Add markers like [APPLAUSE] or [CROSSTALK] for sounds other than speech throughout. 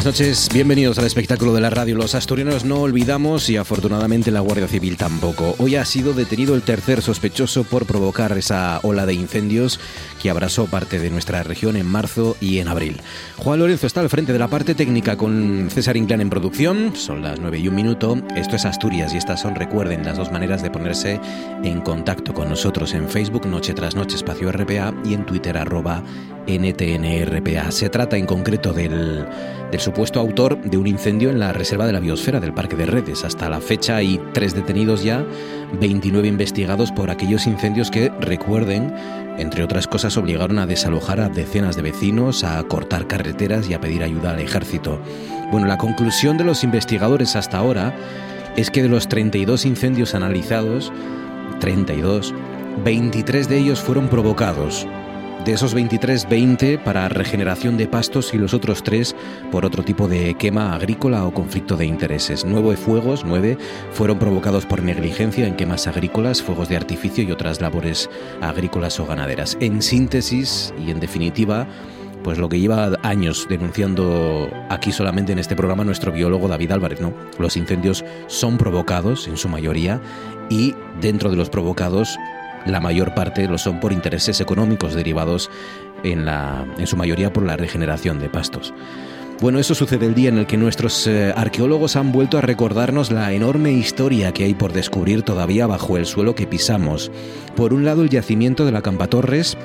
Buenas noches, bienvenidos al espectáculo de la radio. Los asturianos no olvidamos y afortunadamente la Guardia Civil tampoco. Hoy ha sido detenido el tercer sospechoso por provocar esa ola de incendios que abrazó parte de nuestra región en marzo y en abril. Juan Lorenzo está al frente de la parte técnica con César Inclán en producción. Son las 9 y un minuto. Esto es Asturias y estas son, recuerden, las dos maneras de ponerse en contacto con nosotros en Facebook Noche tras Noche Espacio RPA y en Twitter arroba NTNRPA. Se trata en concreto del, del supuesto autor de un incendio en la Reserva de la Biosfera del Parque de Redes. Hasta la fecha hay tres detenidos ya, 29 investigados por aquellos incendios que, recuerden, entre otras cosas, obligaron a desalojar a decenas de vecinos, a cortar carreteras y a pedir ayuda al ejército. Bueno, la conclusión de los investigadores hasta ahora es que de los 32 incendios analizados, 32, 23 de ellos fueron provocados, de esos 23, 20 para regeneración de pastos y los otros 3 por otro tipo de quema agrícola o conflicto de intereses. Nueve fuegos, 9, fueron provocados por negligencia en quemas agrícolas, fuegos de artificio y otras labores agrícolas o ganaderas. En síntesis y en definitiva, pues lo que lleva años denunciando aquí solamente en este programa nuestro biólogo David Álvarez, ¿no? Los incendios son provocados en su mayoría y dentro de los provocados la mayor parte lo son por intereses económicos derivados en, la, en su mayoría por la regeneración de pastos. Bueno, eso sucede el día en el que nuestros eh, arqueólogos han vuelto a recordarnos la enorme historia que hay por descubrir todavía bajo el suelo que pisamos. Por un lado, el yacimiento de la Campa Torres,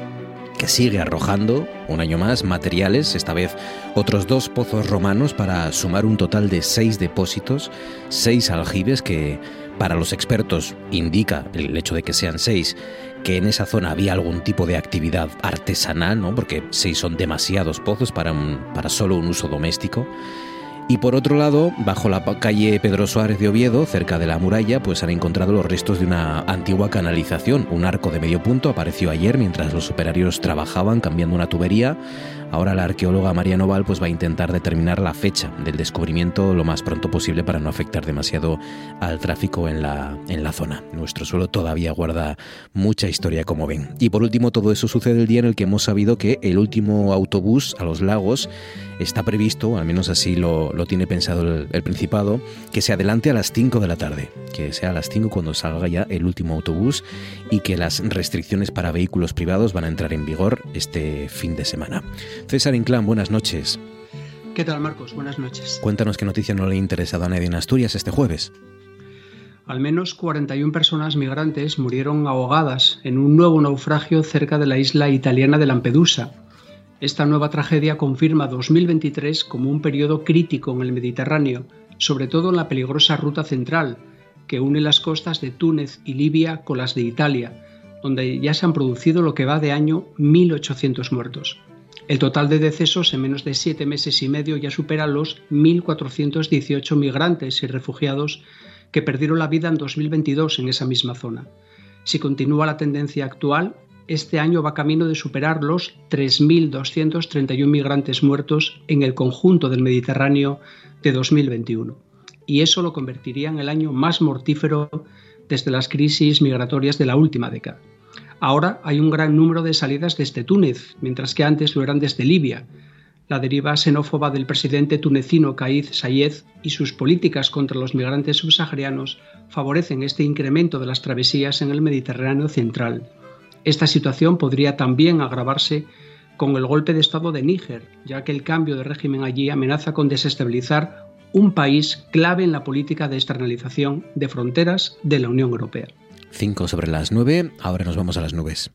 que sigue arrojando, un año más, materiales, esta vez otros dos pozos romanos para sumar un total de seis depósitos, seis aljibes que para los expertos indica el hecho de que sean seis que en esa zona había algún tipo de actividad artesanal, ¿no? porque seis son demasiados pozos para, para solo un uso doméstico. Y por otro lado, bajo la calle Pedro Suárez de Oviedo, cerca de la muralla, pues han encontrado los restos de una antigua canalización. Un arco de medio punto apareció ayer mientras los operarios trabajaban cambiando una tubería. Ahora la arqueóloga María Noval pues va a intentar determinar la fecha del descubrimiento lo más pronto posible para no afectar demasiado al tráfico en la, en la zona. Nuestro suelo todavía guarda mucha historia, como ven. Y por último, todo eso sucede el día en el que hemos sabido que el último autobús a los lagos está previsto, al menos así lo, tiene pensado el, Principado, que se adelante a las 5 de la tarde, que sea a las 5 cuando salga ya el último autobús y que las restricciones para vehículos privados van a entrar en vigor este fin de semana. César Inclán, buenas noches. ¿Qué tal, Marcos? Buenas noches. Cuéntanos qué noticia no le ha interesado a nadie en Asturias este jueves. Al menos 41 personas migrantes murieron ahogadas en un nuevo naufragio cerca de la isla italiana de Lampedusa, esta nueva tragedia confirma 2023 como un periodo crítico en el Mediterráneo, sobre todo en la peligrosa ruta central, que une las costas de Túnez y Libia con las de Italia, donde ya se han producido lo que va de año 1.800 muertos. El total de decesos en menos de siete meses y medio ya supera los 1.418 migrantes y refugiados que perdieron la vida en 2022 en esa misma zona. Si continúa la tendencia actual, este año va camino de superar los 3.231 migrantes muertos en el conjunto del Mediterráneo de 2021. Y eso lo convertiría en el año más mortífero desde las crisis migratorias de la última década. Ahora hay un gran número de salidas desde Túnez, mientras que antes lo eran desde Libia. La deriva xenófoba del presidente tunecino Kaiz Sayed y sus políticas contra los migrantes subsaharianos favorecen este incremento de las travesías en el Mediterráneo central. Esta situación podría también agravarse con el golpe de Estado de Níger, ya que el cambio de régimen allí amenaza con desestabilizar un país clave en la política de externalización de fronteras de la Unión Europea. 5 sobre las 9, ahora nos vamos a las nubes.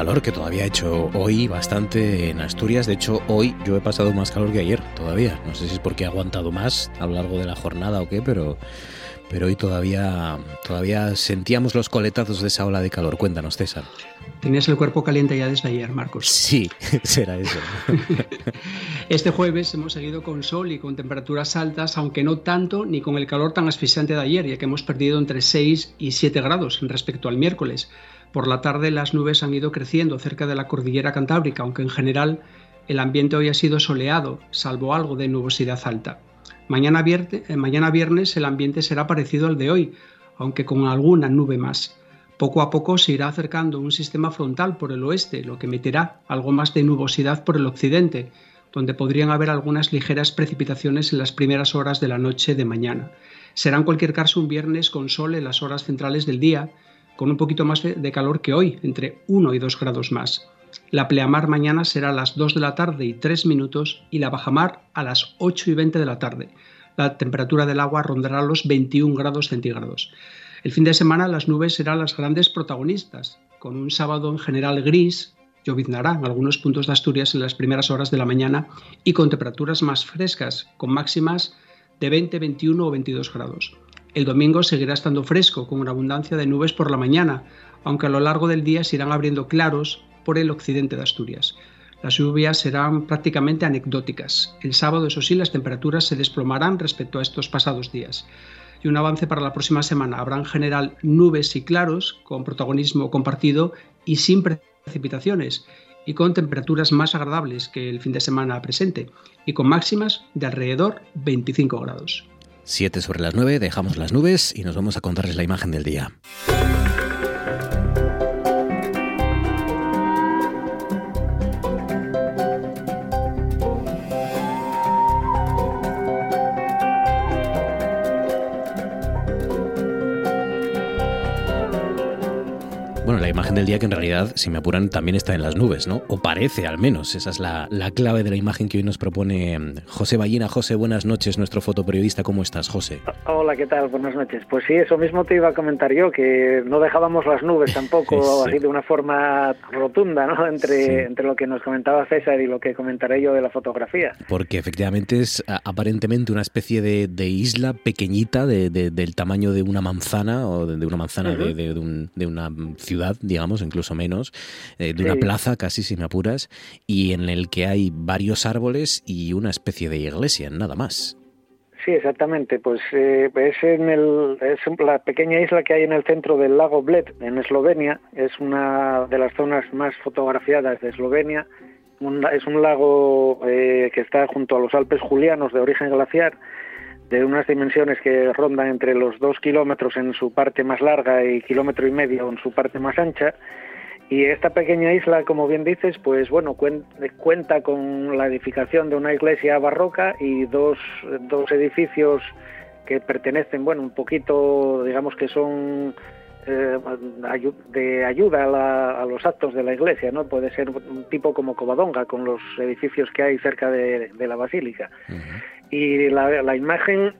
Calor que todavía ha hecho hoy bastante en Asturias. De hecho, hoy yo he pasado más calor que ayer todavía. No sé si es porque he aguantado más a lo largo de la jornada o qué, pero, pero hoy todavía, todavía sentíamos los coletazos de esa ola de calor. Cuéntanos, César. Tenías el cuerpo caliente ya desde ayer, Marcos. Sí, [LAUGHS] será eso. [LAUGHS] este jueves hemos seguido con sol y con temperaturas altas, aunque no tanto ni con el calor tan asfixiante de ayer, ya que hemos perdido entre 6 y 7 grados respecto al miércoles. Por la tarde las nubes han ido creciendo cerca de la cordillera cantábrica, aunque en general el ambiente hoy ha sido soleado, salvo algo de nubosidad alta. Mañana, eh, mañana viernes el ambiente será parecido al de hoy, aunque con alguna nube más. Poco a poco se irá acercando un sistema frontal por el oeste, lo que meterá algo más de nubosidad por el occidente, donde podrían haber algunas ligeras precipitaciones en las primeras horas de la noche de mañana. Será en cualquier caso un viernes con sol en las horas centrales del día, con un poquito más de calor que hoy, entre 1 y 2 grados más. La pleamar mañana será a las 2 de la tarde y 3 minutos y la bajamar a las 8 y 20 de la tarde. La temperatura del agua rondará los 21 grados centígrados. El fin de semana las nubes serán las grandes protagonistas, con un sábado en general gris, lloviznará en algunos puntos de Asturias en las primeras horas de la mañana y con temperaturas más frescas, con máximas de 20, 21 o 22 grados. El domingo seguirá estando fresco, con una abundancia de nubes por la mañana, aunque a lo largo del día se irán abriendo claros por el occidente de Asturias. Las lluvias serán prácticamente anecdóticas. El sábado, eso sí, las temperaturas se desplomarán respecto a estos pasados días. Y un avance para la próxima semana. Habrá en general nubes y claros, con protagonismo compartido y sin precipitaciones, y con temperaturas más agradables que el fin de semana presente, y con máximas de alrededor 25 grados. 7 sobre las 9, dejamos las nubes y nos vamos a contarles la imagen del día. Imagen del día que en realidad, si me apuran, también está en las nubes, ¿no? O parece al menos. Esa es la, clave de la imagen que hoy nos propone mm, José Ballina. José, buenas noches, nuestro fotoperiodista. ¿Cómo estás, José? Hola, ¿qué tal? Buenas noches. Pues sí, eso mismo te iba a comentar yo, que no dejábamos las nubes tampoco [LAUGHS] así de una forma rotunda, ¿no? Entre, entre lo que nos comentaba César y lo que comentaré yo de la fotografía. Porque efectivamente es aparentemente una especie de, isla pequeñita del tamaño de una manzana o de, una manzana de, de una ciudad digamos, incluso menos, eh, de una plaza casi, si me apuras, y en el que hay varios árboles y una especie de iglesia, nada más. Sí, exactamente. Pues eh, es en el, es la pequeña isla que hay en el centro del lago Bled, en Eslovenia. Es una de las zonas más fotografiadas de Eslovenia. es un lago eh, que está junto a los Alpes Julianos de origen glaciar de unas dimensiones que rondan entre los dos kilómetros en su parte más larga y kilómetro y medio en su parte más ancha. Y esta pequeña isla, como bien dices, pues bueno, cuenta con la edificación de una iglesia barroca y dos, dos edificios que pertenecen, bueno, un poquito, digamos que son eh, de ayuda a, los actos de la iglesia, ¿no? Puede ser un tipo como Covadonga, con los edificios que hay cerca de, la basílica y la, imagen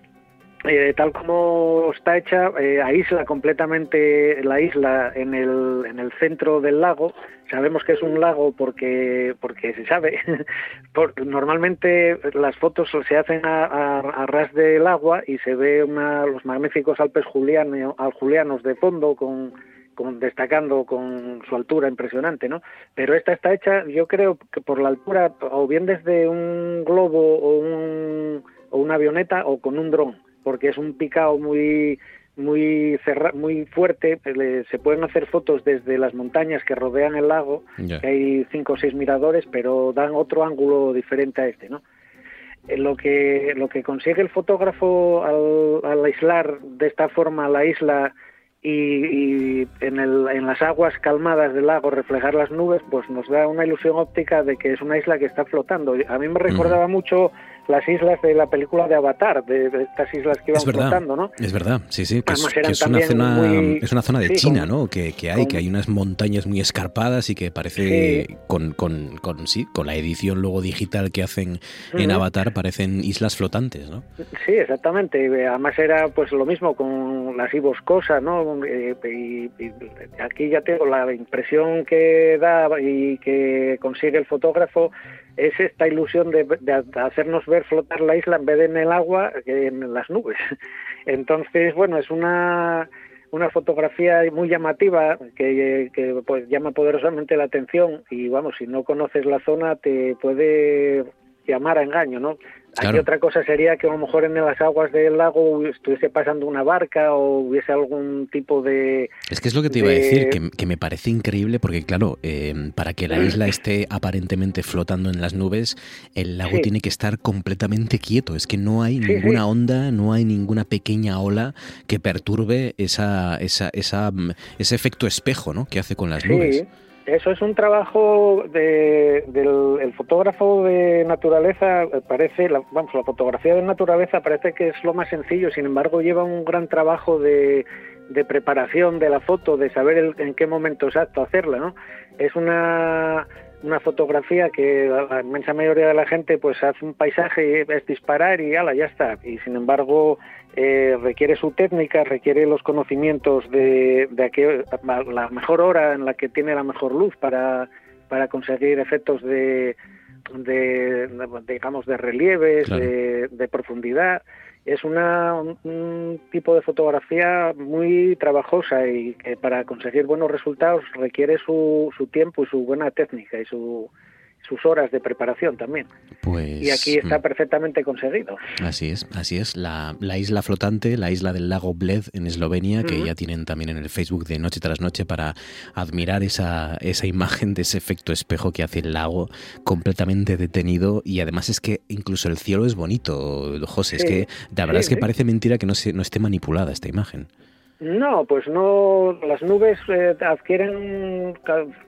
eh, tal como está hecha, eh, aísla completamente la isla en el, en el centro del lago. Sabemos que es un lago porque, porque se sabe. [LAUGHS] normalmente las fotos se hacen a, ras del agua y se ve una, los magníficos Alpes Juliano, Julianos de fondo con, con, destacando con su altura impresionante, ¿no? Pero esta está hecha, yo creo que por la altura, o bien desde un globo o un o una avioneta o con un dron, porque es un picado muy muy muy fuerte. se pueden hacer fotos desde las montañas que rodean el lago, hay cinco o seis miradores, pero dan otro ángulo diferente a este, ¿no? Eh, lo que lo que consigue el fotógrafo al, al aislar de esta forma la isla y, en, el, en, las aguas calmadas del lago reflejar las nubes, pues nos da una ilusión óptica de que es una isla que está flotando. A mí me recordaba mucho las islas de la película de Avatar, de, estas islas que iban flotando, ¿no? Es verdad, sí, sí, que, es, una zona, es una zona de China, ¿no? Que, que hay, que hay unas montañas muy escarpadas y que parece con, con, con, sí, con la edición luego digital que hacen en Avatar parecen islas flotantes, ¿no? Sí, exactamente. Además era pues lo mismo con las y boscosas, ¿no? Eh, y, aquí ya tengo la impresión que da y que consigue el fotógrafo es esta ilusión de, hacernos ver flotar la isla en vez de en el agua que en las nubes. [LAUGHS] Entonces, bueno, es una, una fotografía muy llamativa que, que pues, llama poderosamente la atención y vamos, si no conoces la zona te puede llamar a engaño, ¿no? Aquí otra cosa sería que a lo mejor en las aguas del lago estuviese pasando una barca o hubiese algún tipo de... Es que es lo que te iba a decir, que, me parece increíble porque claro, eh, para que la isla esté aparentemente flotando en las nubes, el lago tiene que estar completamente quieto. Es que no hay ninguna onda, no hay ninguna pequeña ola que perturbe esa, esa, esa, ese efecto espejo ¿no? que hace con las nubes. Eso es un trabajo de, del fotógrafo de naturaleza, parece, la, vamos, la fotografía de naturaleza parece que es lo más sencillo, sin embargo lleva un gran trabajo de, de preparación de la foto, de saber en qué momento exacto hacerla, ¿no? Es una, una fotografía que la inmensa mayoría de la gente pues hace un paisaje, es disparar y ala, ya está. Y sin embargo eh, requiere su técnica, requiere los conocimientos de, de la mejor hora en la que tiene la mejor luz para, para conseguir efectos de, de, digamos de relieves, de, de, profundidad. Es una, un tipo de fotografía muy trabajosa y que para conseguir buenos resultados requiere su, su tiempo y su buena técnica y su, sus horas de preparación también. Pues, y aquí está mm. perfectamente conseguido. Así es, así es. La, la, isla flotante, la isla del lago Bled en Eslovenia, que ya tienen también en el Facebook de Noche tras Noche para admirar esa, esa imagen de ese efecto espejo que hace el lago completamente detenido. Y además es que incluso el cielo es bonito, José. es que la verdad es que parece mentira que no, se, no esté manipulada esta imagen. No, pues no. Las nubes eh, adquieren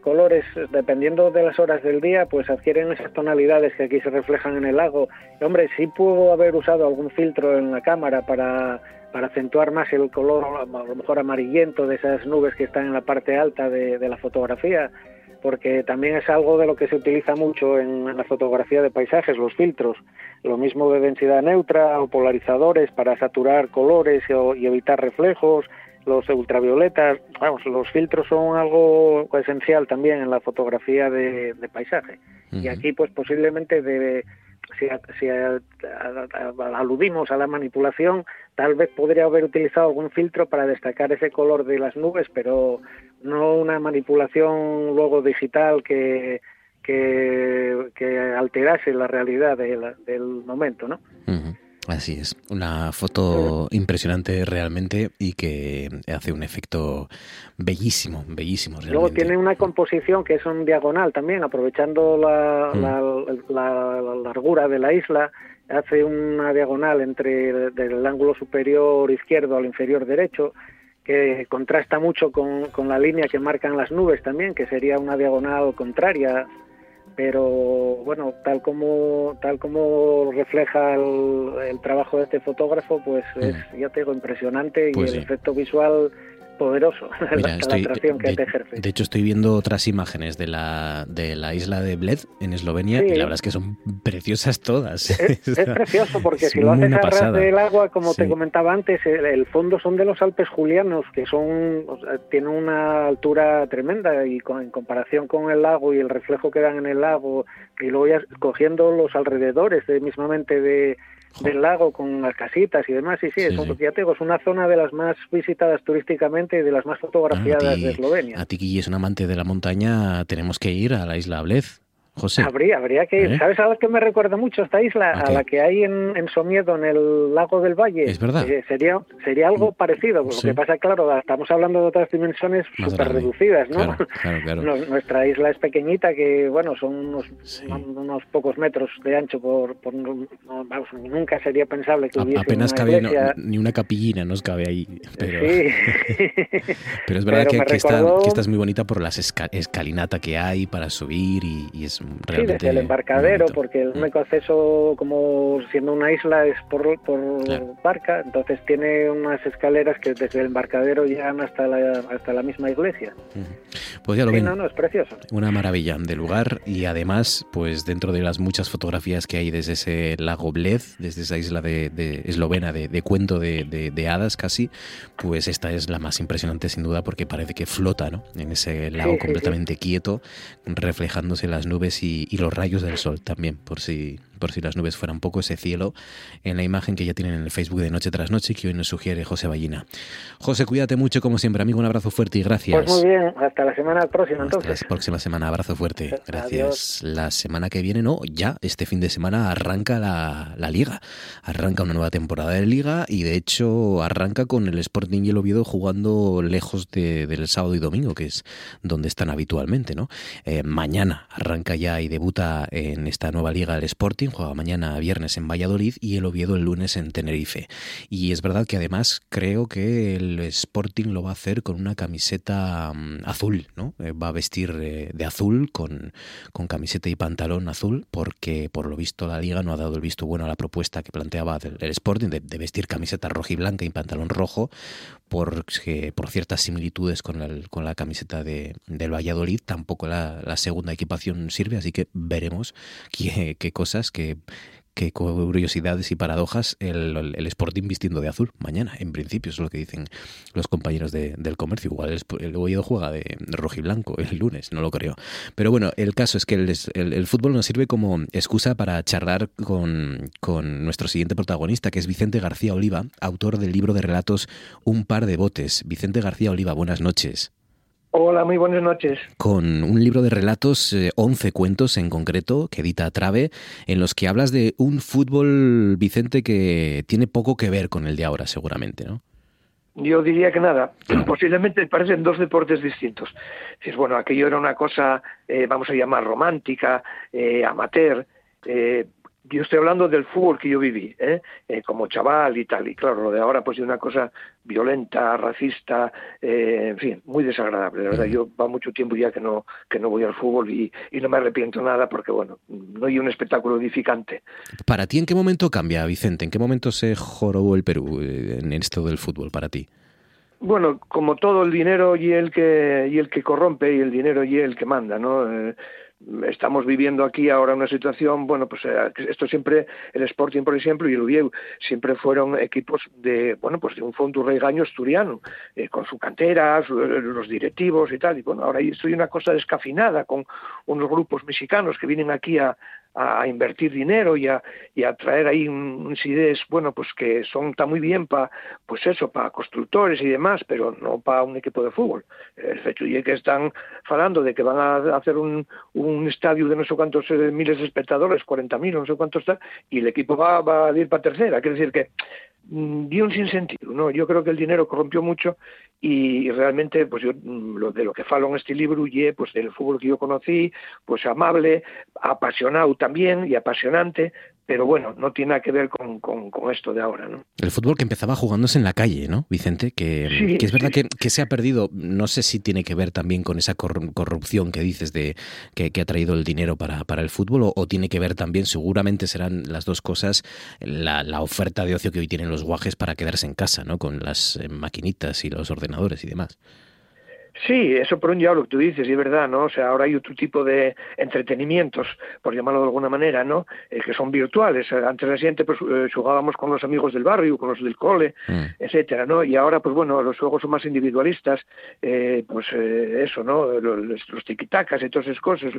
colores dependiendo de las horas del día, pues adquieren esas tonalidades que aquí se reflejan en el lago. Hombre, sí puedo haber usado algún filtro en la cámara para, para acentuar más el color, a lo mejor amarillento de esas nubes que están en la parte alta de, la fotografía, porque también es algo de lo que se utiliza mucho en, la fotografía de paisajes, los filtros. Lo mismo de densidad neutra o polarizadores para saturar colores y evitar reflejos los ultravioletas, vamos, los filtros son algo esencial también en la fotografía de, paisaje. Y aquí, pues posiblemente, de, si, si aludimos a la manipulación, tal vez podría haber utilizado algún filtro para destacar ese color de las nubes, pero no una manipulación luego digital que, que, que alterase la realidad del momento, ¿no? Así es, una foto impresionante realmente y que hace un efecto bellísimo, bellísimo. Realmente. Luego tiene una composición que es un diagonal también, aprovechando la, mm. la, largura de la isla, hace una diagonal entre el ángulo superior izquierdo al inferior derecho, que contrasta mucho con, con la línea que marcan las nubes también, que sería una diagonal contraria pero bueno tal como tal como refleja el, trabajo de este fotógrafo pues mm. es ya te digo impresionante y pues el efecto visual poderoso [LAUGHS] la, atracción que de, ejerce. De hecho, estoy viendo otras imágenes de la, de la isla de Bled en Eslovenia y la verdad es que son preciosas todas. Es, [LAUGHS] precioso porque si lo haces a ras del agua, como te comentaba antes, el, fondo son de los Alpes Julianos, que son tienen una altura tremenda y en comparación con el lago y el reflejo que dan en el lago y luego ya cogiendo los alrededores de mismamente de del lago con las casitas y demás. Y sí, es, Un, es una zona de las más visitadas turísticamente y de las más fotografiadas de Eslovenia. A ti, Guille, es un amante de la montaña, tenemos que ir a la isla Bled. José. Habría, habría que ir. ¿Eh? ¿Sabes a la que me recuerda mucho esta isla? A, la que hay en, en, Somiedo, en el lago del Valle. Es verdad. Eh, sería, sería algo mm, parecido. Lo que pasa, claro, estamos hablando de otras dimensiones súper reducidas, ¿no? Claro, claro, [LAUGHS] Nuestra isla es pequeñita, que, bueno, son unos, unos pocos metros de ancho por... por vamos, nunca sería pensable que hubiese Apenas cabe ni una capillina nos cabe ahí. Pero, sí. [LAUGHS] pero es verdad que, que, esta, que, esta, es muy bonita por las escalinata que hay para subir y, es realmente... Sí, desde el embarcadero, porque el mm. único acceso, como siendo una isla, es por, por barca, entonces tiene unas escaleras que desde el embarcadero llegan hasta la, hasta la misma iglesia. Pues ya lo ven. No, no, es precioso. Una maravilla de lugar y además, pues dentro de las muchas fotografías que hay desde ese lago Bled, desde esa isla de, de eslovena de, cuento de, de, hadas casi, pues esta es la más impresionante sin duda porque parece que flota ¿no? en ese lago completamente quieto, reflejándose las nubes y, y los rayos del sol también, por si por si las nubes fueran poco, ese cielo en la imagen que ya tienen en el Facebook de Noche tras Noche que hoy nos sugiere José Ballina. José, cuídate mucho como siempre, amigo, un abrazo fuerte y gracias. Pues muy bien, hasta la semana próxima entonces. Hasta la próxima semana, abrazo fuerte, gracias. La semana que viene, no, ya este fin de semana arranca la, liga, arranca una nueva temporada de liga y de hecho arranca con el Sporting y el Oviedo jugando lejos del sábado y domingo, que es donde están habitualmente, ¿no? Eh, mañana arranca ya y debuta en esta nueva liga el Sporting, juega mañana viernes en Valladolid y el Oviedo el lunes en Tenerife. Y es verdad que además creo que el Sporting lo va a hacer con una camiseta mm, azul, ¿no? Eh, va a vestir eh, de azul con, con camiseta y pantalón azul porque por lo visto la liga no ha dado el visto bueno a la propuesta que planteaba el, Sporting de, vestir camiseta roja y blanca y pantalón rojo porque por ciertas similitudes con, el, con la camiseta de, del Valladolid tampoco la, la, segunda equipación sirve, así que veremos qué, qué cosas, que qué curiosidades y paradojas el, el, Sporting vistiendo de azul mañana, en principio, es lo que dicen los compañeros de, del comercio. Igual el, el Oviedo juega de, rojo y blanco el lunes, no lo creo. Pero bueno, el caso es que el, el, fútbol nos sirve como excusa para charlar con, con nuestro siguiente protagonista, que es Vicente García Oliva, autor del libro de relatos Un par de botes. Vicente García Oliva, buenas noches. Hola, muy buenas noches. Con un libro de relatos, 11 eh, cuentos en concreto, que edita Trave, en los que hablas de un fútbol, Vicente, que tiene poco que ver con el de ahora, seguramente, ¿no? Yo diría que nada. [CLEARS THROAT] Posiblemente parecen dos deportes distintos. Es bueno, aquello era una cosa, eh, vamos a llamar romántica, eh, amateur. Yo estoy hablando del fútbol que yo viví, ¿eh? ¿eh? como chaval y tal, y claro, lo de ahora pues es una cosa violenta, racista, eh, en fin, muy desagradable, de verdad, yo va mucho tiempo ya que no, que no voy al fútbol y, y, no me arrepiento nada porque, bueno, no hay un espectáculo edificante. ¿Para ti en qué momento cambia, Vicente? ¿En qué momento se jorobó el Perú eh, en esto del fútbol para ti? Bueno, como todo el dinero y el que y el que corrompe y el dinero y el que manda, ¿no? Eh, estamos viviendo aquí ahora una situación, bueno, pues eh, esto siempre, el Sporting, por ejemplo, y el Oviedo, siempre fueron equipos de, bueno, pues de un fondo regaño asturiano, eh, con su cantera, los directivos y tal, y bueno, ahora estoy una cosa descafinada con unos grupos mexicanos que vienen aquí a, a invertir dinero y a, y a traer ahí unas ideas, bueno, pues que son está muy bien para, pues eso, para constructores y demás, pero no para un equipo de fútbol. El hecho es que están hablando de que van a hacer un, un estadio de no sé cuántos eh, miles de espectadores, 40.000, no sé cuántos y el equipo va, va a ir para tercera. Quiere decir que mm, dio un sinsentido, ¿no? Yo creo que el dinero corrompió mucho y realmente pues yo mm, lo de lo que falo en este libro huye pues del fútbol que yo conocí pues amable apasionado también y apasionante pero bueno, no tiene nada que ver con, con, esto de ahora, ¿no? El fútbol que empezaba jugándose en la calle, ¿no, Vicente? Que, que es verdad que, que, se ha perdido, no sé si tiene que ver también con esa corrupción que dices de que, que ha traído el dinero para, para el fútbol, o, tiene que ver también, seguramente serán las dos cosas, la, la, oferta de ocio que hoy tienen los guajes para quedarse en casa, ¿no? Con las eh, maquinitas y los ordenadores y demás. Sí, eso por un lado lo que tú dices, y es verdad, ¿no? O sea, ahora hay otro tipo de entretenimientos, por llamarlo de alguna manera, ¿no? Eh, que son virtuales. Antes de siempre pues, eh, jugábamos con los amigos del barrio, con los del cole, mm. etcétera, ¿no? Y ahora, pues bueno, los juegos son más individualistas, eh, pues eso, ¿no? Los, los tiquitacas y todas esas cosas.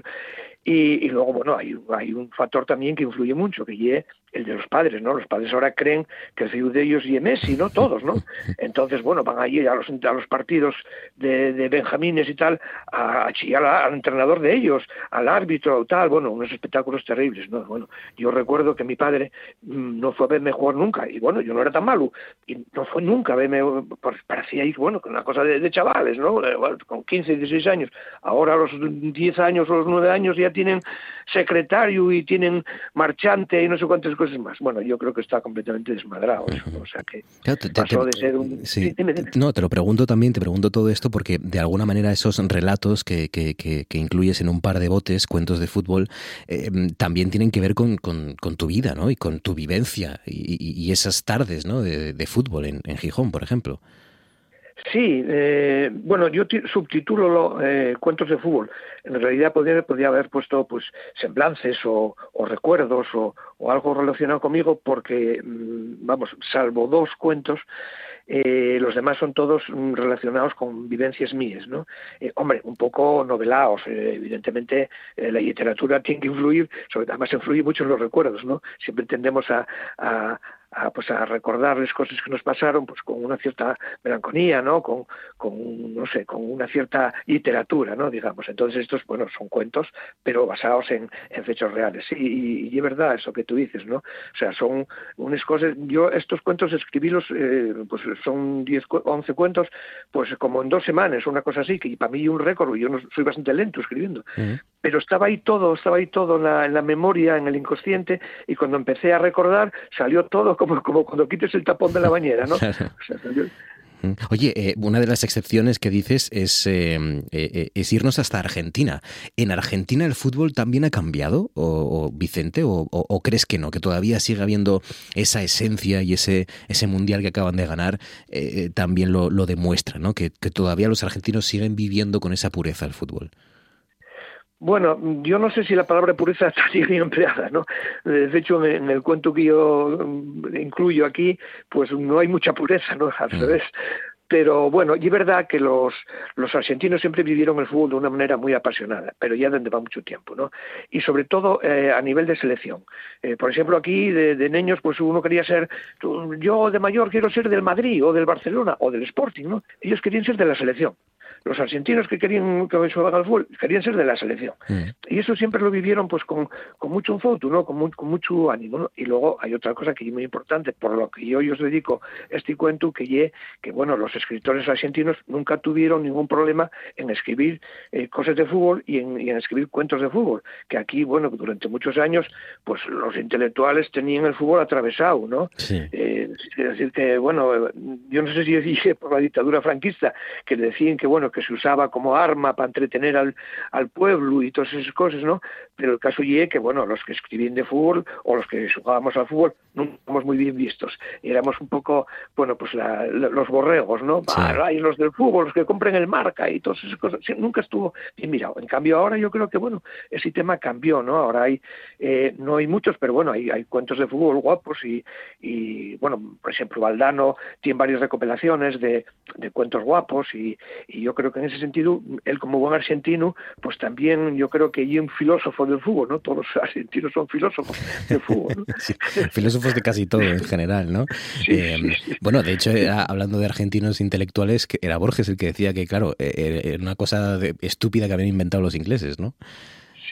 Y, y, luego, bueno, hay, hay un factor también que influye mucho, que es el de los padres, ¿no? Los padres ahora creen que el fiu de ellos y Messi, ¿no? Todos, ¿no? [LAUGHS] Entonces, bueno, van allí a los, a los partidos de, de Benjamines y tal a, chillar al entrenador de ellos, al árbitro tal, bueno, unos espectáculos terribles, ¿no? Bueno, yo recuerdo que mi padre mm, no fue a verme jugar nunca, y bueno, yo no era tan malo, y no fue nunca a verme, pues, parecía ir, bueno, una cosa de, chavales, ¿no? Eh, con 15, 16 años, ahora a los 10 años o los 9 años ya tienen secretario y tienen marchante y no sé cuántas cosas más. Bueno, yo creo que está completamente desmadrado eso, o sea que pasó de ser un... No, te lo pregunto también, te pregunto todo esto porque de alguna manera esos relatos que, que, que, incluyes en un par de botes, cuentos de fútbol, eh, también tienen que ver con, con, tu vida, ¿no? Y con tu vivencia y, esas tardes, ¿no? De, fútbol en, en Gijón, por ejemplo. Sí, eh, bueno, yo subtitulo eh, cuentos de fútbol. En realidad podría, podría haber puesto pues semblances o, recuerdos o, algo relacionado conmigo porque, mm, vamos, salvo dos cuentos, eh, los demás son todos mm, relacionados con vivencias mías, ¿no? Eh, hombre, un poco novelados, eh, evidentemente la literatura tiene que influir, sobre, además influye mucho en los recuerdos, ¿no? Siempre tendemos a, a, pues a recordarles cosas que nos pasaron pues con una cierta melancolía no con, con no sé con una cierta literatura no digamos. Entonces estos bueno son cuentos pero basados en, en hechos reales. Y, y, es verdad eso que tú dices no o sea son unas cosas yo estos cuentos escribílos eh, pues son 10 11 cuentos pues como en dos semanas una cosa así que para mí un récord yo no soy bastante lento escribiendo pero estaba ahí todo estaba ahí todo en la, en la memoria en el inconsciente y cuando empecé a recordar salió todo como, cuando quites el tapón de la bañera, ¿no? [LAUGHS] Oye, eh, una de las excepciones que dices es, eh, eh, es, irnos hasta Argentina. ¿En Argentina el fútbol también ha cambiado, o, Vicente, o, crees que no, que todavía sigue habiendo esa esencia y ese, ese mundial que acaban de ganar también lo, lo demuestra, ¿no? Que, que todavía los argentinos siguen viviendo con esa pureza el fútbol? Bueno, yo no sé si la palabra pureza [LAUGHS] está bien empleada, ¿no? De hecho, en el cuento que yo mm, incluyo aquí, pues no hay mucha pureza, ¿no? Al mm. revés. Pero bueno, y es verdad que los, los argentinos siempre vivieron el fútbol de una manera muy apasionada, pero ya desde va mucho tiempo, ¿no? Y sobre todo eh, a nivel de selección. Eh, por ejemplo, aquí de, de, niños, pues uno quería ser, yo de mayor quiero ser del Madrid o del Barcelona o del Sporting, ¿no? Ellos querían ser de la selección los argentinos que querían que jugaran al fútbol querían ser de la selección. Mm. Y eso siempre lo vivieron pues con, con mucho foto, ¿no? Con, con mucho ánimo. Y luego hay otra cosa que es muy importante, por lo que yo, os dedico este cuento, que que bueno, los escritores argentinos nunca tuvieron ningún problema en escribir eh, cosas de fútbol y en, escribir cuentos de fútbol. Que aquí, bueno, durante muchos años, pues los intelectuales tenían el fútbol atravesado, ¿no? Eh, es decir, que bueno, yo no sé si dije por la dictadura franquista, que decían que bueno, que se usaba como arma para entretener al, al pueblo y todas esas cosas, ¿no? Pero el caso es que, bueno, los que escribían de fútbol o los que jugábamos al fútbol no éramos muy bien vistos. Éramos un poco, bueno, pues los borregos, ¿no? y los del fútbol, los que compren el marca y todas esas cosas. nunca estuvo bien mirado. En cambio, ahora yo creo que, bueno, ese tema cambió, ¿no? Ahora hay, eh, no hay muchos, pero bueno, hay, hay cuentos de fútbol guapos y, y, bueno, por ejemplo, Valdano tiene varias recopilaciones de, de cuentos guapos y, y yo creo que en ese sentido, él como buen argentino, pues también yo creo que hay un filósofo del fútbol, ¿no? Todos los [LAUGHS] argentinos son filósofos del fútbol. [LAUGHS] filósofos de casi todo en general, ¿no? Eh, bueno, de hecho, eh, hablando de argentinos intelectuales, era Borges el que decía que, claro, eh, era una cosa estúpida que habían inventado los ingleses, ¿no?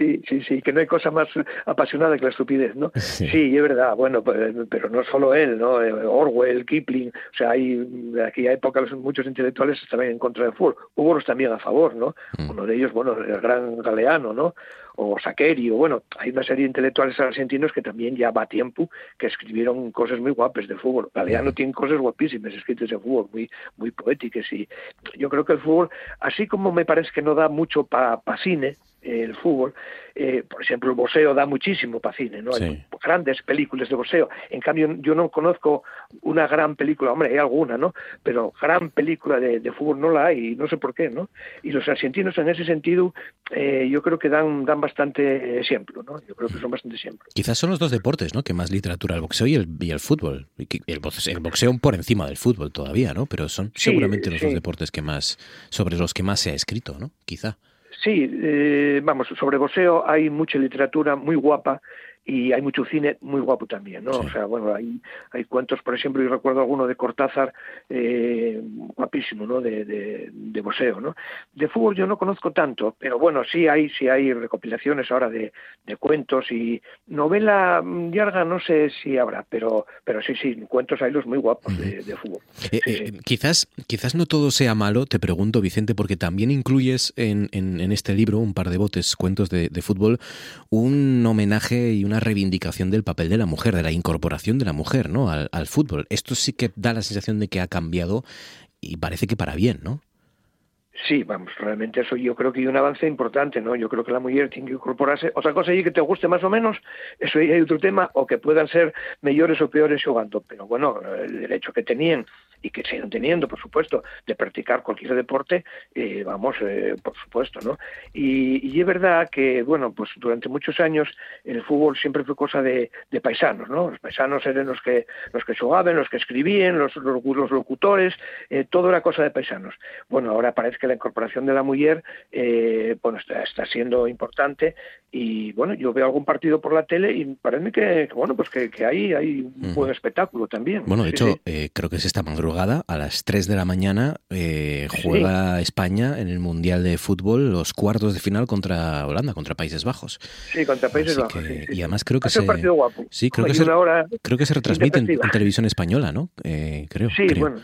Sí, sí, sí, que no hay cosa más apasionada que la estupidez, ¿no? Sí, es verdad, bueno, pero no solo él, ¿no? Eh, Orwell, Kipling, o sea, hay de aquella época muchos intelectuales estaban en contra del fútbol, hubo los también a favor, ¿no? Mm. Uno de ellos, bueno, el gran Galeano, ¿no? O Saquerio, bueno, hay una serie de intelectuales argentinos que también ya va a tiempo que escribieron cosas muy guapas de fútbol. Galeano mm. tiene cosas guapísimas escritas de fútbol, muy, muy poéticas y yo creo que el fútbol, así como me parece que no da mucho para pa cine, el fútbol. Eh, por ejemplo, el boxeo da muchísimo para cine, ¿no? Hay grandes películas de boxeo. En cambio, yo no conozco una gran película, hombre, hay alguna, ¿no? Pero gran película de, fútbol no la hay, y no sé por qué, ¿no? Y los argentinos en ese sentido, eh, yo creo que dan, dan bastante ejemplo, ¿no? Yo creo que son bastante ejemplo. Quizás son los dos deportes, ¿no? Que más literatura, el boxeo y el, y el fútbol. El, boxeo por encima del fútbol todavía, ¿no? Pero son seguramente los dos deportes que más, sobre los que más se ha escrito, ¿no? Quizá. Sí, eh, vamos, sobre boxeo hay mucha literatura muy guapa y hay mucho cine muy guapo también, ¿no? O sea, bueno, hay, hay cuentos, por ejemplo, y recuerdo alguno de Cortázar, eh, guapísimo, ¿no? De, de, de museo, ¿no? De fútbol yo no conozco tanto, pero bueno, sí hay, sí hay recopilaciones ahora de, de cuentos y novela larga no sé si habrá, pero, pero sí, sí, cuentos hay los muy guapos de, de fútbol. Eh, Sí, eh, sí. quizás, quizás no todo sea malo, te pregunto, Vicente, porque también incluyes en, en- en este libro, un par de botes, cuentos de, de fútbol, un homenaje y una reivindicación del papel de la mujer, de la incorporación de la mujer ¿no? al, fútbol. Esto sí que da la sensación de que ha cambiado y parece que para bien, ¿no? Sí, vamos, realmente eso yo creo que hay un avance importante, ¿no? Yo creo que la mujer tiene que incorporarse. Otra cosa es que te guste más o menos, eso aí hay otro tema, o que puedan ser mellores ou peores xogando, pero bueno, el derecho que tenían y que siguen teniendo, por supuesto, de practicar cualquier deporte, eh, vamos, eh, por supuesto, ¿no? Y, y es verdad que, bueno, pues durante muchos años el fútbol siempre fue cosa de, de paisanos, ¿no? Los paisanos eran los que los que xogaban, los que escribían, los, los, los locutores, eh, todo era cosa de paisanos. Bueno, ahora parece que la incorporación de la mujer, eh, bueno, está, está siendo importante y, bueno, yo veo algún partido por la tele y parece que, bueno, pues que, que hay, hay un buen espectáculo también. Bueno, de hecho, sí. eh, creo que es esta madrugada, a las 3 de la mañana, eh, Sí. juega España en el Mundial de Fútbol los cuartos de final contra Holanda, contra Países Bajos. Sí, contra Países Así Bajos. que- sí, sí, y además creo que se, un partido guapo. sí, creo que se, creo que se retransmite en, televisión española, ¿no? Eh, creo. Sí, creo. bueno,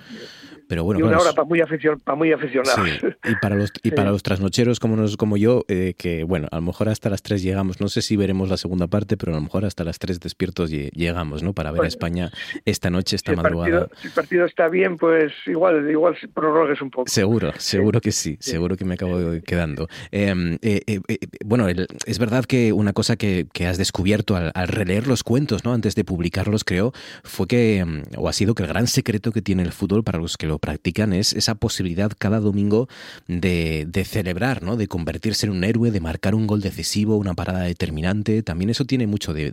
Pero bueno, y una claro, hora para muy, aficion, para muy aficionados. Sí, y para los y [LAUGHS] Sí. para los trasnocheros como nos, como yo, eh, que bueno, a lo mejor hasta las 3 llegamos, no sé si veremos la segunda parte, pero a lo mejor hasta las 3 despiertos lle- llegamos, ¿no? Para ver a Bueno, España esta noche, Si esta el, madrugada. partido, si el partido está bien, pues igual, igual prorrogues un poco. Seguro, seguro que sí, seguro que me acabo quedando. Eh, eh, eh, bueno, el- es verdad que una cosa que, que has descubierto al, al releer los cuentos, ¿no? Antes de publicarlos, creo, fue que, mm, o ha sido que el gran secreto que tiene el fútbol para los que lo practican es esa posibilidad cada domingo de, de celebrar, ¿no? De convertirse en un héroe, de marcar un gol decisivo, una parada determinante. También eso tiene mucho de...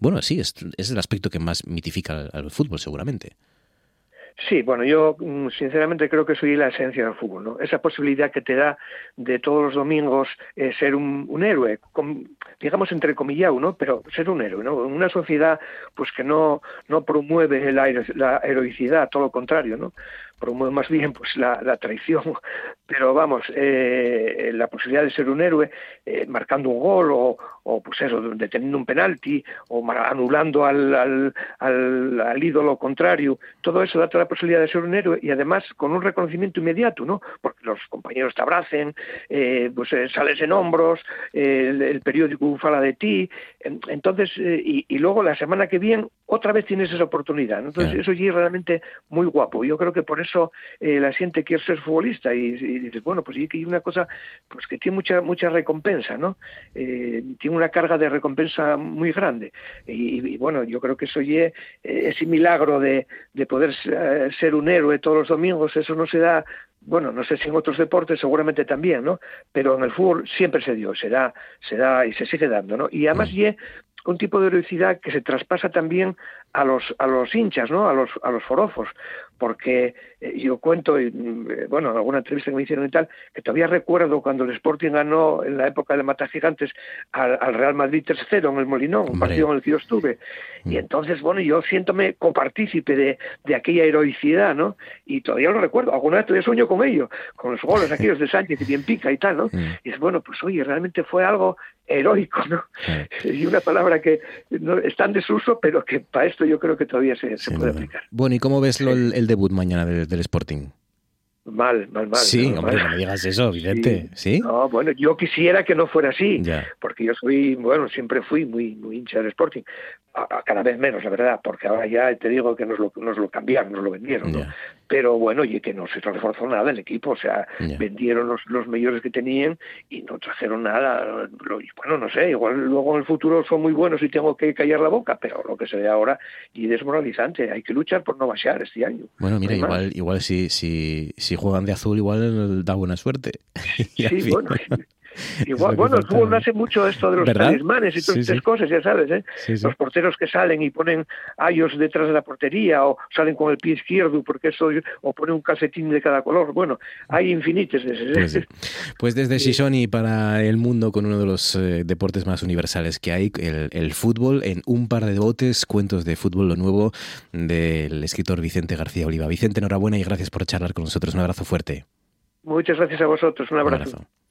bueno, sí, es, es el aspecto que más mitifica al, fútbol, seguramente. Sí, bueno, yo mm, sinceramente creo que soy la esencia del fútbol, ¿no? Esa posibilidad que te da de todos los domingos eh, ser un, héroe, com- digamos entrecomillado, ¿no? Pero ser un héroe, ¿no? En una sociedad pues que no, no promueve la, la heroicidad, todo lo contrario, ¿no? Promueve más bien pues la, la traición. Pero vamos, eh, la posibilidad de ser un héroe eh, marcando un gol o, o pues eso, deteniendo un penalti o anulando al, al, al, al ídolo contrario, todo eso da toda la posibilidad de ser un héroe y además con un reconocimiento inmediato, ¿no? Porque los compañeros te abracen, eh, pues eh, sales en hombros, el, el periódico fala de ti, en- entonces, eh, y, y luego la semana que viene otra vez tienes esa oportunidad, ¿no? Entonces eso ya es realmente muy guapo. Yo creo que por eso eh, la gente quiere ser futbolista y, y dices, bueno, pues sí que hay una cosa pues que tiene mucha mucha recompensa, ¿no? Eh, tiene una carga de recompensa muy grande. Y, y, bueno, yo creo que eso ye, eh, ese milagro de, de poder eh, ser un héroe todos los domingos, eso no se da, bueno, no sé si en otros deportes seguramente también, ¿no? Pero en el fútbol siempre se dio, se da, se da y se sigue dando, ¿no? Y además ye un tipo de heroicidad que se traspasa también a los a los hinchas, ¿no? A los a los forofos, porque eh, yo cuento y mm, eh, bueno, en alguna entrevista que me hicieron y tal, que todavía recuerdo cuando el Sporting ganó en la época de Mata Gigantes al, al Real Madrid 3-0 en el Molinón, un partido en el que yo estuve. Y Mm. entonces, bueno, yo siéntome copartícipe de, de aquella heroicidad, ¿no? Y todavía lo recuerdo, alguna vez todavía sueño con ello, con los goles aquellos de Sánchez y bien pica y tal, ¿no? Mm. Y es bueno, pues oye, realmente fue algo heroico, ¿no? [LAUGHS] Y una palabra que no, está en desuso, pero que para esto yo creo que todavía se, puede duda. aplicar. Bueno, ¿y cómo ves lo- el, el debut mañana del, del Sporting? Mal, mal, mal. sí, mal, hombre, mal. no me digas eso, Vicente. ¿Sí? No, bueno, yo quisiera que no fuera así, Ya. porque yo soy, bueno, siempre fui muy, muy hincha del Sporting, a, a cada vez menos, la verdad, porque ahora ya te digo que nos lo, nos lo cambiaron, nos lo vendieron, ¿no? Pero bueno, y que no se reforzó nada el equipo, o sea, vendieron los, los mayores que tenían y no trajeron nada. Bueno, no sé, igual luego en el futuro son muy buenos y tengo que callar la boca, pero lo que se ve ahora y desmoralizante, hay que luchar por no bajar este año. Bueno, mira, igual, igual si, si, si juegan de azul, igual da buena suerte. Sí, [LAUGHS] bueno, [LAUGHS] Igual, bueno, el fútbol hace mucho esto de los talismanes y todas estas cosas, ya sabes, ¿eh? Los porteros que salen y ponen ayos detrás de la portería o salen con el pie izquierdo porque eso o ponen un calcetín de cada color. Bueno, hay infinitos de esos. ¿eh? Pues, pues, desde [LAUGHS] Shisoni para el mundo con uno de los eh, deportes más universales que hay, el, el, fútbol, en un par de botes, cuentos de fútbol, lo nuevo del escritor Vicente García Oliva. Vicente, enhorabuena y gracias por charlar con nosotros. Un abrazo fuerte. Muchas gracias a vosotros. Un abrazo. Un abrazo.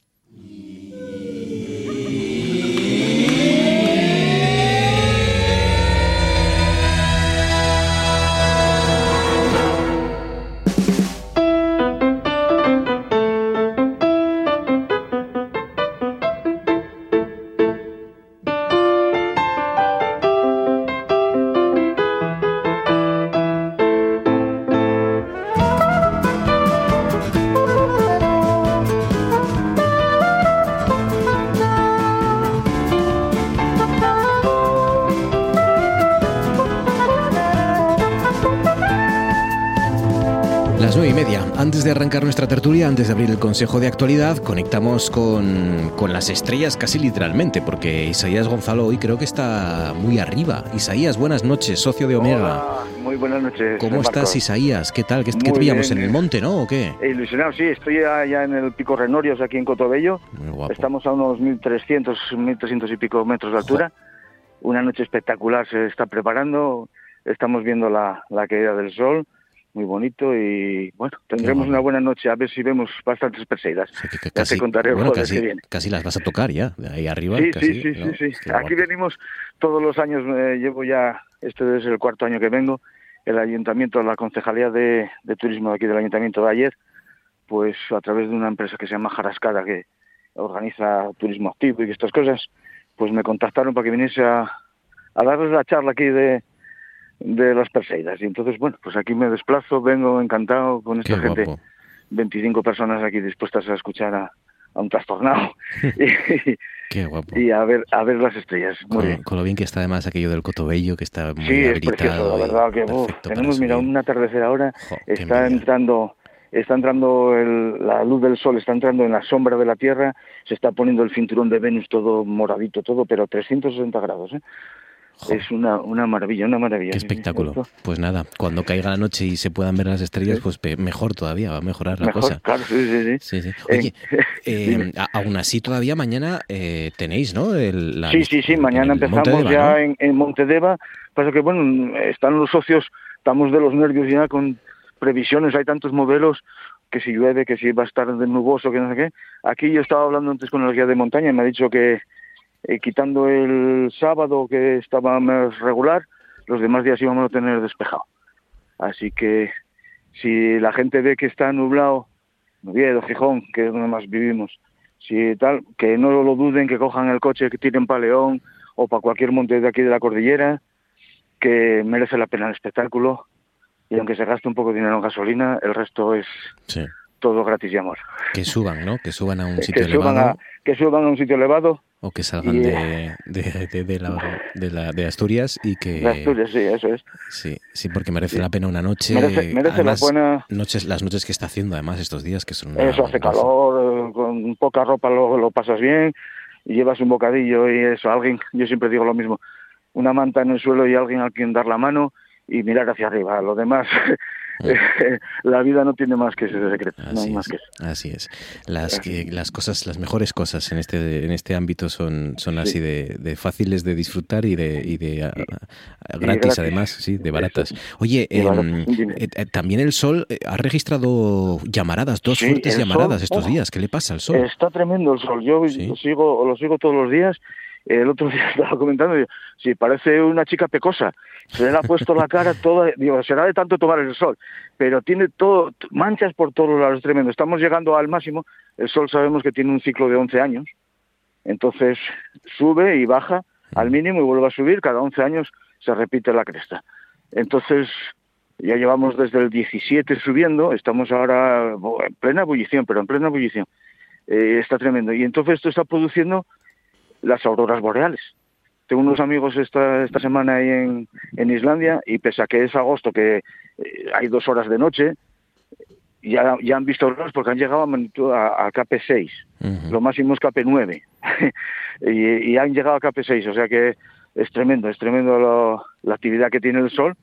Antes de arrancar nuestra tertulia, antes de abrir el Consejo de Actualidad, conectamos con, con, las estrellas casi literalmente, porque Isaías Gonzalo hoy creo que está muy arriba. Isaías, buenas noches, socio de Omega. muy buenas noches. ¿Cómo estás, Isaías? ¿Qué tal? ¿Qué, ¿qué te pillamos en el monte, no? ¿O qué? Ilusionado, sí, estoy ya, en el Pico Renorios, aquí en Cotobello. Muy guapo. Estamos a unos 1.300, 1.300 y pico metros de altura. Una noche espectacular se está preparando. Estamos viendo la, la caída del sol muy bonito y bueno, tendremos una buena noche a ver si vemos bastantes perseidas. casi, contaré casi, las vas a tocar ya, de ahí arriba. Sí, sí, sí, sí, Aquí venimos todos los años, eh, llevo ya, este es el cuarto año que vengo, el ayuntamiento, la concejalía de, turismo de aquí del ayuntamiento de ayer, pues a través de una empresa que se llama Jarascada, que organiza turismo activo y estas cosas, pues me contactaron para que viniese a, a darles la charla aquí de, de las Perseidas. Y entonces, bueno, pues aquí me desplazo, vengo encantado con esta gente. 25 personas aquí dispuestas a escuchar a, un trastornado. [LAUGHS] y, Qué guapo. Y a ver, a ver las estrellas. con, lo bien que está además aquello del Cotobello, que está muy sí, habilitado. la verdad que tenemos, mira, un atardecer ahora, está entrando está entrando la luz del sol, está entrando en la sombra de la Tierra, se está poniendo el cinturón de Venus todo moradito, todo, pero 360 grados. ¿eh? Es una, una maravilla, una maravilla. Qué espectáculo. Pues nada, cuando caiga la noche y se puedan ver las estrellas, pues mejor todavía, va a mejorar la cosa. Claro, sí, sí, sí. Oye, [LAUGHS] eh, aún así todavía mañana eh, tenéis, ¿no? El, sí, sí, sí, mañana empezamos ya en, en Montedeva. Pasa que, bueno, están los socios, estamos de los nervios ya con previsiones, hay tantos modelos que si llueve, que si va a estar de nuboso, que no sé qué. Aquí yo estaba hablando antes con el guía de montaña y me ha dicho que eh, quitando el sábado que estaba más regular, los demás días íbamos a tener despejado. Así que si la gente ve que está nublado, Oviedo, Gijón, que es donde más vivimos, si tal, que no lo duden, que cojan el coche, que tiren para León o para cualquier monte de aquí de la cordillera, que merece la pena el espectáculo y aunque se gaste un poco de dinero en gasolina, el resto es todo gratis y amor. Que suban, ¿no? Que suban a un [LAUGHS] sitio elevado. que suban a un sitio elevado o que salgan de, de, de, la, de, la, de Asturias y que... De Asturias, sí, eso es. Sí, sí porque merece la pena una noche. Merece, merece la buena... Noches, las noches que está haciendo además estos días, que son... eso, hace calor, con poca ropa lo, lo pasas bien, y llevas un bocadillo y eso, alguien, yo siempre digo lo mismo, una manta en el suelo y alguien a quien dar la mano y mirar hacia arriba. Lo demás [LAUGHS] [LAUGHS] la vida no tiene más que ese secreto. Así, no es, que así es. Las, que, las cosas, las mejores cosas en este, en este ámbito son, son así de, fáciles de disfrutar y de, y de gratis, además, sí, de baratas. Oye, em, eh, eh, también el sol eh, ha registrado llamaradas, dos fuertes llamaradas estos días. ¿Qué le pasa al sol? Está tremendo el sol. Yo lo sigo, lo sigo todos los días el otro [LAUGHS] día estaba comentando, si parece una chica pecosa, se le ha puesto la cara toda, digo, será de tanto tomar el sol, pero tiene todo, manchas por todos lados, es tremendo. Estamos llegando al máximo, el sol sabemos que tiene un ciclo de 11 años, entonces sube y baja al mínimo y vuelve a subir, cada 11 años se repite la cresta. Entonces, ya llevamos desde el 17 subiendo, estamos ahora en plena ebullición, pero en plena ebullición. Eh, está tremendo. Y entonces esto está produciendo las auroras boreales. Tengo unos amigos esta, esta semana ahí en, Islandia y pese a que es agosto, que eh, hay dos horas de noche, ya, ya han visto los porque han llegado a, a, KP6, lo máximo es KP9, [LAUGHS] y, y, han llegado a KP6, o sea que es tremendo, es tremendo la actividad que tiene el Sol,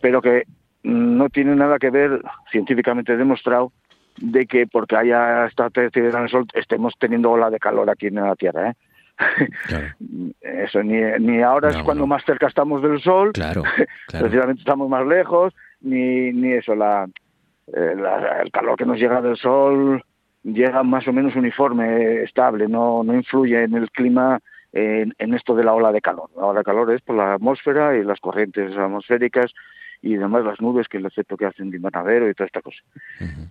pero que no tiene nada que ver, científicamente demostrado, de que porque haya esta actividad en el Sol estemos teniendo ola de calor aquí en la Tierra. ¿eh? [LAUGHS] Eso, ni, ni ahora es cuando más cerca estamos del Sol, [LAUGHS] claro, precisamente estamos más lejos, ni, ni eso, la, eh, el calor que nos llega del Sol llega más o menos uniforme, estable, no, no influye en el clima en, en, esto de la ola de calor. La ola de calor es por la atmósfera y las corrientes atmosféricas y además las nubes, que es el efecto que hacen de invernadero y toda esta cosa.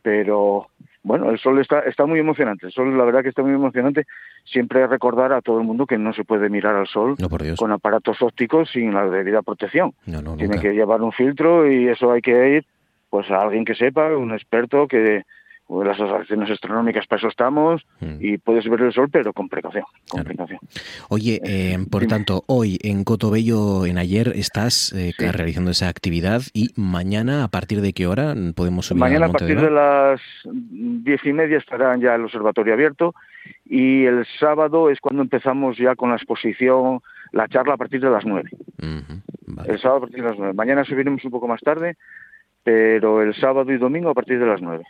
Pero bueno, el sol está, está muy emocionante. El sol, la verdad que está muy emocionante. Siempre recordar a todo el mundo que no se puede mirar al sol con aparatos ópticos sin la debida protección. Tiene que llevar un filtro y eso hay que ir pues a alguien que sepa, un experto que las observaciones astronómicas para eso estamos mm. y puedes ver el sol pero con precaución, con precaución. Oye, eh, por tanto, hoy en Cotobello, en ayer, estás eh, realizando esa actividad y mañana, ¿a partir de qué hora podemos subir Mañana a partir de las diez y media estará ya el observatorio abierto y el sábado es cuando empezamos ya con la exposición, la charla a partir de las nueve. El sábado a partir de las nueve. Mañana subiremos un poco más tarde, pero el sábado y domingo a partir de las nueve.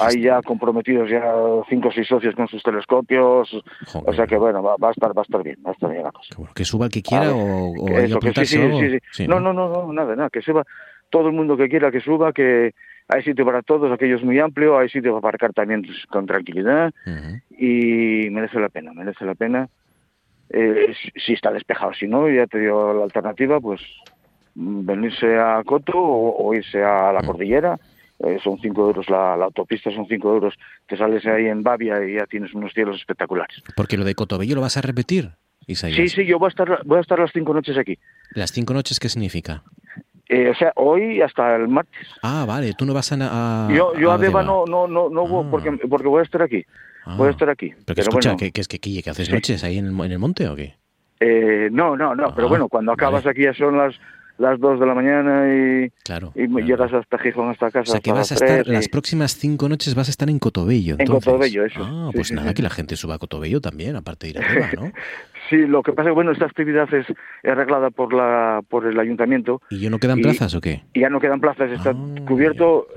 Hay ya comprometidos ya cinco o seis socios con sus telescopios, o sea que bueno, va, a estar va a estar bien, va a estar bien la cosa. que suba el que quiera o, eso, que sí, sí, sí, No, no, no, no, nada, nada, que suba todo el mundo que quiera que suba, que hay sitio para todos, aquello es muy amplio, hay sitio para aparcar también pues, con tranquilidad y merece la pena, merece la pena. Eh, si está despejado, si no, ya te digo la alternativa, pues venirse a Coto o, irse a la cordillera eh, son 5 euros la, autopista, son 5 euros, te sales ahí en Bavia y ya tienes unos cielos espectaculares. Porque lo de Cotobello lo vas a repetir, Isaías. Sí, sí, yo voy a estar, voy a estar las cinco noches aquí. ¿Las cinco noches qué significa? Eh, o sea, hoy hasta el martes. Ah, vale, tú no vas a... yo yo a, Deva no, no, no, no voy, ah. porque, porque voy a estar aquí. voy a ah. estar aquí. Pero, que escucha, que, es que, que, haces noches ahí en el, en el monte o qué? Eh, no, no, no, pero ah, bueno, cuando acabas aquí ya son las las 2 de la mañana y, claro, y llegas hasta Gijón, hasta casa. O sea, que vas a estar, las próximas cinco noches vas a estar en Cotobello. En Cotobello, eso. Ah, pues nada, que la gente suba a Cotobello también, aparte de ir a [LAUGHS] Teba, ¿no? sí, lo que pasa es que, bueno, esta actividad es arreglada por la por el ayuntamiento. ¿Y ya no quedan plazas o qué? Y ya no quedan plazas, está ah, cubierto.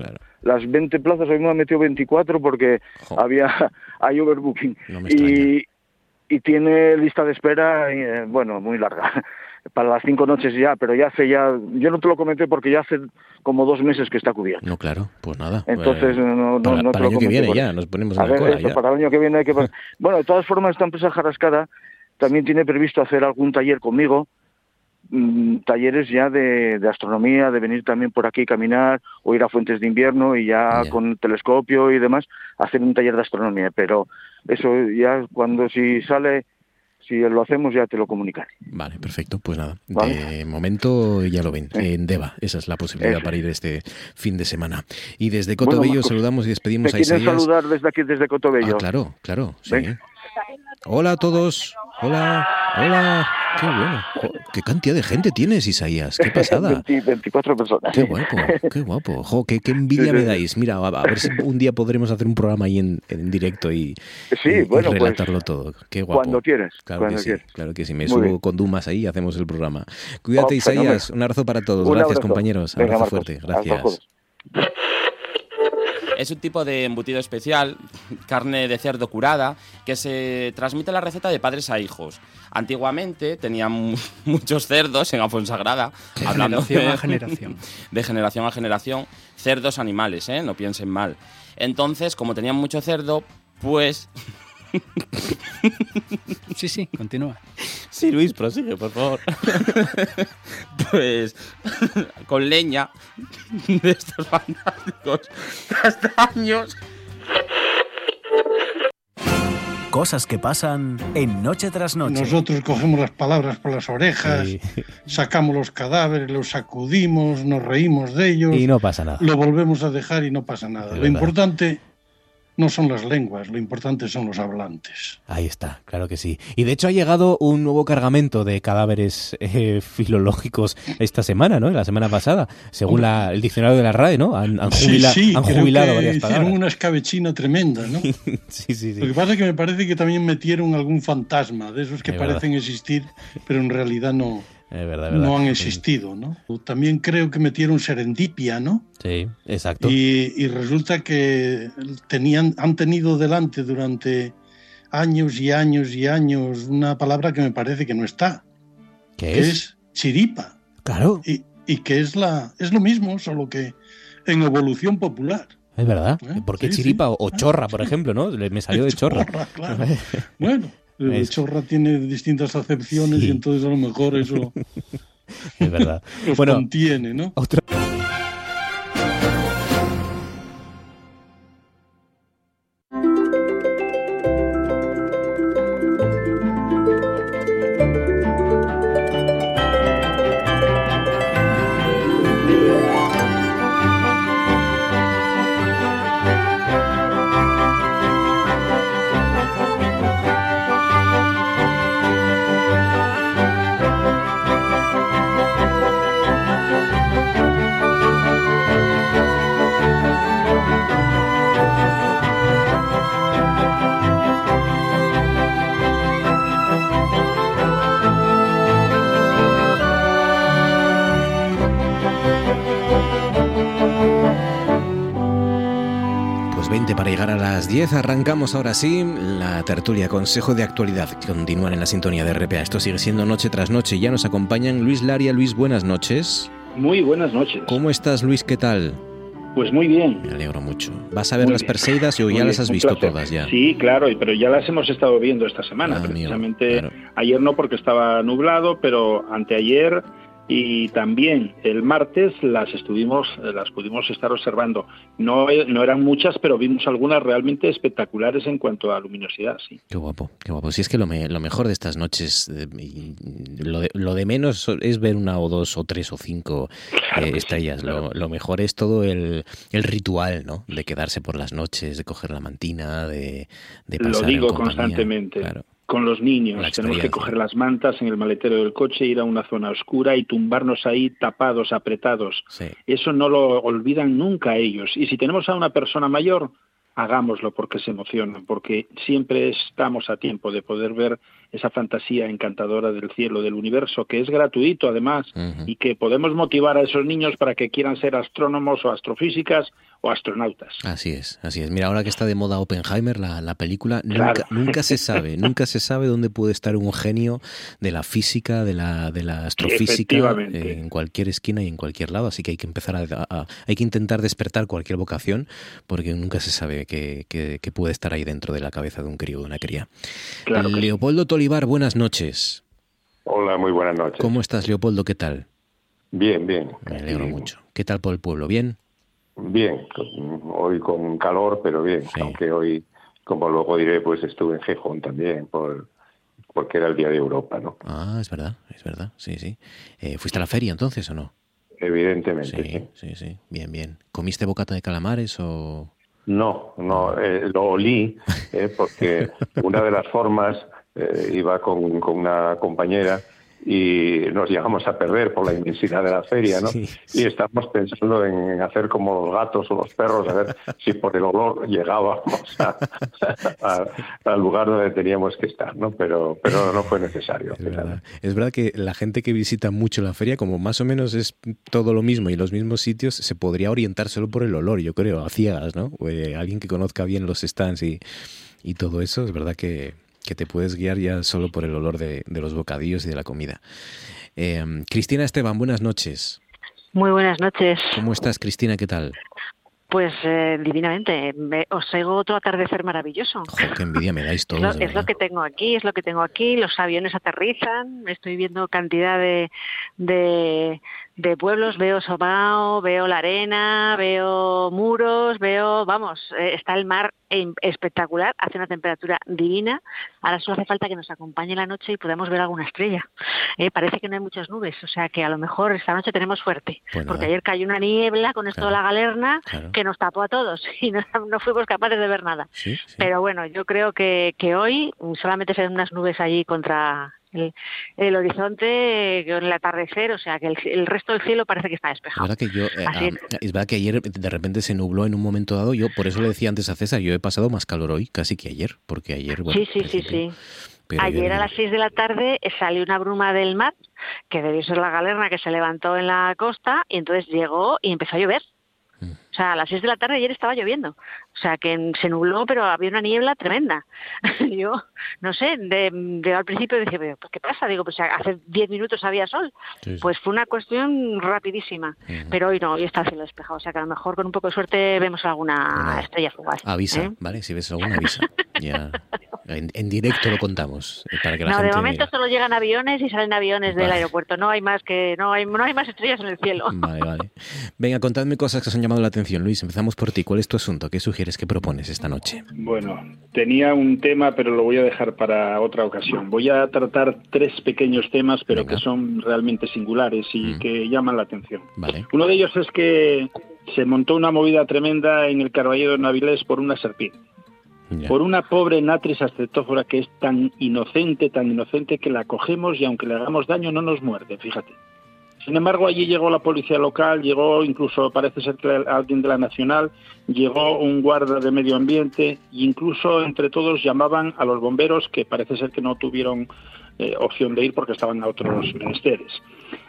Las 20 plazas, hoy me han metido 24 porque había [LAUGHS] hay overbooking. y, y tiene lista de espera, eh, bueno, muy larga para las cinco noches ya, pero ya hace ya, yo no te lo comenté porque ya hace como dos meses que está cubierto. No, claro, pues nada. Entonces, no, no, para, no para el año que viene ya, nos ponemos a, ver, esto, Para el año que viene hay que... [LAUGHS] bueno, de todas formas, esta empresa Jarascada también tiene previsto hacer algún taller conmigo, mm, talleres ya de, de, astronomía, de venir también por aquí caminar o ir a fuentes de invierno y ya con telescopio y demás, hacer un taller de astronomía. Pero eso ya cuando si sale si lo hacemos ya te lo comunicaré. Vale, perfecto. Pues nada, de momento ya lo ven. En Deva, esa es la posibilidad para ir este fin de semana. Y desde Cotobello saludamos y despedimos a Isaías. saludar desde aquí, desde Cotobello? Ah, claro, claro. Sí. Hola a todos. Hola, hola. Qué bueno. qué cantidad de gente tienes, Isaías. Qué pasada. [LAUGHS] 24 personas. Qué guapo, qué guapo. Jo, qué, envidia me dais. Mira, a, ver si un día podremos hacer un programa ahí en, directo y, sí, bueno, pues, relatarlo todo. Qué guapo. Cuando quieres. Claro que sí. Claro que sí. Me subo con Dumas ahí y hacemos el programa. Cuídate, oh, Isaías. Un abrazo para todos. Gracias, compañeros. Un abrazo fuerte. Gracias. Es un tipo de embutido especial, carne de cerdo curada, que se transmite la receta de padres a hijos. Antiguamente tenían [LAUGHS] muchos cerdos en Afonsagrada, hablando de, a [LAUGHS] generación. de generación a generación, cerdos animales, ¿eh? no piensen mal. Entonces, como tenían mucho cerdo, pues [LAUGHS] [LAUGHS] Sí, sí, continúa. Sí, Luis, prosigue, por favor. [LAUGHS] Pues [LAUGHS] con leña de estos fantásticos castaños. Cosas que pasan en noche tras noche. Nosotros cogemos las palabras por las orejas, sacamos los cadáveres, los sacudimos, nos reímos de ellos. Y no pasa nada. Lo volvemos a dejar y no pasa nada. Lo importante no son las lenguas, lo importante son los hablantes. Ahí está, claro que sí. Y de hecho ha llegado un nuevo cargamento de cadáveres [LAUGHS] eh, filológicos esta semana, ¿no? La semana pasada, según el diccionario de la RAE, ¿no? Han, jubilado varias palabras. Hicieron una escabechina tremenda, ¿no? [LAUGHS] sí, sí, sí. Lo que pasa es que me parece que también metieron algún fantasma, de esos que parecen existir, pero en realidad no no han existido, ¿no? También creo que metieron serendipia, ¿no? Sí, exacto. Y, resulta que tenían, han tenido delante durante años y años y años una palabra que me parece que no está. ¿Qué que es? chiripa. Claro. Y, que es, la, es lo mismo, solo que en evolución popular. Es verdad. ¿Eh? ¿Por qué chiripa o, chorra, por ejemplo, no? Me salió de [LAUGHS] chorra. chorra claro. bueno, el chorra tiene distintas acepciones y entonces a lo mejor eso [LAUGHS] es verdad. bueno, contiene, ¿no? Otra... arrancamos ahora sí la tertulia Consejo de Actualidad. Continúan en la sintonía de RPA. Esto sigue siendo noche tras noche. Ya nos acompañan Luis Laria. Luis, buenas noches. Muy buenas noches. ¿Cómo estás, Luis? ¿Qué tal? Pues muy bien. Me alegro mucho. ¿Vas a ver las Perseidas o ya las has visto todas ya? Sí, claro, pero ya las hemos estado viendo esta semana. Ah, precisamente ayer no porque estaba nublado, pero anteayer y también el martes las estuvimos las pudimos estar observando. No, no eran muchas pero vimos algunas realmente espectaculares en cuanto a luminosidad sí. Qué guapo qué guapo. Si es que lo, lo mejor de estas noches eh, lo, de, lo de menos es ver una o dos o tres o cinco eh, estrellas. Lo, lo, mejor es todo el, el, ritual no de quedarse por las noches de coger la mantina de, de pasar lo digo constantemente. Claro con los niños. Tenemos que coger las mantas en el maletero del coche, ir a una zona oscura y tumbarnos ahí tapados, apretados. Eso no lo olvidan nunca ellos. Y si tenemos a una persona mayor, hagámoslo porque se emocionan, porque siempre estamos a tiempo de poder ver esa fantasía encantadora del cielo, del universo, que es gratuito además, y que podemos motivar a esos niños para que quieran ser astrónomos o astrofísicas o astronautas. Así es, así es. Mira, ahora que está de moda Oppenheimer, la, la película, nunca, nunca se [LAUGHS] sabe, nunca se sabe dónde puede estar un genio de la física, de la, de la astrofísica, en cualquier esquina y en cualquier lado. Así que hay que empezar a, hay que intentar despertar cualquier vocación, porque nunca se sabe qué, puede estar ahí dentro de la cabeza de un crío o de una cría. Leopoldo Tolivar, buenas noches. Hola, muy buenas noches. ¿Cómo estás, Leopoldo? ¿Qué tal? Bien, bien. Me alegro mucho. ¿Qué tal por el pueblo? ¿Bien? Bien, hoy con calor, pero bien, aunque hoy, como luego diré, pues estuve en Gijón también, por, porque era el Día de Europa, ¿no? Ah, es verdad, es verdad, sí, sí. Eh, ¿Fuiste a la feria entonces o no? Evidentemente. Sí, sí, sí, bien, bien. ¿Comiste bocata de calamares o...? No, no, eh, lo olí, eh, porque [LAUGHS] una de las formas iba con, con una compañera y nos llegamos a perder por la inmensidad de la feria, ¿no? Y estamos pensando en hacer como los gatos o los perros, a ver [LAUGHS] si por el olor llegábamos [LAUGHS] al lugar donde teníamos que estar, ¿no? Pero, pero no fue necesario. Es verdad. que la gente que visita mucho la feria, como más o menos es todo lo mismo y los mismos sitios, se podría orientar solo por el olor, yo creo, a ciegas, ¿no? Eh, alguien que conozca bien los stands y, y todo eso, es verdad que que te puedes guiar ya solo por el olor de, los bocadillos y de la comida. Em, Cristina Esteban, buenas noches. Muy buenas noches. ¿Cómo estás, Cristina? ¿Qué tal? Pues eh, divinamente. os oigo otro atardecer maravilloso. Joder, qué envidia me dais todos. [LAUGHS] es, lo, que tengo aquí, es lo que tengo aquí. Los aviones aterrizan. Estoy viendo cantidad de, de pueblos, veo Sobao, veo la arena, veo muros, veo, vamos, eh, está el mar espectacular, hace una temperatura divina. Ahora solo hace falta que nos acompañe la noche y podamos ver alguna estrella. Eh, parece que no hay muchas nubes, o sea que a lo mejor esta noche tenemos suerte, pues porque ayer cayó una niebla con esto de la galerna que nos tapó a todos [LAUGHS] y no, fuimos capaces de ver nada. Pero bueno, yo creo que, que hoy solamente se ven unas nubes allí contra el, horizonte con el atardecer, o sea que el, resto del cielo parece que está despejado. que yo, eh, es verdad que ayer de repente se nubló en un momento dado, yo por eso le decía antes a César, yo he pasado más calor hoy casi que ayer, porque ayer... Bueno, sí, sí, sí, sí. Ayer a las 6 de la tarde salió una bruma del mar, que debió ser la galerna que se levantó en la costa, y entonces llegó y empezó a llover. O sea, a las 6 de la tarde ayer estaba lloviendo. O sea, que se nubló, pero había una niebla tremenda. [LAUGHS] Yo, no sé, de, al principio decía, pues, ¿qué pasa? Digo, pues hace 10 minutos había sol. Pues fue una cuestión rapidísima. Pero hoy no, hoy está el cielo despejado. O sea, que a lo mejor con un poco de suerte vemos alguna estrella fugaz. Avisa, ¿eh? ¿vale? Si ves alguna, avisa. ya. En, directo lo contamos. Eh, para que la no, de momento solo llegan aviones y salen aviones del aeropuerto. No hay más que no hay, no hay más estrellas en el cielo. Vale, vale. Venga, contadme cosas que os han llamado la atención, Luis. Empezamos por ti. ¿Cuál es tu asunto? ¿Qué sugieres? ¿Qué propones esta noche? Bueno, tenía un tema, pero lo voy a dejar para otra ocasión. Voy a tratar tres pequeños temas, pero que son realmente singulares y mm. que llaman la atención. Vale. Uno de ellos es que se montó una movida tremenda en el Carballero de Navilés por una serpiente por una pobre natris ascetófora que es tan inocente, tan inocente que la cogemos y aunque le hagamos daño no nos muerde, fíjate. Sin embargo, allí llegó la policía local, llegó incluso, parece ser que alguien de la Nacional, llegó un guarda de medio ambiente e incluso entre todos llamaban a los bomberos que parece ser que no tuvieron eh, opción de ir porque estaban a otros menesteres.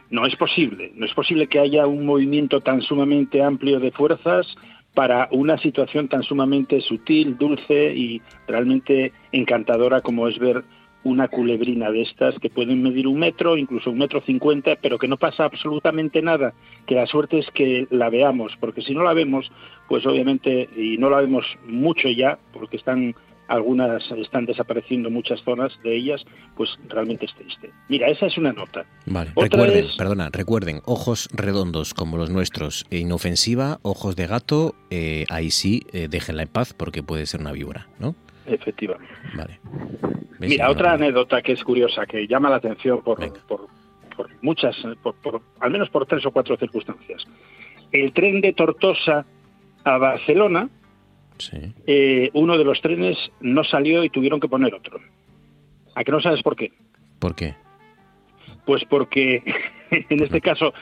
No es posible, no es posible que haya un movimiento tan sumamente amplio de fuerzas para una situación tan sumamente sutil, dulce y realmente encantadora como es ver una culebrina de estas que pueden medir un metro, incluso un metro cincuenta, pero que no pasa absolutamente nada, que la suerte es que la veamos, porque si no la vemos, pues obviamente, y no la vemos mucho ya, porque están algunas están desapareciendo muchas zonas de ellas, pues realmente es triste. Mira, esa es una nota. Vale, recuerden, perdona, recuerden, ojos redondos como los nuestros, e inofensiva, ojos de gato, eh, ahí sí, eh, déjenla en paz porque puede ser una víbora, ¿no? Efectivamente. Vale. Mira, otra anécdota que es curiosa, que llama la atención por, por, muchas, por, al menos por tres o cuatro circunstancias. El tren de Tortosa a Barcelona, eh, uno de los trenes no salió y tuvieron que poner otro. ¿A que no sabes por qué? ¿Por qué? Pues porque, [LAUGHS] en este caso,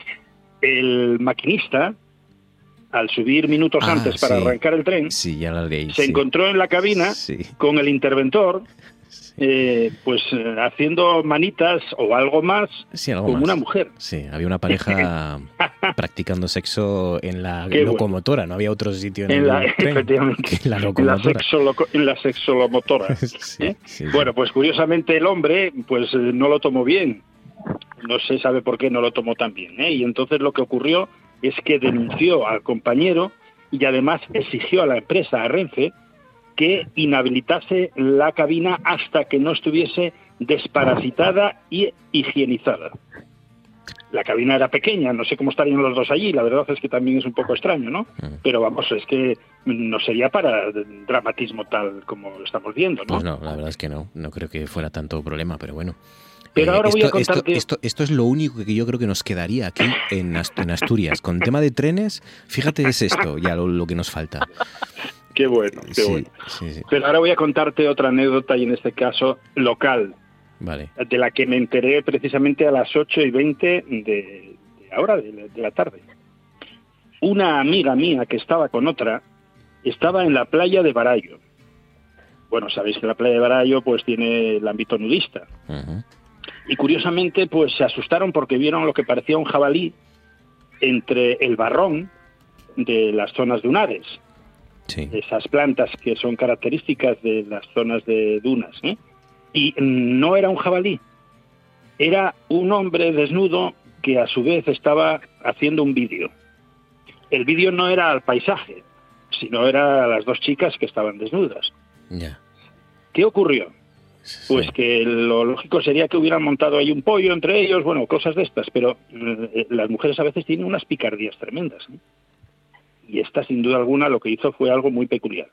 el maquinista, al subir minutos ah, antes para arrancar el tren, se encontró en la cabina con el interventor eh, pues eh, haciendo manitas o algo más con una mujer. Sí, había una pareja [LAUGHS] practicando sexo en la locomotora, no había otro sitio en, la, [LAUGHS] la locomotora. En la, sexolomotora. [LAUGHS] ¿eh? bueno, pues curiosamente el hombre pues no lo tomó bien. No se sabe por qué no lo tomó tan bien. Y entonces lo que ocurrió es que denunció al compañero y además exigió a la empresa, a Renfe, que inhabilitase la cabina hasta que no estuviese desparasitada y higienizada. La cabina era pequeña, no sé cómo estarían los dos allí, la verdad es que también es un poco extraño, ¿no? Mm. Pero vamos, es que no sería para dramatismo tal como lo estamos viendo, ¿no? Pues no, la verdad es que no, no creo que fuera tanto problema, pero bueno. Pero ahora voy a esto, esto, esto, es lo único que yo creo que nos quedaría aquí en, Asturias. Con tema de trenes, fíjate, es esto ya lo que nos falta. Qué bueno, qué bueno. Pero ahora voy a contarte otra anécdota y en este caso local. Vale. De la que me enteré precisamente a las 8 y 20 de, ahora, de, la tarde. Una amiga mía que estaba con otra estaba en la playa de Barallo. Bueno, sabéis que la playa de Barallo pues tiene el ámbito nudista. Y curiosamente pues se asustaron porque vieron lo que parecía un jabalí entre el barrón de las zonas dunares esas plantas que son características de las zonas de dunas. Y no era un jabalí, era un hombre desnudo que a su vez estaba haciendo un vídeo. El vídeo no era al paisaje, sino era a las dos chicas que estaban desnudas. ¿Qué ocurrió? Pues que lo lógico sería que hubieran montado ahí un pollo entre ellos, bueno, cosas de estas, pero eh, las mujeres a veces tienen unas picardías tremendas. Y esta, sin duda alguna, lo que hizo fue algo muy peculiar.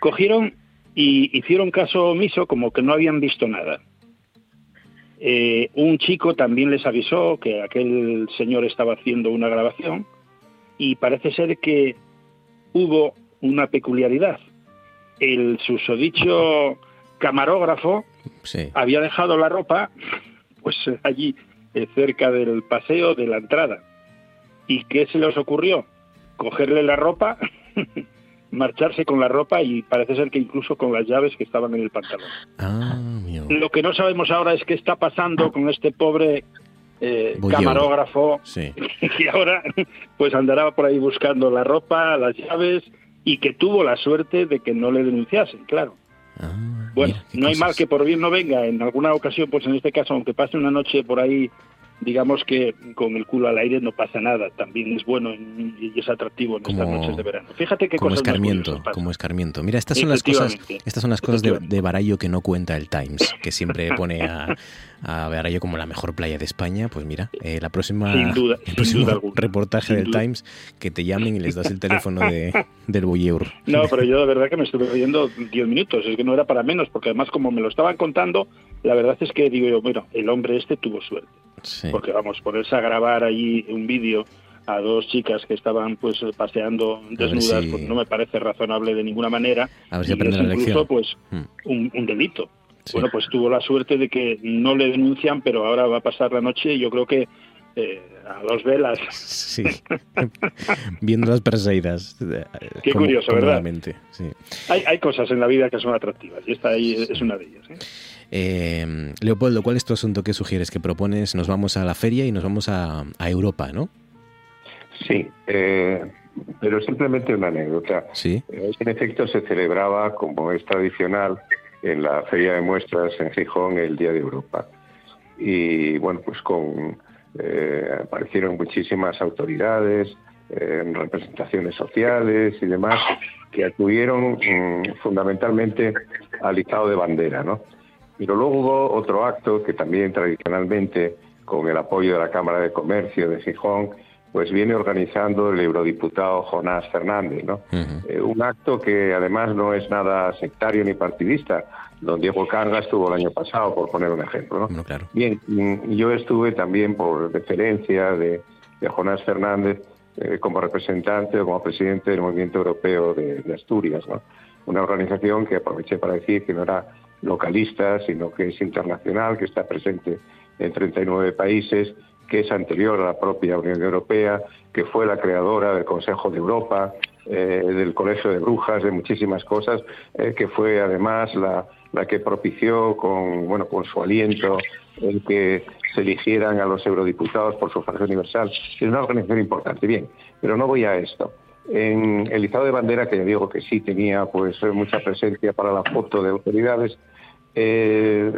Cogieron y hicieron caso omiso como que no habían visto nada. Eh, un chico también les avisó que aquel señor estaba haciendo una grabación y parece ser que hubo una peculiaridad. El susodicho camarógrafo había dejado la ropa pues allí eh, cerca del paseo de la entrada. ¿Y qué se les ocurrió? Cogerle la ropa, [LAUGHS] marcharse con la ropa y parece ser que incluso con las llaves que estaban en el pantalón. Ah, Lo que no sabemos ahora es qué está pasando con este pobre eh, camarógrafo [LAUGHS] que ahora pues andará por ahí buscando la ropa, las llaves y que tuvo la suerte de que no le denunciasen, claro. Ah, bueno, no hay mal que por bien no venga. En alguna ocasión, pues en este caso, aunque pase una noche por ahí digamos que con el culo al aire no pasa nada. También es bueno y es atractivo en estas noches de verano. Fíjate qué como escarmiento, como escarmiento. Mira, estas son las cosas, estas son las cosas de, de Barallo que no cuenta el Times, que siempre pone a, a Barallo como la mejor playa de España. Pues mira, eh, la próxima, el próximo reportaje del Times que te llamen y les das el teléfono de, del Bulleur. No, pero yo de verdad que me estuve oyendo 10 minutos. Es que no era para menos, porque además como me lo estaban contando, la verdad es que digo yo, bueno, el hombre este tuvo suerte. Porque vamos, ponerse a grabar allí un vídeo a dos chicas que estaban pues paseando desnudas, pues no me parece razonable de ninguna manera. A ver si aprende la incluso, pues hmm. un, delito. Bueno, pues tuvo la suerte de que no le denuncian, pero ahora va a pasar la noche y yo creo que eh, a dos velas. Sí, [LAUGHS] viendo las perseguidas. Eh, Qué curioso, ¿verdad? Sí. Hay, hay, cosas en la vida que son atractivas y esta ahí es una de ellas. ¿eh? Eh, Leopoldo, ¿cuál es tu asunto que sugieres? Que propones, nos vamos a la feria y nos vamos a, Europa, ¿no? Sí, eh, pero simplemente una anécdota. Sí. Eh, en efecto, se celebraba, como es tradicional, en la Feria de Muestras en Gijón el Día de Europa. Y bueno, pues con aparecieron muchísimas autoridades, representaciones sociales y demás, que acudieron mm, fundamentalmente al izado de bandera, ¿no? Pero luego hubo otro acto que también tradicionalmente, con el apoyo de la Cámara de Comercio de Gijón, pues viene organizando el eurodiputado Jonás Fernández, ¿no? Eh, un acto que además no es nada sectario ni partidista. Don Diego Cangas estuvo el año pasado, por poner un ejemplo, ¿no? Bien, mm, yo estuve también por deferencia de, Jonás Fernández eh, como representante o como presidente del Movimiento Europeo de, de Asturias, ¿no? Una organización que aproveché para decir que no era localista, sino que es internacional, que está presente en 39 países, que es anterior a la propia Unión Europea, que fue la creadora del Consejo de Europa, eh, del Colegio de Brujas, de muchísimas cosas, eh, que fue además la, la, que propició con, bueno, con su aliento el que se eligieran a los eurodiputados por sufragio universal. Es una organización importante, bien, pero no voy a esto. En el izado de bandera, que ya digo que sí tenía pues mucha presencia para la foto de autoridades, eh,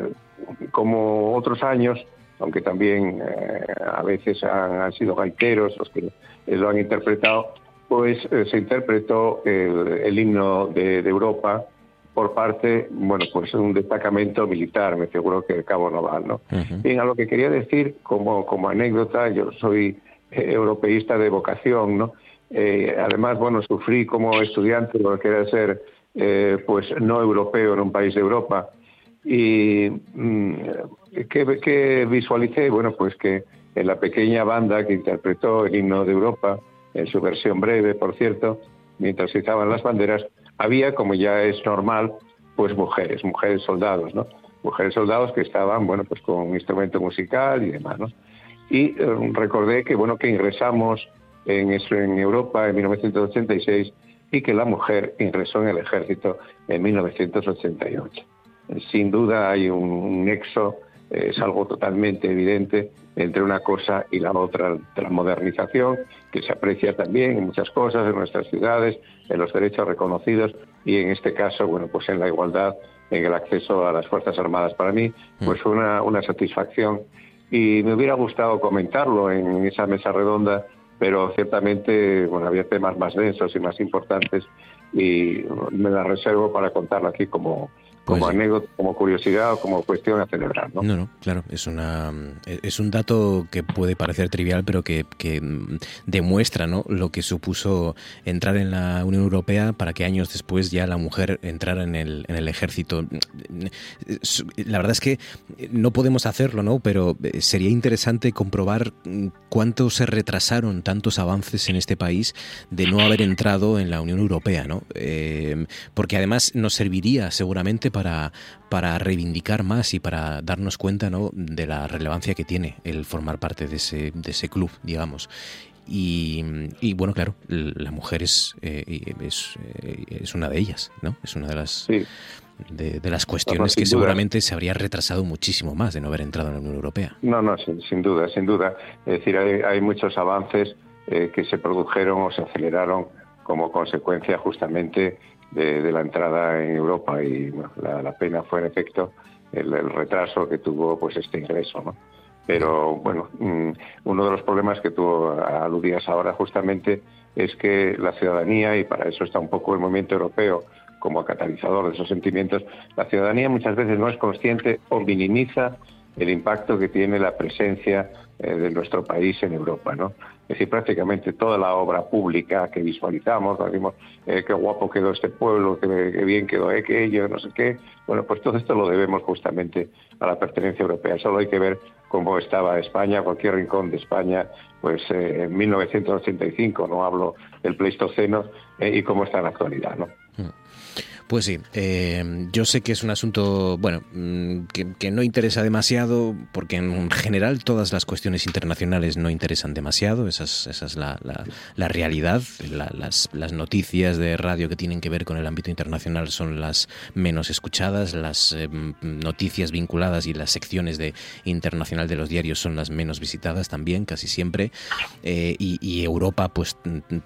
como otros años, aunque también eh, a veces han, sido gaiteros los que lo han interpretado, pues eh, se interpretó el, himno de, Europa por parte, bueno, pues un destacamento militar, me figuro que el Cabo Naval, ¿no? Bien, a lo que quería decir, como, como anécdota, yo soy europeísta de vocación, ¿no? además, bueno, sufrí como estudiante lo que era ser, pues, no europeo en un país de Europa, y mm, ¿qué, visualicé? Bueno, pues que en la pequeña banda que interpretó el himno de Europa, en su versión breve, por cierto, mientras se izaban las banderas, había, como ya es normal, pues mujeres, mujeres soldados, ¿no? Mujeres soldados que estaban, bueno, pues con un instrumento musical y demás, ¿no? Y eh, recordé que, bueno, que ingresamos en, en Europa en 1986 y que la mujer ingresó en el ejército en 1988 sin duda hay un, nexo, eh, es algo totalmente evidente entre una cosa y la otra de la modernización, que se aprecia también en muchas cosas, en nuestras ciudades, en los derechos reconocidos y en este caso, bueno, pues en la igualdad, en el acceso a las Fuerzas Armadas. Para mí, pues fue una, una satisfacción y me hubiera gustado comentarlo en esa mesa redonda, pero ciertamente, bueno, había temas más densos y más importantes y me la reservo para contarlo aquí como, como pues anécdota, como curiosidad o como cuestión a celebrar. ¿no? no, claro, es, una, es un dato que puede parecer trivial, pero que, demuestra ¿no? lo que supuso entrar en la Unión Europea para que años después ya la mujer entrara en el, en el ejército. La verdad es que no podemos hacerlo, ¿no? pero sería interesante comprobar cuánto se retrasaron tantos avances en este país de no haber entrado en la Unión Europea, ¿no? Eh, porque además nos serviría seguramente para, para reivindicar más y para darnos cuenta ¿no? de la relevancia que tiene el formar parte de ese, de ese club, digamos. Y, bueno, claro, la mujer es, eh, es, eh, es, una de ellas, ¿no? Es una de las, de, las cuestiones que seguramente se habría retrasado muchísimo más de no haber entrado en la Unión Europea. No, no, sin, duda, sin duda. Es decir, hay, hay muchos avances eh, que se produjeron o se aceleraron como consecuencia justamente de, la entrada en Europa y la, pena fue en efecto el, retraso que tuvo pues este ingreso, ¿no? Pero bueno, mm, uno de los problemas que tú aludías ahora justamente es que la ciudadanía, y para eso está un poco el movimiento europeo como catalizador de esos sentimientos, la ciudadanía muchas veces no es consciente o minimiza el impacto que tiene la presencia eh, de nuestro país en Europa, ¿no? Es decir, prácticamente toda la obra pública que visualizamos, decimos, eh, qué guapo quedó este pueblo, qué, bien quedó aquello, no sé qué. Bueno, pues todo esto lo debemos justamente a la pertenencia europea. Solo hay que ver cómo estaba España, cualquier rincón de España, pues eh, en 1985, no hablo del Pleistoceno, y cómo está en la actualidad, ¿no? Mm. Pues sí, eh, yo sé que es un asunto, bueno, mm, que, no interesa demasiado, porque en general todas las cuestiones internacionales no interesan demasiado, esa es, esa es la, realidad. las, las, noticias de radio que tienen que ver con el ámbito internacional son las menos escuchadas, las eh, noticias vinculadas y las secciones de internacional de los diarios son las menos visitadas también, casi siempre. Eh, y, Europa, pues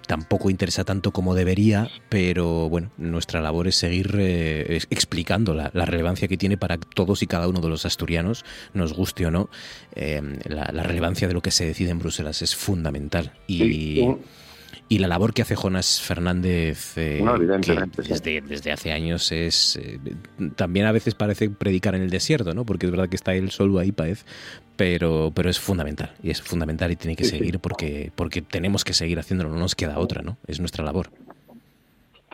tampoco interesa tanto como debería, pero bueno, nuestra labor es seguir eh, explicando la, relevancia que tiene para todos y cada uno de los asturianos, nos guste o no, eh, la, relevancia de lo que se decide en Bruselas es fundamental. Y, y la labor que hace Jonas Fernández eh, desde, desde, hace años es también a veces parece predicar en el desierto, ¿no? Porque es verdad que está él solo ahí, Paez, pero, pero es fundamental, y es fundamental y tiene que seguir porque, porque tenemos que seguir haciéndolo, no nos queda otra, ¿no? Es nuestra labor.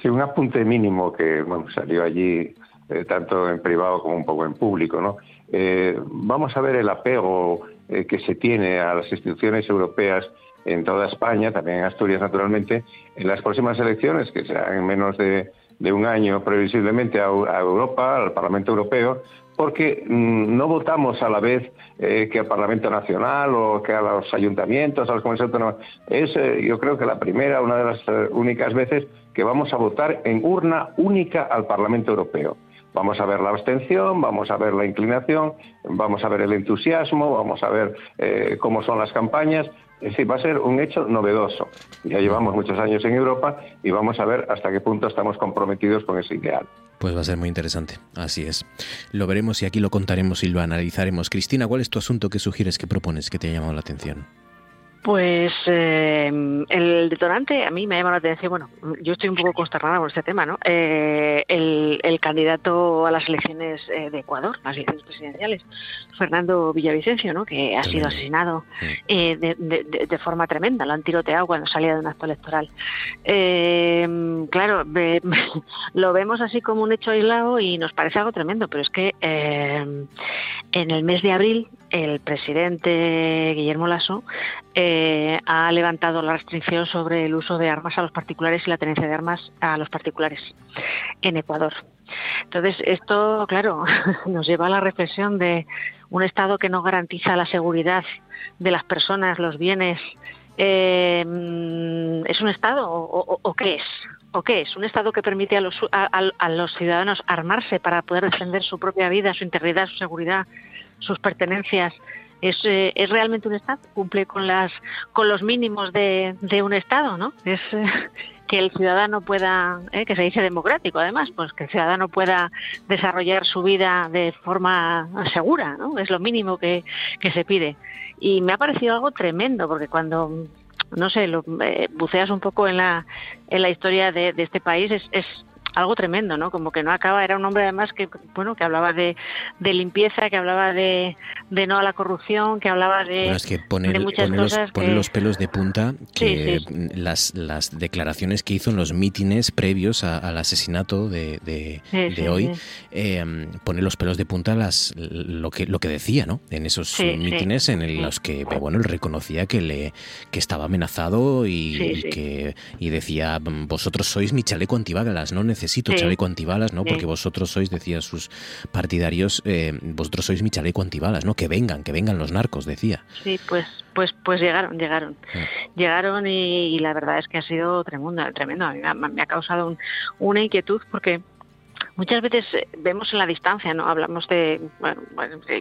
Sí, un apunte mínimo que bueno, salió allí eh, tanto en privado como un poco en público. ¿no? Eh, vamos a ver el apego eh, que se tiene a las instituciones europeas en toda España, también en Asturias naturalmente, en las próximas elecciones, que serán en menos de, un año previsiblemente a, Europa, al Parlamento Europeo, porque mm, no votamos a la vez que al Parlamento Nacional o que a los ayuntamientos, a los comunidades autónomas. Es, yo creo que la primera, una de las únicas veces que vamos a votar en urna única al Parlamento Europeo. Vamos a ver la abstención, vamos a ver la inclinación, vamos a ver el entusiasmo, vamos a ver eh, cómo son las campañas. Es decir, va a ser un hecho novedoso. Ya llevamos muchos años en Europa y vamos a ver hasta qué punto estamos comprometidos con ese ideal. Pues va a ser muy interesante, así es. Lo veremos y aquí lo contaremos y lo analizaremos. Cristina, ¿cuál es tu asunto que sugieres, que propones, que te ha llamado la atención? Pues eh, el detonante a mí me ha llamado la atención, bueno, yo estoy un poco consternada por este tema, ¿no? Eh, el, candidato a las elecciones eh, de Ecuador, las elecciones presidenciales, Fernando Villavicencio, ¿no? Que ha sido asesinado de, forma tremenda, lo han tiroteado cuando salía de un acto electoral. claro, [LAUGHS] lo vemos así como un hecho aislado y nos parece algo tremendo, pero es que en el mes de abril el presidente Guillermo Lasso eh, ha levantado la restricción sobre el uso de armas a los particulares y la tenencia de armas a los particulares en Ecuador. Entonces, esto, claro, [LAUGHS] nos lleva a la reflexión de un Estado que no garantiza la seguridad de las personas, los bienes. Eh, ¿Es un Estado o, qué es? ¿O qué es? ¿Un Estado que permite a los, a los ciudadanos armarse para poder defender su propia vida, su integridad, su seguridad, sus pertenencias es, eh, es realmente un Estado, cumple con las con los mínimos de, de un Estado, ¿no? Es eh, que el ciudadano pueda, eh, que se dice democrático además, pues que el ciudadano pueda desarrollar su vida de forma segura, ¿no? Es lo mínimo que, que se pide. Y me ha parecido algo tremendo, porque cuando, no sé, lo, buceas un poco en la, en la historia de, de este país, es, es algo tremendo, ¿no? Como que no acaba, era un hombre además que, bueno, que hablaba de, limpieza, que hablaba de, no a la corrupción, que hablaba de, es que pone, muchas cosas los, pone los pelos de punta que Las, las declaraciones que hizo en los mítines previos al asesinato de, de, hoy, eh, pone los pelos de punta las, lo, que, lo que decía, ¿no? En esos mítines en los que, bueno, él reconocía que, le, que estaba amenazado y, que y decía, vosotros sois mi chaleco antibalas, no necesito chaleco antibalas, ¿no? Porque vosotros sois, decía sus partidarios, eh, vosotros sois mi chaleco antibalas, ¿no? Que vengan, que vengan los narcos, decía. Sí, pues pues pues llegaron, llegaron. Llegaron y, la verdad es que ha sido tremendo, tremendo. A mí me ha, causado una inquietud porque muchas veces eh, vemos en la distancia, ¿no? Hablamos de, bueno,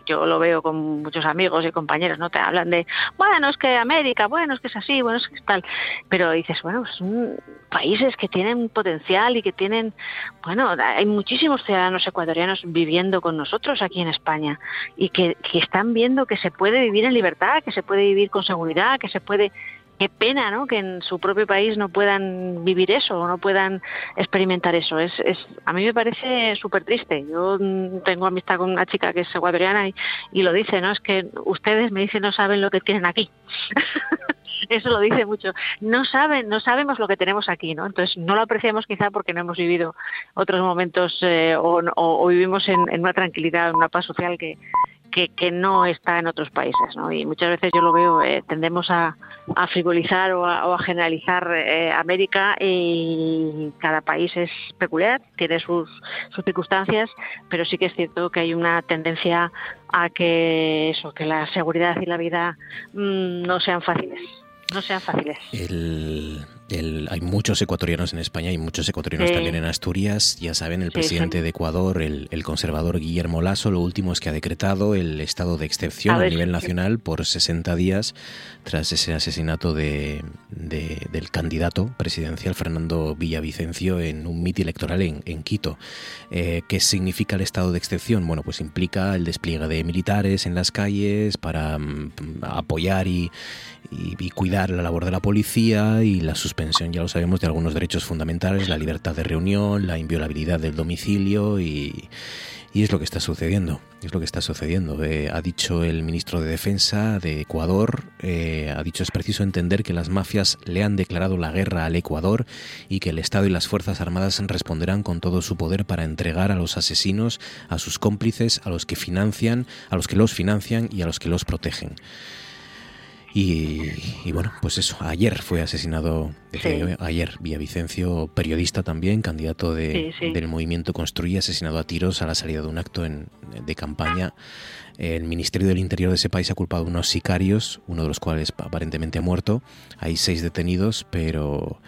yo lo veo con muchos amigos y compañeros, ¿no? Te hablan de, bueno, es que América, bueno, es que es así, bueno, es que es tal. Pero dices, bueno, son países que tienen potencial y que tienen, bueno, hay muchísimos ciudadanos ecuatorianos viviendo con nosotros aquí en España y que, que están viendo que se puede vivir en libertad, que se puede vivir con seguridad, que se puede qué pena ¿no? que en su propio país no puedan vivir eso o no puedan experimentar eso. Es, es, a mí me parece súper triste. Yo mm, tengo amistad con una chica que es ecuatoriana y, y lo dice, ¿no? Es que ustedes me dicen no saben lo que tienen aquí. [LAUGHS] eso lo dice mucho. No saben, no sabemos lo que tenemos aquí, ¿no? Entonces no lo apreciamos quizá porque no hemos vivido otros momentos eh, o, o, vivimos en, en una tranquilidad, en una paz social que, que, no está en otros países. ¿no? Y muchas veces yo lo veo, eh, tendemos a, a, frivolizar o a, generalizar eh, América y cada país es peculiar, tiene sus, sus circunstancias, pero sí que es cierto que hay una tendencia a que eso, que la seguridad y la vida mm, no sean fáciles. No sean fáciles. Hay muchos ecuatorianos en España y muchos ecuatorianos también en Asturias. Ya saben, el presidente de Ecuador, el, conservador Guillermo Lasso, lo último es que ha decretado el estado de excepción a, nivel nacional por 60 días tras ese asesinato de, del candidato presidencial Fernando Villavicencio en un mitin electoral en, Quito. Eh, ¿Qué significa el estado de excepción? Bueno, pues implica el despliegue de militares en las calles para mm, apoyar y, y, cuidar la labor de la policía y la suspensión, ya lo sabemos, de algunos derechos fundamentales, la libertad de reunión, la inviolabilidad del domicilio y, y es lo que está sucediendo. Es lo que está sucediendo. Eh, ha dicho el ministro de Defensa de Ecuador, eh, ha dicho es preciso entender que las mafias le han declarado la guerra al Ecuador y que el Estado y las Fuerzas Armadas responderán con todo su poder para entregar a los asesinos, a sus cómplices, a los que financian, a los que los financian y a los que los protegen. Y, bueno, pues eso, ayer fue asesinado, ayer Villavicencio, periodista también, candidato de, del movimiento Construye, asesinado a tiros a la salida de un acto en, de campaña. El Ministerio del Interior de ese país ha culpado a unos sicarios, uno de los cuales aparentemente ha muerto. Hay seis detenidos, pero,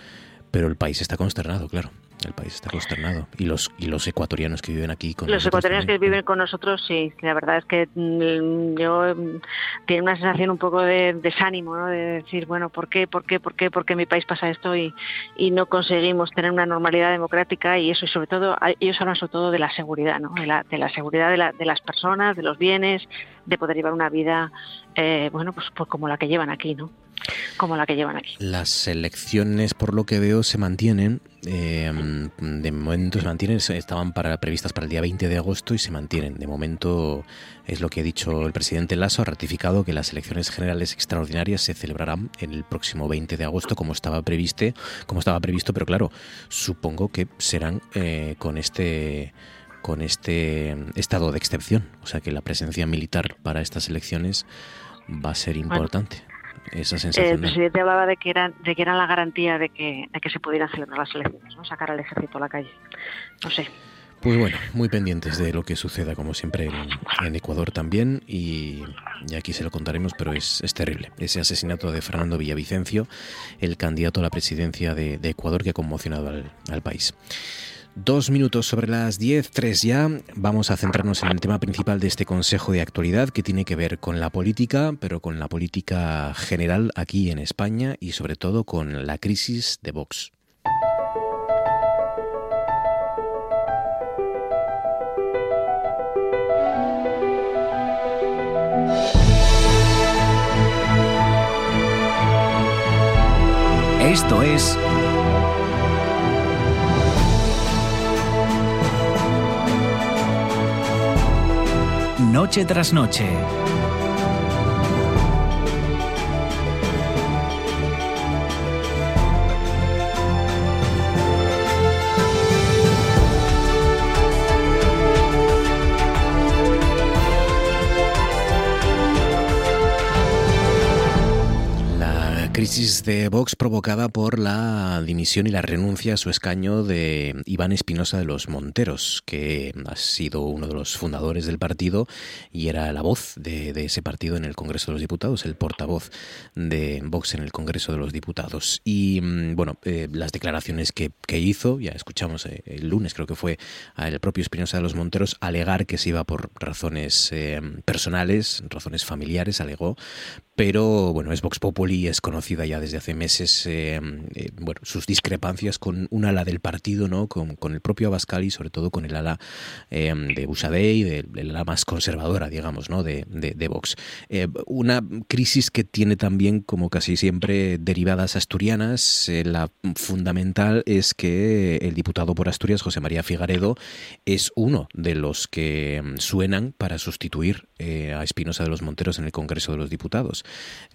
pero el país está consternado, claro. El país está consternado. Y los, y los ecuatorianos que viven aquí con Los ecuatorianos que viven con nosotros, sí. La verdad es que mm, yo mm, tiene una sensación un poco de desánimo, ¿no? De decir, bueno, ¿por qué, por qué, por qué, por qué en mi país pasa esto y, y no conseguimos tener una normalidad democrática? Y eso, y sobre todo, ellos hablan sobre todo de la seguridad, ¿no? De la, de la seguridad de, la, de las personas, de los bienes, de poder llevar una vida, eh, bueno, pues, pues como la que llevan aquí, ¿no? como la que llevan aquí. Las elecciones, por lo que veo, se mantienen. Eh, de momento se mantienen, estaban para, previstas para el día 20 de agosto y se mantienen. De momento es lo que ha dicho el presidente Lasso, ha ratificado que las elecciones generales extraordinarias se celebrarán el próximo 20 de agosto como estaba previsto, como estaba previsto, pero claro, supongo que serán eh, con este con este estado de excepción, o sea que la presencia militar para estas elecciones va a ser importante. El presidente hablaba de que era de que era la garantía de que, de que se pudieran celebrar las elecciones, ¿no? sacar al ejército a la calle. No sé. Pues bueno, muy pendientes de lo que suceda, como siempre, en, Ecuador también, y, aquí se lo contaremos, pero es, terrible. Ese asesinato de Fernando Villavicencio, el candidato a la presidencia de, Ecuador que ha conmocionado al, al país. Dos minutos sobre las diez, tres ya. Vamos a centrarnos en el tema principal de este Consejo de Actualidad que tiene que ver con la política, pero con la política general aquí en España y sobre todo con la crisis de Vox. Esto es noche tras noche. Crisis de Vox provocada por la dimisión y la renuncia a su escaño de Iván Espinosa de los Monteros, que ha sido uno de los fundadores del partido y era la voz de, ese partido en el Congreso de los Diputados, el portavoz de Vox en el Congreso de los Diputados. Y mm, bueno, eh, las declaraciones que, hizo, ya escuchamos eh, el lunes, creo que fue el propio Espinosa de los Monteros, alegar que se iba por razones eh, personales, razones familiares, alegó, pero bueno, es Vox Populi, es conocida ya desde hace meses, eh, eh, bueno, sus discrepancias con un ala del partido, ¿no? Con, el propio Abascal y sobre todo con el ala eh, de Busadei, del ala más conservadora, digamos, ¿no? De, de, Vox. una crisis que tiene también, como casi siempre, derivadas asturianas. la fundamental es que el diputado por Asturias, José María Figaredo, es uno de los que mm, suenan para sustituir a Espinosa de los Monteros en el Congreso de los Diputados.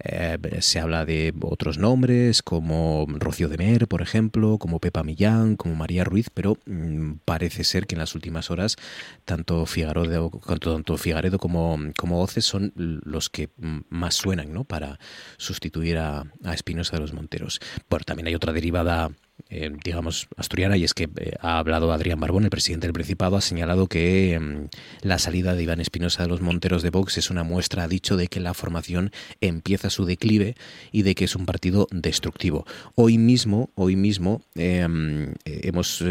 Eh, se habla de otros nombres como Rocío de Mer, por ejemplo, como Pepa Millán, como María Ruiz, pero mm, parece ser que en las últimas horas tanto Figaredo, tanto Figaredo como, como Oces son los que más suenan ¿no? para sustituir a, a Espinosa de los Monteros. Bueno, también hay otra derivada eh, digamos, asturiana, y es que eh, ha hablado Adrián Barbón, el presidente del Principado, ha señalado que mm, la salida de Iván Espinosa de los Monteros de Vox es una muestra, ha dicho, de que la formación empieza su declive y de que es un partido destructivo. Hoy mismo, hoy mismo em, eh, hemos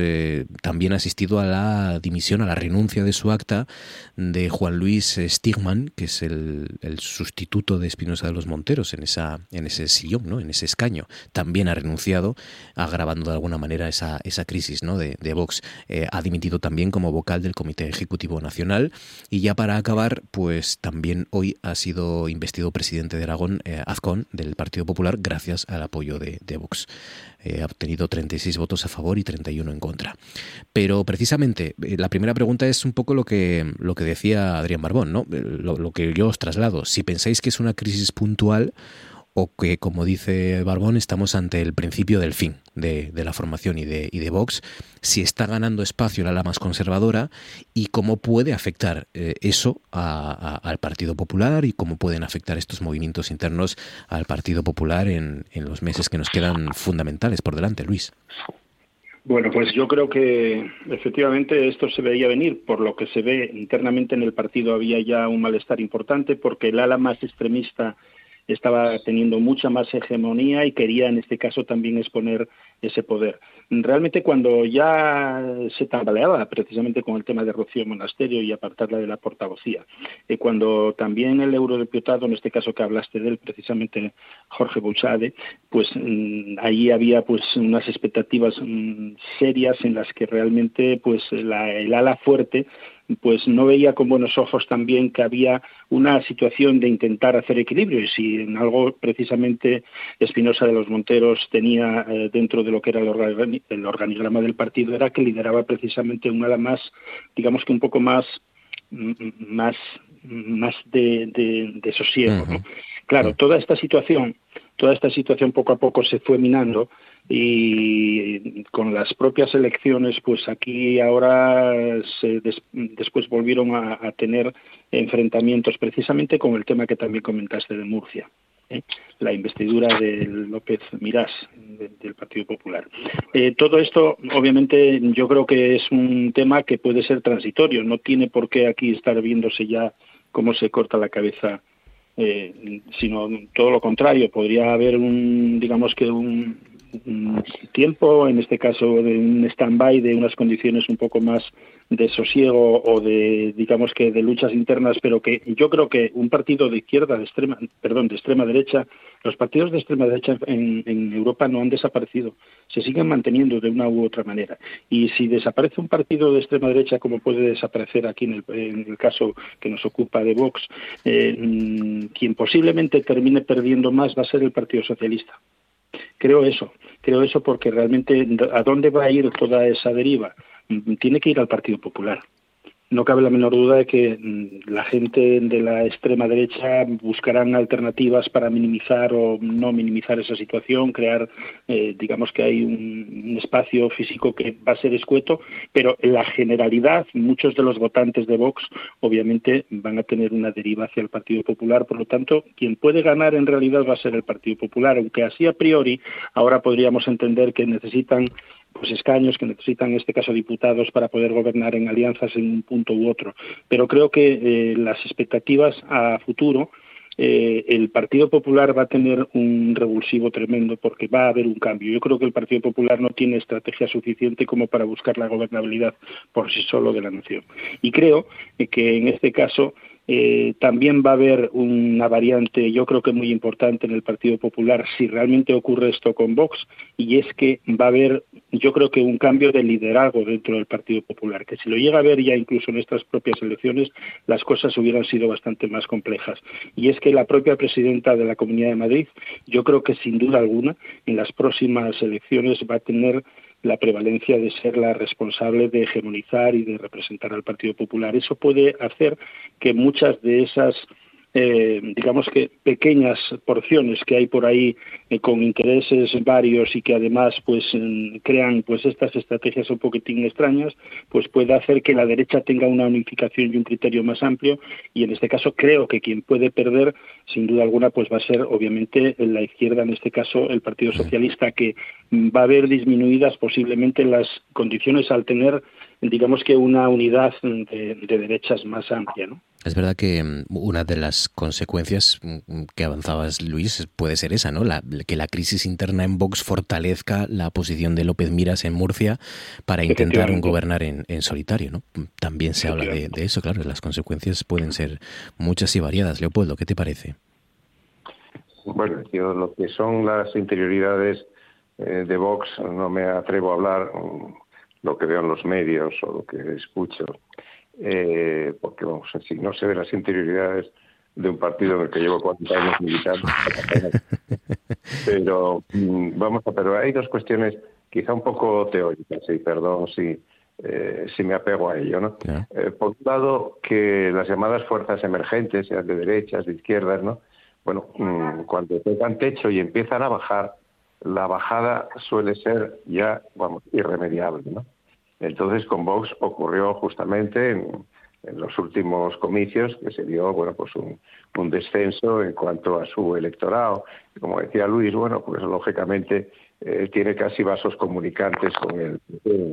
también asistido a la dimisión, a la renuncia de su acta de Juan Luis Stigman, que es el, sustituto de Espinosa de los Monteros en, esa, en ese sillón, ¿no? en ese escaño. También ha renunciado, a de alguna manera esa, esa crisis ¿no? de, Vox. Eh, ha dimitido también como vocal del Comité Ejecutivo Nacional y ya para acabar, pues también hoy ha sido investido presidente de Aragón, eh, del Partido Popular, gracias al apoyo de, Vox. Eh, ha obtenido 36 votos a favor y 31 en contra. Pero precisamente la primera pregunta es un poco lo que, lo que decía Adrián Barbón, ¿no? lo, lo que yo os traslado. Si pensáis que es una crisis puntual, o que, como dice Barbón, estamos ante el principio del fin de, la formación y de, Vox, si está ganando espacio la ala más conservadora y cómo puede afectar eh, eso al Partido Popular y cómo pueden afectar estos movimientos internos al Partido Popular en, en los meses que nos quedan fundamentales por delante, Luis. Bueno, pues yo creo que efectivamente esto se veía venir. Por lo que se ve internamente en el partido había ya un malestar importante porque el ala más extremista estaba teniendo mucha más hegemonía y quería en este caso también exponer ese poder. Realmente cuando ya se tambaleaba precisamente con el tema de Rocío Monasterio y apartarla de la portavocía, y cuando también el eurodiputado, en este caso que hablaste de él, precisamente Jorge Buchade, pues mm, ahí había pues unas expectativas mm, serias en las que realmente pues la, el ala fuerte pues no veía con buenos ojos también que había una situación de intentar hacer equilibrio y si en algo precisamente Espinosa de los Monteros tenía eh, dentro de lo que era el, organigrama del partido era que lideraba precisamente un ala más, digamos que un poco más más más de, de, sosiego. Claro, toda esta situación, toda esta situación poco a poco se fue minando y con las propias elecciones, pues aquí ahora se después volvieron a, tener enfrentamientos precisamente con el tema que también comentaste de Murcia. ¿eh? la investidura de López Mirás del Partido Popular. Eh, todo esto, obviamente, yo creo que es un tema que puede ser transitorio, no tiene por qué aquí estar viéndose ya cómo se corta la cabeza, eh, sino todo lo contrario, podría haber un, digamos que un, tiempo, en este caso de un stand-by, de unas condiciones un poco más de sosiego o de, digamos que de luchas internas, pero que yo creo que un partido de izquierda, de extrema, perdón, de extrema derecha, los partidos de extrema derecha en, en Europa no han desaparecido, se siguen manteniendo de una u otra manera. Y si desaparece un partido de extrema derecha, como puede desaparecer aquí en el, en el caso que nos ocupa de Vox, eh, mm, quien posiblemente termine perdiendo más va a ser el Partido Socialista. Creo eso, creo eso porque realmente a dónde va a ir toda esa deriva. Mm, tiene que ir al Partido Popular. No cabe la menor duda de que mm, la gente de la extrema derecha buscarán alternativas para minimizar o no minimizar esa situación, crear, eh, digamos que hay un, espacio físico que va a ser escueto, pero en la generalidad, muchos de los votantes de Vox obviamente van a tener una deriva hacia el Partido Popular, por lo tanto, quien puede ganar en realidad va a ser el Partido Popular, aunque así a priori ahora podríamos entender que necesitan pues escaños que necesitan en este caso diputados para poder gobernar en alianzas en un punto u otro. Pero creo que eh, las expectativas a futuro eh, el Partido Popular va a tener un revulsivo tremendo porque va a haber un cambio. Yo creo que el Partido Popular no tiene estrategia suficiente como para buscar la gobernabilidad por sí solo de la nación. Y creo que en este caso eh, también va a haber una variante, yo creo que muy importante en el Partido Popular, si realmente ocurre esto con Vox, y es que va a haber, yo creo que un cambio de liderazgo dentro del Partido Popular, que si lo llega a ver ya incluso en estas propias elecciones, las cosas hubieran sido bastante más complejas. Y es que la propia presidenta de la Comunidad de Madrid, yo creo que sin duda alguna, en las próximas elecciones va a tener la prevalencia de ser la responsable de hegemonizar y de representar al Partido Popular. Eso puede hacer que muchas de esas eh, digamos que pequeñas porciones que hay por ahí eh, con intereses varios y que además pues crean pues estas estrategias un poquitín extrañas pues puede hacer que la derecha tenga una unificación y un criterio más amplio y en este caso creo que quien puede perder sin duda alguna pues va a ser obviamente la izquierda en este caso el Partido Socialista que va a ver disminuidas posiblemente las condiciones al tener digamos que una unidad de, derechas más amplia. ¿no? Es verdad que mm, una de las consecuencias mm, que avanzabas, Luis, puede ser esa, ¿no? La, que la crisis interna en Vox fortalezca la posición de López Miras en Murcia para intentar gobernar en, solitario, ¿no? También se habla de, eso, claro, las consecuencias pueden ser muchas y variadas. Leopoldo, ¿qué te parece? Bueno, yo lo que son las interioridades eh, de Vox no me atrevo a hablar lo que veo en los medios o lo que escucho, eh, porque vamos, si no se ven las interioridades de un partido en el que llevo 40 años militando, [LAUGHS] pero mm, vamos a, pero hay dos cuestiones quizá un poco teóricas, y perdón si eh, si me apego a ello, ¿no? Eh, por un lado, que las llamadas fuerzas emergentes, sean de derechas, de izquierdas, ¿no? Bueno, mm, cuando tocan techo y empiezan a bajar, la bajada suele ser ya, vamos, irremediable, ¿no? Entonces, con Vox ocurrió justamente en, los últimos comicios que se dio, bueno, pues un, descenso en cuanto a su electorado. Como decía Luis, bueno, pues lógicamente eh, tiene casi vasos comunicantes con el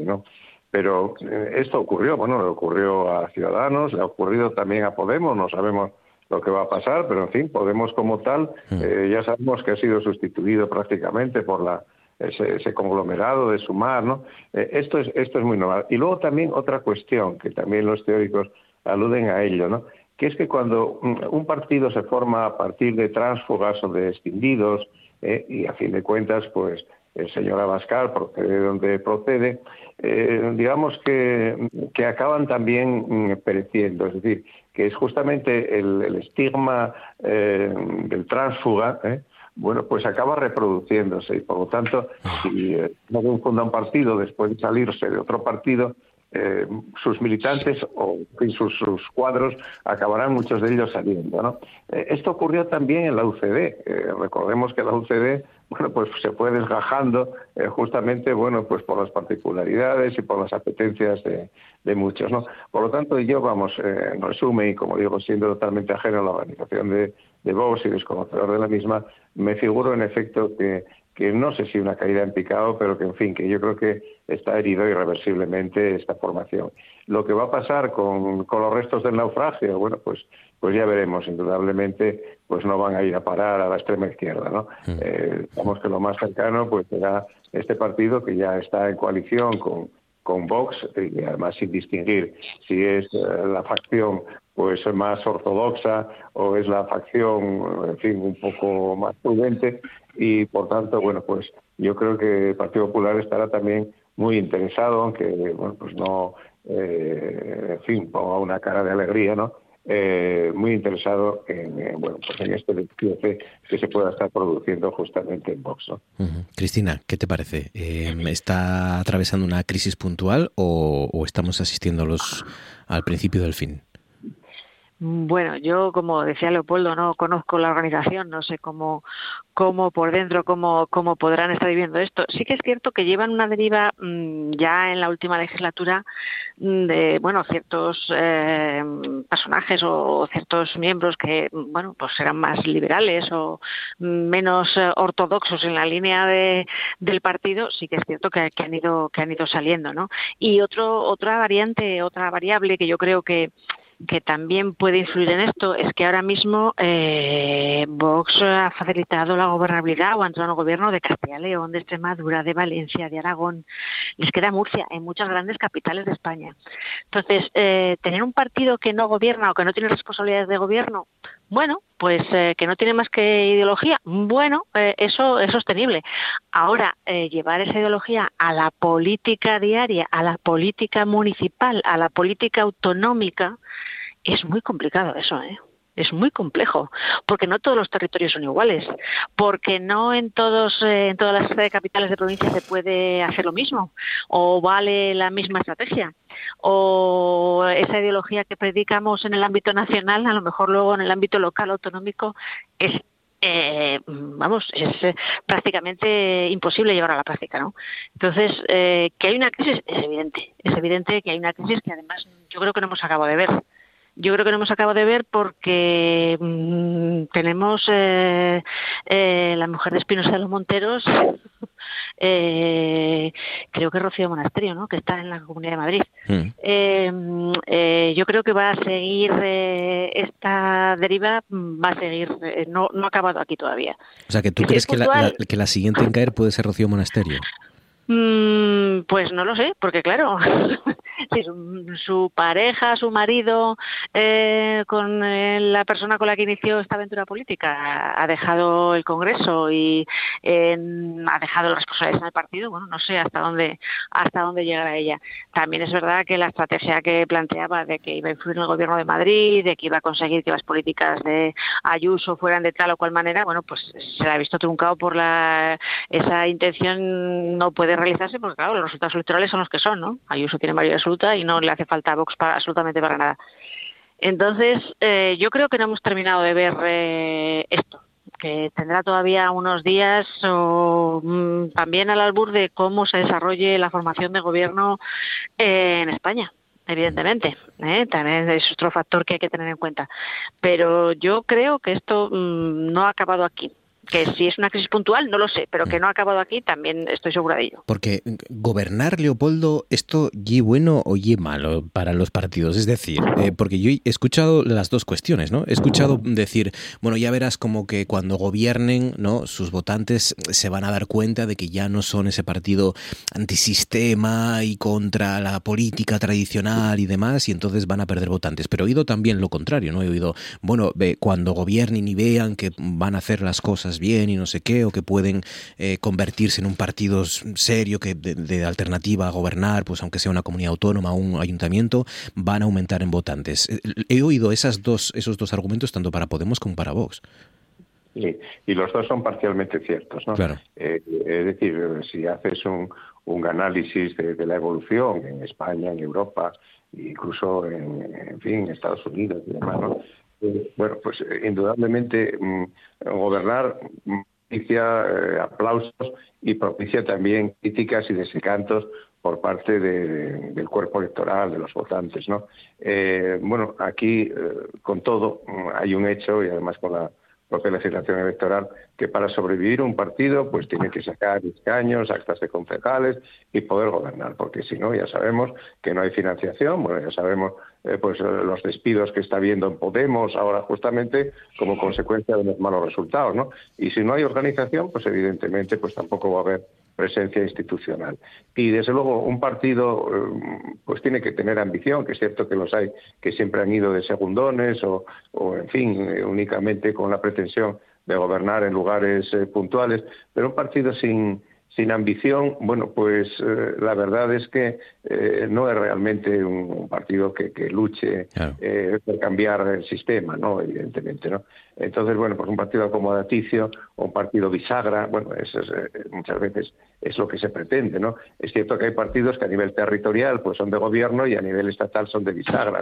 ¿no? Pero eh, esto ocurrió, bueno, le ocurrió a Ciudadanos, le ha ocurrido también a Podemos, no sabemos lo que va a pasar, pero en fin, Podemos como tal, mm. eh, ya sabemos que ha sido sustituido prácticamente por la ese, conglomerado de sumar, ¿no? Eh, esto, es, esto es muy normal. Y luego también otra cuestión, que también los teóricos aluden a ello, ¿no? que es que cuando un partido se forma a partir de tránsfugas o de extinguidos, eh, y a fin de cuentas, pues el señor Abascal procede de donde procede, eh, digamos que, que, acaban también mm, pereciendo. Es decir, que es justamente el, el estigma del tránsfuga, bueno, pues acaba reproduciéndose y por lo tanto, si eh, no funda un partido después de salirse de otro partido, eh, sus militantes o sus, sus, cuadros acabarán muchos de ellos saliendo. ¿no? Eh, esto ocurrió también en la UCD. recordemos que la UCD bueno, pues se fue desgajando justamente bueno, pues por las particularidades y por las apetencias de, de muchos. ¿no? Por lo tanto, yo, vamos, en resumen, y como digo, siendo totalmente ajeno a la organización de, de Vox y desconocedor de la misma, me figuro en efecto que, que no sé si una caída en picado, pero que en fin, que yo creo que está herido irreversiblemente esta formación. Lo que va a pasar con, con los restos del naufragio, bueno, pues, pues ya veremos, indudablemente, pues no van a ir a parar a la extrema izquierda, ¿no? Mm. Eh, que lo más cercano pues será este partido que ya está en coalición con, con Vox y además sin distinguir si es eh, la facción pues más ortodoxa o es la facción, en fin, un poco más prudente y por tanto, bueno, pues yo creo que el Partido Popular estará también muy interesado, aunque, bueno, pues no, eh, en fin, ponga una cara de alegría, ¿no? eh, muy interesado en, bueno, pues en este que se pueda estar produciendo justamente en Vox. Cristina, ¿qué te parece? Eh, ¿Está atravesando una crisis puntual o, o estamos asistiendo al principio del fin? Bueno, yo como decía Leopoldo, no conozco la organización, no sé cómo, cómo por dentro, cómo, cómo podrán estar viviendo esto. Sí que es cierto que llevan una deriva mm, ya en la última legislatura mm, de, bueno, ciertos eh, personajes o ciertos miembros que, bueno, pues eran más liberales o menos eh, ortodoxos en la línea de, del partido. Sí que es cierto que, que han ido que han ido saliendo, ¿no? Y otro otra variante, otra variable que yo creo que que también puede influir en esto es que ahora mismo eh, Vox ha facilitado la gobernabilidad o ha entrado en el gobierno de Castilla y León, de Extremadura, de Valencia, de Aragón. Les queda Murcia, en muchas grandes capitales de España. Entonces, eh, tener un partido que no gobierna o que no tiene responsabilidades de gobierno, bueno, pues eh, que no tiene más que ideología, bueno, eh, eso es sostenible. Ahora, eh, llevar esa ideología a la política diaria, a la política municipal, a la política autonómica, es muy complicado eso, ¿eh? Es muy complejo, porque no todos los territorios son iguales, porque no en todos en todas las capitales de provincia se puede hacer lo mismo o vale la misma estrategia o esa ideología que predicamos en el ámbito nacional, a lo mejor luego en el ámbito local autonómico es eh, vamos, es eh, prácticamente imposible llevar a la práctica, ¿no? Entonces, eh, que hay una crisis es evidente, es evidente que hay una crisis que además yo creo que no hemos acabado de ver yo creo que no hemos acabado de ver porque mm, tenemos eh, eh, la mujer de Espinosa de los Monteros, [LAUGHS] eh, creo que Rocío Monasterio, ¿no? que está en la Comunidad de Madrid. Mm. yo creo que va a seguir esta deriva, va a seguir, no, no ha acabado aquí todavía. O sea, que tú crees que la, que la siguiente en caer puede ser Rocío Monasterio. Mm, pues no lo sé, porque claro, [LAUGHS] si su, pareja, su marido, eh, con eh, la persona con la que inició esta aventura política, ha dejado el Congreso y ha dejado las responsabilidades en el partido, bueno, no sé hasta dónde hasta dónde llegará ella. También es verdad que la estrategia que planteaba de que iba a influir en el Gobierno de Madrid, de que iba a conseguir que las políticas de Ayuso fueran de tal o cual manera, bueno, pues se la ha visto truncado por la esa intención no puede realizarse porque, claro, los resultados electorales son los que son, ¿no? Ayuso tiene mayoría y no le hace falta a Vox para, absolutamente para nada. Entonces, eh, yo creo que no hemos terminado de ver eh, esto, que tendrá todavía unos días mm, también al albur de cómo se desarrolle la formación de gobierno eh, en España evidentemente. También es otro factor que hay que tener en cuenta. Pero yo creo que esto mm, no ha acabado aquí que si es una crisis puntual, no lo sé, pero que no ha acabado aquí, también estoy segura de ello. Porque gobernar, Leopoldo, ¿esto y bueno o y malo para los partidos? Es decir, eh, porque yo he escuchado las dos cuestiones, ¿no? He escuchado decir, bueno, ya verás como que cuando gobiernen, ¿no? Sus votantes se van a dar cuenta de que ya no son ese partido antisistema y contra la política tradicional y demás, y entonces van a perder votantes. Pero he oído también lo contrario, ¿no? He oído, bueno, cuando gobiernen y vean que van a hacer las cosas bien y no sé qué, o que pueden eh, convertirse en un partido serio que de, alternativa a gobernar, pues aunque sea una comunidad autónoma o un ayuntamiento, van a aumentar en votantes. Eh, he oído esas dos, esos dos argumentos tanto para Podemos como para Vox. Sí, y los dos son parcialmente ciertos. ¿no? Eh, es decir, si haces un, un análisis de, la evolución en España, en Europa, incluso en, en fin, en Estados Unidos y demás, ¿no? Bueno, pues eh, indudablemente mm, gobernar propicia eh, aplausos y propicia también críticas y desencantos por parte del cuerpo electoral, de los votantes, ¿no? Eh, bueno, aquí, con todo, mm, hay un hecho, y además con la propia legislación electoral, que para sobrevivir un partido pues tiene que sacar escaños, actas de concejales y poder gobernar, porque si no ya sabemos que no hay financiación, bueno, ya sabemos eh, pues los despidos que está habiendo en Podemos ahora justamente como consecuencia de los malos resultados, ¿no? Y si no hay organización, pues evidentemente pues tampoco va a haber presencia institucional. Y desde luego un partido eh, pues tiene que tener ambición, que es cierto que los hay que siempre han ido de segundones o, en fin, eh, únicamente con la pretensión de gobernar en lugares eh, puntuales, pero un partido sin sin ambición, bueno, pues eh, la verdad es que eh, no es realmente un, partido que, luche eh, por cambiar el sistema, ¿no? Evidentemente, ¿no? Entonces, bueno, pues un partido acomodaticio o un partido bisagra, bueno, eso es, muchas veces es lo que se pretende, ¿no? Es cierto que hay partidos que a nivel territorial pues son de gobierno y a nivel estatal son de bisagra.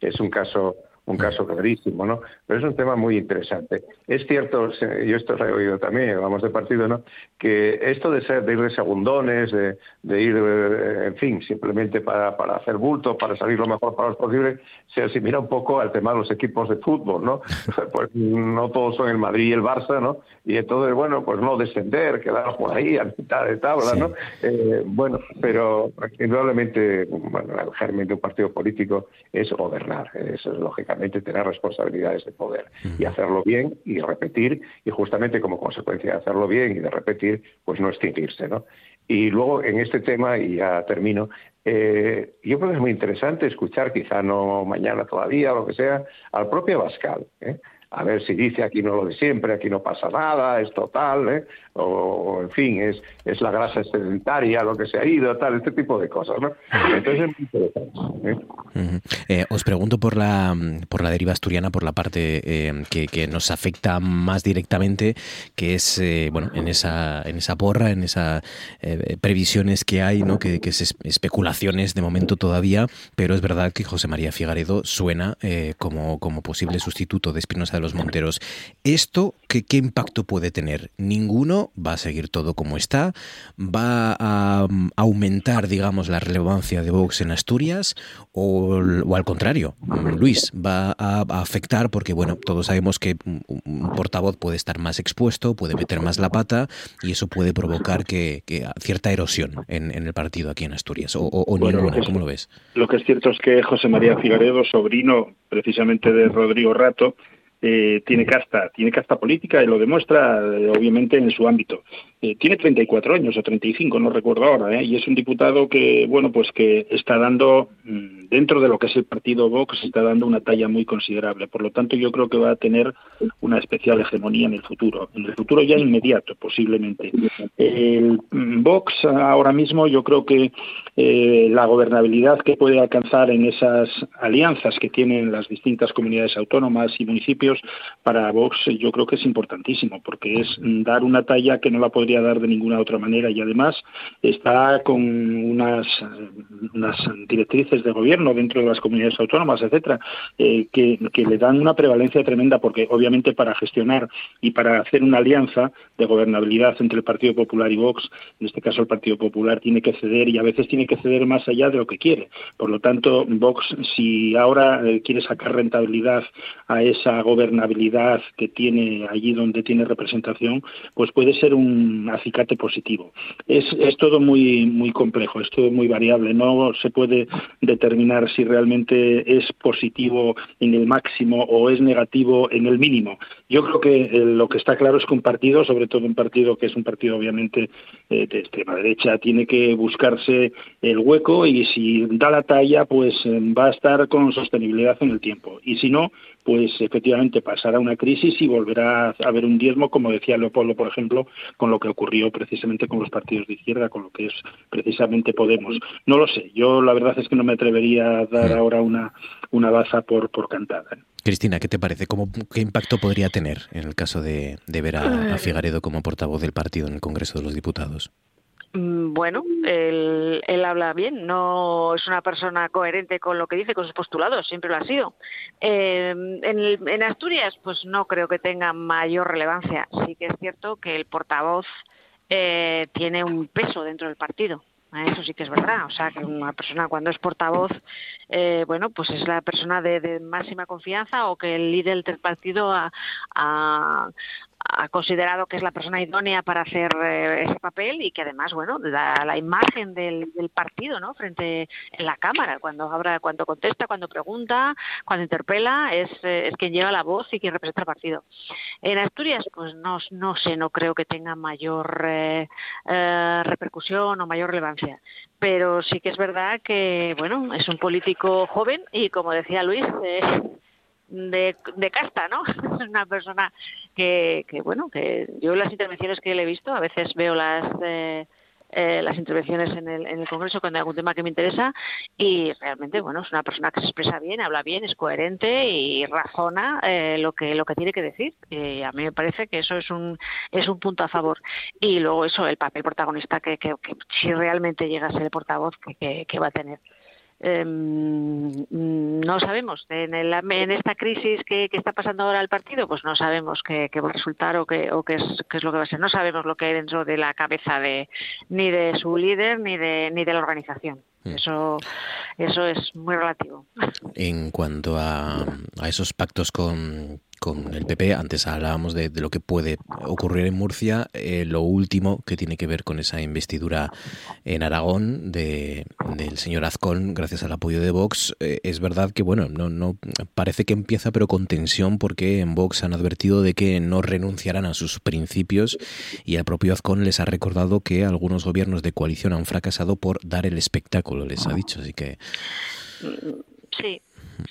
Es un caso un caso clarísimo, ¿no? Pero es un tema muy interesante. Es cierto, yo esto lo he oído también, vamos de partido, ¿no? Que esto de ser, de ir de segundones, de, de ir, eh, en fin, simplemente para, para hacer bulto, para salir lo mejor para los posible, se asimila un poco al tema de los equipos de fútbol, ¿no? [LAUGHS] pues no todos son el Madrid y el Barça, ¿no? Y entonces, bueno, pues no descender, quedar por ahí a mitad de tabla, ¿no? Eh, bueno, pero indudablemente, bueno, el germen de un partido político es gobernar, eso es tener responsabilidades de poder y hacerlo bien y repetir y justamente como consecuencia de hacerlo bien y de repetir, pues no extinguirse, ¿no? Y luego en este tema, y ya termino, eh, yo creo que es muy interesante escuchar, quizá no mañana todavía lo que sea, al propio Bascal. ¿eh? a ver si dice aquí no lo de siempre, aquí no pasa nada, es total, ¿eh? O, en fin, es, es la grasa sedentaria lo que se ha ido, tal, este tipo de cosas, ¿no? Entonces. ¿eh? Eh, os pregunto por la, por la deriva asturiana, por la parte que, que, nos afecta más directamente, que es, bueno, en esa, en esa porra, en esas previsiones que hay, ¿no? Que, que es especulaciones de momento todavía, pero es verdad que José María Figaredo suena como, como posible sustituto de Espinosa los Monteros. ¿Esto qué, qué impacto puede tener? Ninguno, va a seguir todo como está, va a mm, aumentar, digamos, la relevancia de Vox en Asturias o, al contrario, mm, Luis, va a, afectar porque, bueno, todos sabemos que un portavoz puede estar más expuesto, puede meter más la pata y eso puede provocar que, cierta erosión en, el partido aquí en Asturias o, o, ninguna, ¿cómo lo ves? Lo que es cierto es que José María Figaredo, sobrino precisamente de Rodrigo Rato, eh, tiene casta, tiene casta política y lo demuestra eh, obviamente en su ámbito. Eh, tiene 34 años o 35, no recuerdo ahora, y es un diputado que, bueno, pues que está dando, mm, dentro de lo que es el partido Vox, está dando una talla muy considerable. Por lo tanto, yo creo que va a tener una especial hegemonía en el futuro, en el futuro ya inmediato, posiblemente. El mm, Vox ahora mismo, yo creo que la gobernabilidad que puede alcanzar en esas alianzas que tienen las distintas comunidades autónomas y municipios para Vox yo creo que es importantísimo, porque es dar una talla que no la podría dar de ninguna otra manera. Y además está con unas, unas directrices de gobierno dentro de las comunidades autónomas, etcétera, eh, que, que le dan una prevalencia tremenda, porque obviamente para gestionar y para hacer una alianza de gobernabilidad entre el Partido Popular y Vox, en este caso el Partido Popular tiene que ceder y a veces tiene que ceder más allá de lo que quiere. Por lo tanto, Vox, si ahora eh, quiere sacar rentabilidad a esa gobernabilidad, que tiene allí donde tiene representación, pues puede ser un acicate positivo. Es, es todo muy, muy complejo, es todo muy variable, no se puede determinar si realmente es positivo en el máximo o es negativo en el mínimo. Yo creo que eh, lo que está claro es que un partido, sobre todo un partido que es un partido obviamente eh, de extrema derecha, tiene que buscarse el hueco y si da la talla, pues eh, va a estar con sostenibilidad en el tiempo. Y si no, pues efectivamente pasará una crisis y volverá a haber un diezmo, como decía Leopoldo, por ejemplo, con lo que ocurrió precisamente con los partidos de izquierda, con lo que es precisamente Podemos. No lo sé, yo la verdad es que no me atrevería a dar ahora una, una baza por, por cantada. ¿eh? Cristina, ¿qué te parece? ¿Cómo, ¿Qué impacto podría tener en el caso de, de ver a, a Figaredo como portavoz del partido en el Congreso de los Diputados? Mm, bueno, él, habla bien, no es una persona coherente con lo que dice, con sus postulados, siempre lo ha sido. Eh, en, en, Asturias, pues no creo que tenga mayor relevancia. Sí que es cierto que el portavoz eh, tiene un peso dentro del partido. Eso sí que es verdad. O sea, que una persona cuando es portavoz, eh, bueno, pues es la persona de, de, máxima confianza o que el líder del partido ha, ha, ha considerado que es la persona idónea para hacer eh, ese papel y que además, bueno, da la imagen del, partido, ¿no? Frente en la cámara, cuando habla, cuando contesta, cuando pregunta, cuando interpela, es, eh, es quien lleva la voz y quien representa el partido. En Asturias, pues no, no sé, no creo que tenga mayor eh, repercusión o mayor relevancia, pero sí que es verdad que, bueno, es un político joven y como decía Luis, de, de casta, ¿no? Es [LAUGHS] una persona que, que, bueno, que yo las intervenciones que le he visto, a veces veo las... Eh, eh, las intervenciones en el, en el Congreso cuando hay algún tema que me interesa y realmente bueno es una persona que se expresa bien, habla bien, es coherente y razona eh, lo que lo que tiene que decir. Y a mí me parece que eso es un es un punto a favor y luego eso el papel protagonista que, que, si realmente llega a ser el portavoz que, que va a tener. Em, no sabemos. En, el, en esta crisis que, está pasando ahora el partido, pues no sabemos qué, va a resultar o, qué, o qué, es, qué es lo que va a ser. No sabemos lo que hay dentro de la cabeza de ni de su líder ni de, ni de la organización. Mm. Eso, eso es muy relativo. En cuanto a, a esos pactos con, con el PP. Antes hablábamos de, lo que puede ocurrir en Murcia. Eh, lo último que tiene que ver con esa investidura en Aragón de, del señor Azcón, gracias al apoyo de Vox, eh, es verdad que bueno, no, no parece que empieza, pero con tensión, porque en Vox han advertido de que no renunciarán a sus principios y el propio Azcón les ha recordado que algunos gobiernos de coalición han fracasado por dar el espectáculo, les ha dicho. Así que sí,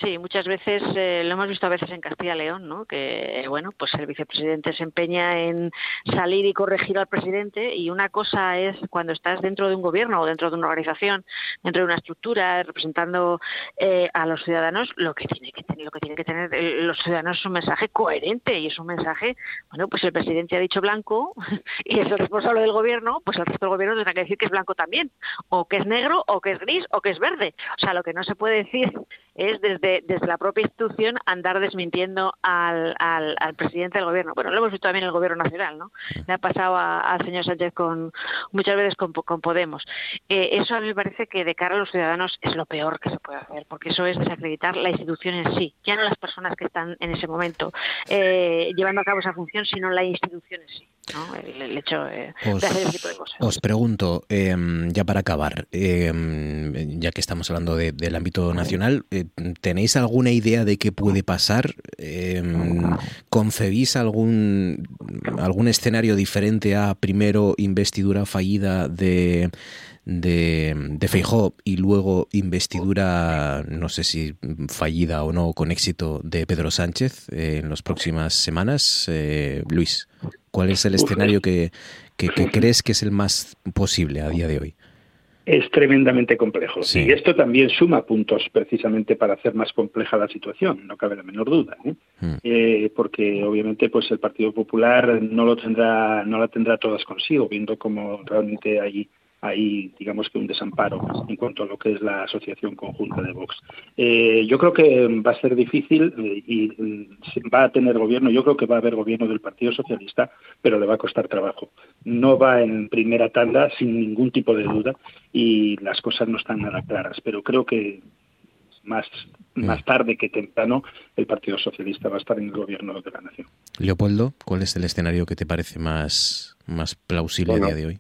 Sí, muchas veces eh, lo hemos visto a veces en Castilla y León, ¿no? Que bueno, pues el vicepresidente se empeña en salir y corregir al presidente y una cosa es cuando estás dentro de un gobierno o dentro de una organización, dentro de una estructura, representando eh, a los ciudadanos, lo que tiene que tener, lo que tiene que tener eh, los ciudadanos es un mensaje coherente y es un mensaje, bueno, pues el presidente ha dicho blanco [LAUGHS] y es el responsable del gobierno, pues el resto del gobierno tendrá que decir que es blanco también, o que es negro, o que es gris, o que es verde. O sea, lo que no se puede decir es desde, desde la propia institución andar desmintiendo al, al, presidente del gobierno. Bueno, lo hemos visto también en el gobierno nacional, ¿no? Le ha pasado al señor Sánchez con muchas veces con, Podemos. Eh, eso a mí me parece que de cara a los ciudadanos es lo peor que se puede hacer, porque eso es desacreditar la institución en sí, ya no las personas que están en ese momento eh, llevando a cabo esa función, sino la institución en sí. El, hecho de, hacer ese tipo de cosas. Os pregunto, em, ya para acabar, em, ya que estamos hablando del ámbito nacional, eh, ¿tenéis alguna idea de qué puede pasar? Em, ¿Concebís algún, algún escenario diferente a primero investidura fallida de de, de Feijó y luego investidura, no sé si fallida o no, con éxito de Pedro Sánchez eh, en las próximas semanas. Eh, Luis. ¿Cuál es el escenario que, crees que es el más posible a día de hoy? Es tremendamente complejo. Y esto también suma puntos precisamente para hacer más compleja la situación, no cabe la menor duda. ¿eh? Mm. Eh, porque obviamente pues el Partido Popular no lo tendrá, no la tendrá todas consigo, viendo cómo realmente hay hay, digamos que un desamparo en cuanto a lo que es la asociación conjunta de Vox. Eh, yo creo que va a ser difícil eh, y mm, va a tener gobierno, yo creo que va a haber gobierno del Partido Socialista, pero le va a costar trabajo. No va en primera tanda, sin ningún tipo de duda, y las cosas no están nada claras, pero creo que más, mm. más tarde que temprano el Partido Socialista va a estar en el gobierno de la nación. Leopoldo, ¿cuál es el escenario que te parece más, más plausible a día de hoy?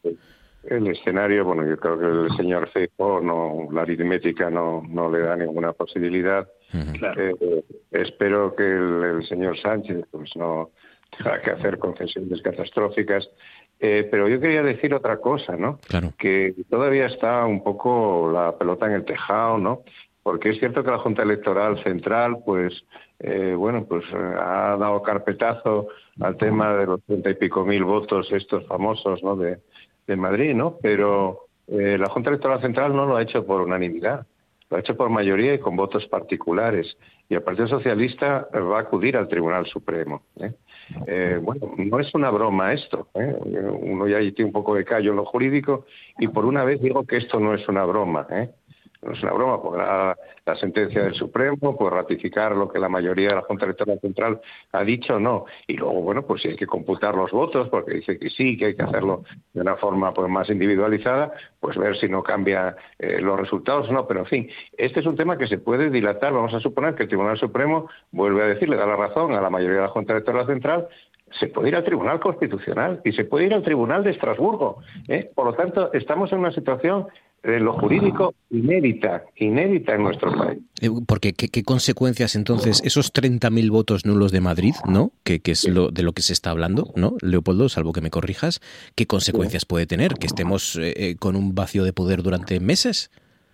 El escenario, bueno, yo creo que el señor Feijóo no, la aritmética no, no le da ninguna posibilidad. Eh, espero que el, señor Sánchez pues no tenga que hacer concesiones catastróficas. Eh, pero yo quería decir otra cosa, ¿no? Claro. Que todavía está un poco la pelota en el tejado, ¿no? Porque es cierto que la Junta Electoral Central, pues, eh, bueno, pues ha dado carpetazo al tema de los treinta y pico mil votos estos famosos, ¿no? De, de Madrid, ¿no? Pero eh, la Junta Electoral Central no lo ha hecho por unanimidad, lo ha hecho por mayoría y con votos particulares. Y el Partido Socialista va a acudir al Tribunal Supremo. ¿eh? Eh, bueno, no es una broma esto. Uno ya tiene un poco de callo en lo jurídico y por una vez digo que esto no es una broma. ¿eh? No es una broma, por la, sentencia del Supremo, por ratificar lo que la mayoría de la Junta Electoral Central ha dicho, no. Y luego, bueno, pues si hay que computar los votos, porque dice que sí, que hay que hacerlo de una forma pues más individualizada, pues ver si no cambia eh, los resultados o no. Pero en fin, este es un tema que se puede dilatar. Vamos a suponer que el Tribunal Supremo vuelve a decirle, da la razón a la mayoría de la Junta Electoral Central, se puede ir al Tribunal Constitucional y se puede ir al Tribunal de Estrasburgo. ¿eh? Por lo tanto, estamos en una situación de lo jurídico inédita, inédita en nuestro país. Eh, porque, ¿qué, consecuencias entonces, esos 30.000 votos nulos de Madrid, ¿no? Que, es lo de lo que se está hablando, ¿no? Leopoldo, salvo que me corrijas, ¿qué consecuencias puede tener? ¿Que estemos eh, eh, con un vacío de poder durante meses?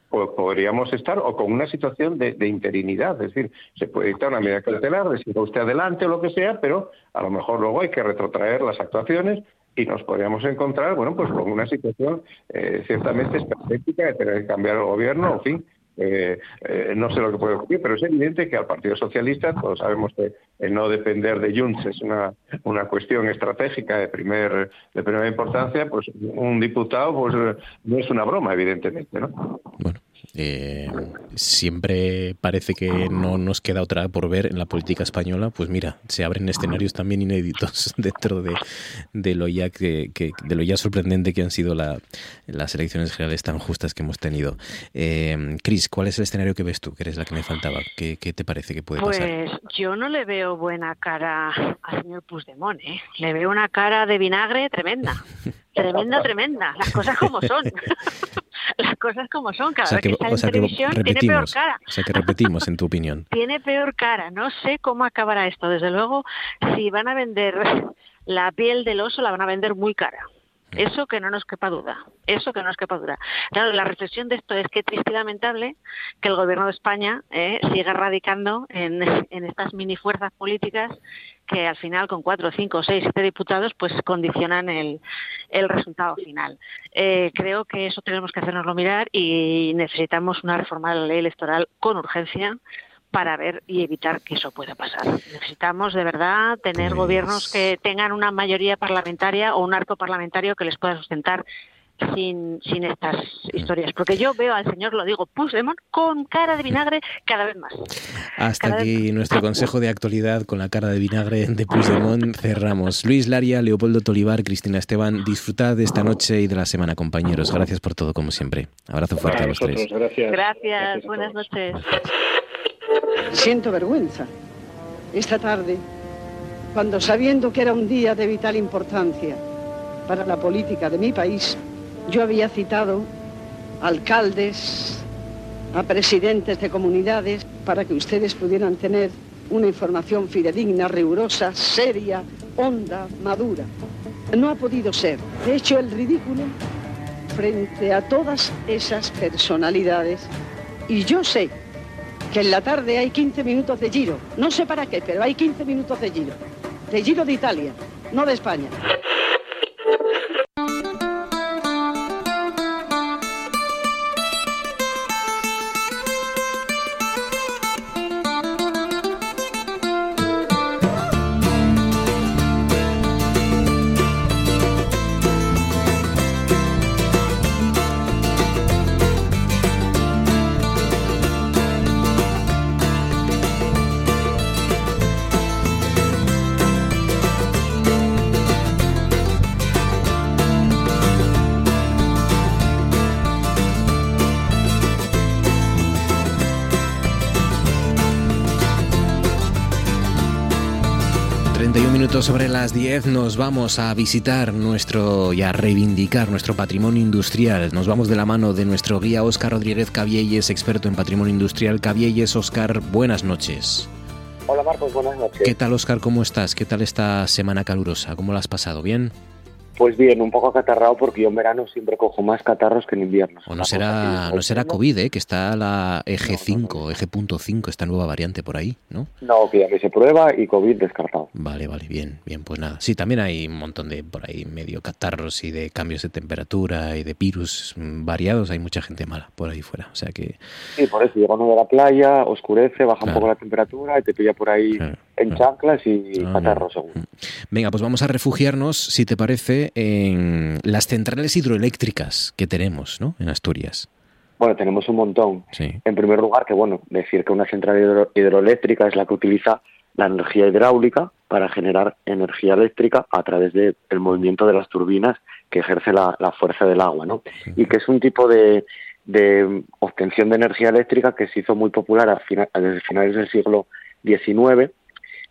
podríamos estar o con una situación de, interinidad, es decir, se puede dictar una medida cautelar, decir usted adelante o lo que sea, pero a lo mejor luego hay que retrotraer las actuaciones y nos podríamos encontrar, bueno, pues con una situación eh, ciertamente específica de tener que cambiar el gobierno, en fin, eh, eh, no sé lo que puede ocurrir, pero es evidente que al Partido Socialista, todos sabemos que el no depender de Junts es una, una cuestión estratégica de, primer, de primera importancia, pues un diputado pues no es una broma, evidentemente. ¿no? Eh, siempre parece que no nos queda otra por ver en la política española, pues mira, se abren escenarios también inéditos [LAUGHS] dentro de, de lo ya que, de lo ya sorprendente que han sido las elecciones generales tan justas que hemos tenido. Eh, Cris, ¿cuál es el escenario que ves tú, que eres la que me faltaba? ¿Qué, te parece que puede pasar? Pues yo no le veo buena cara al señor Puigdemont, ¿eh? le veo una cara de vinagre tremenda. [LAUGHS] Tremenda, tremenda. Las cosas como son. [LAUGHS] [LAUGHS] Las cosas como son. Cada vez que, está en televisión tiene peor cara. O sea que repetimos, en tu opinión. [LAUGHS] tiene peor cara. No sé cómo acabará esto. Desde luego, si van a vender la piel del oso, la van a vender muy cara. Eso que no nos quepa duda, eso que no nos quepa duda. Claro, la reflexión de esto es que triste y lamentable que el gobierno de España eh, siga radicando en, [LAUGHS] en estas mini fuerzas políticas que al final con cuatro, cinco, seis, siete diputados pues condicionan el, el resultado final. Eh, creo que eso tenemos que hacernoslo mirar y necesitamos una reforma de la ley electoral con urgencia para ver y evitar que eso pueda pasar. Necesitamos de verdad tener pues gobiernos que tengan una mayoría parlamentaria o un arco parlamentario que les pueda sustentar sin, sin estas historias. Porque yo veo al señor, lo digo, Puigdemont con cara de vinagre cada vez más. Hasta aquí nuestro consejo de actualidad con la cara de vinagre de Puigdemont. Cerramos. Luis Laria, Leopoldo Tolivar, Cristina Esteban, disfrutad de esta noche y de la semana, compañeros. Gracias por todo, como siempre. Abrazo fuerte a, los tres. Gracias. Gracias. Buenas noches. Siento vergüenza. Esta tarde, cuando sabiendo que era un día de vital importancia para la política de mi país, yo había citado alcaldes, a presidentes de comunidades, para que ustedes pudieran tener una información fidedigna, rigurosa, seria, honda, madura. No ha podido ser. He hecho el ridículo frente a todas esas personalidades y yo sé que en la tarde hay 15 minutos de giro. No sé para qué, pero hay 15 minutos de giro. De giro de Italia, no de España. Minutos sobre las 10 nos vamos a visitar nuestro y a reivindicar nuestro patrimonio industrial. Nos vamos de la mano de nuestro guía Óscar Rodríguez Cabielles, experto en patrimonio industrial. Cabielles, Óscar, buenas noches. Hola Marcos, buenas noches. ¿Qué tal Óscar? ¿Cómo estás? ¿Qué tal esta semana calurosa? ¿Cómo la has pasado? ¿Bien? Pues bien, un poco acatarrado porque yo en verano siempre cojo más catarros que en invierno. O no será, no será COVID, ¿eh? que está la eje 5, eje punto 5, esta nueva variante por ahí, ¿no? No, que ya me se prueba y COVID descartado. Vale, vale, bien, bien, pues nada. Sí, también hay un montón de por ahí medio catarros y de cambios de temperatura y de virus variados. Hay mucha gente mala por ahí fuera, o sea que... Sí, por eso llega uno de la playa, oscurece, baja un poco la temperatura y te pilla por ahí en chanclas y ah, seguro. Mm. Venga, pues vamos a refugiarnos, si te parece en las centrales hidroeléctricas que tenemos ¿no? en Asturias. Bueno, tenemos un montón. En primer lugar, que bueno, decir que una central hidroeléctrica es la que utiliza la energía hidráulica para generar energía eléctrica a través del movimiento de las turbinas que ejerce la, fuerza del agua, ¿no? Y que es un tipo de, obtención de energía eléctrica que se hizo muy popular a desde finales del siglo XIX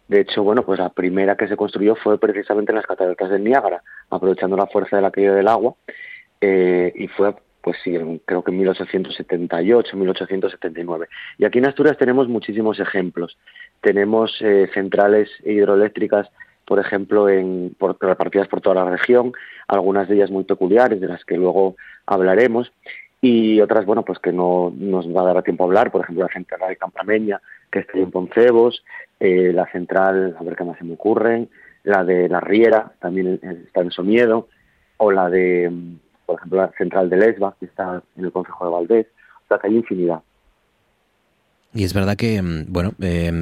de hecho, bueno, pues la primera que se construyó fue precisamente en las cataratas del Niágara, aprovechando la fuerza de la caída del agua, eh, y fue, pues sí, creo que en 1878, 1879. Y aquí en Asturias tenemos muchísimos ejemplos. Tenemos eh, centrales hidroeléctricas, por ejemplo, en, por, repartidas por toda la región, algunas de ellas muy peculiares, de las que luego hablaremos. Y otras, bueno, pues que no nos va a dar tiempo a hablar, por ejemplo, la central de Camprameña, que está en Poncebos, eh, la central, a ver qué más se me ocurren, la de La Riera, también está en Somiedo, o la de, por ejemplo, la central de Lesba, que está en el Consejo de Valdés, o sea que hay infinidad. Y es verdad que, mm, bueno, eh,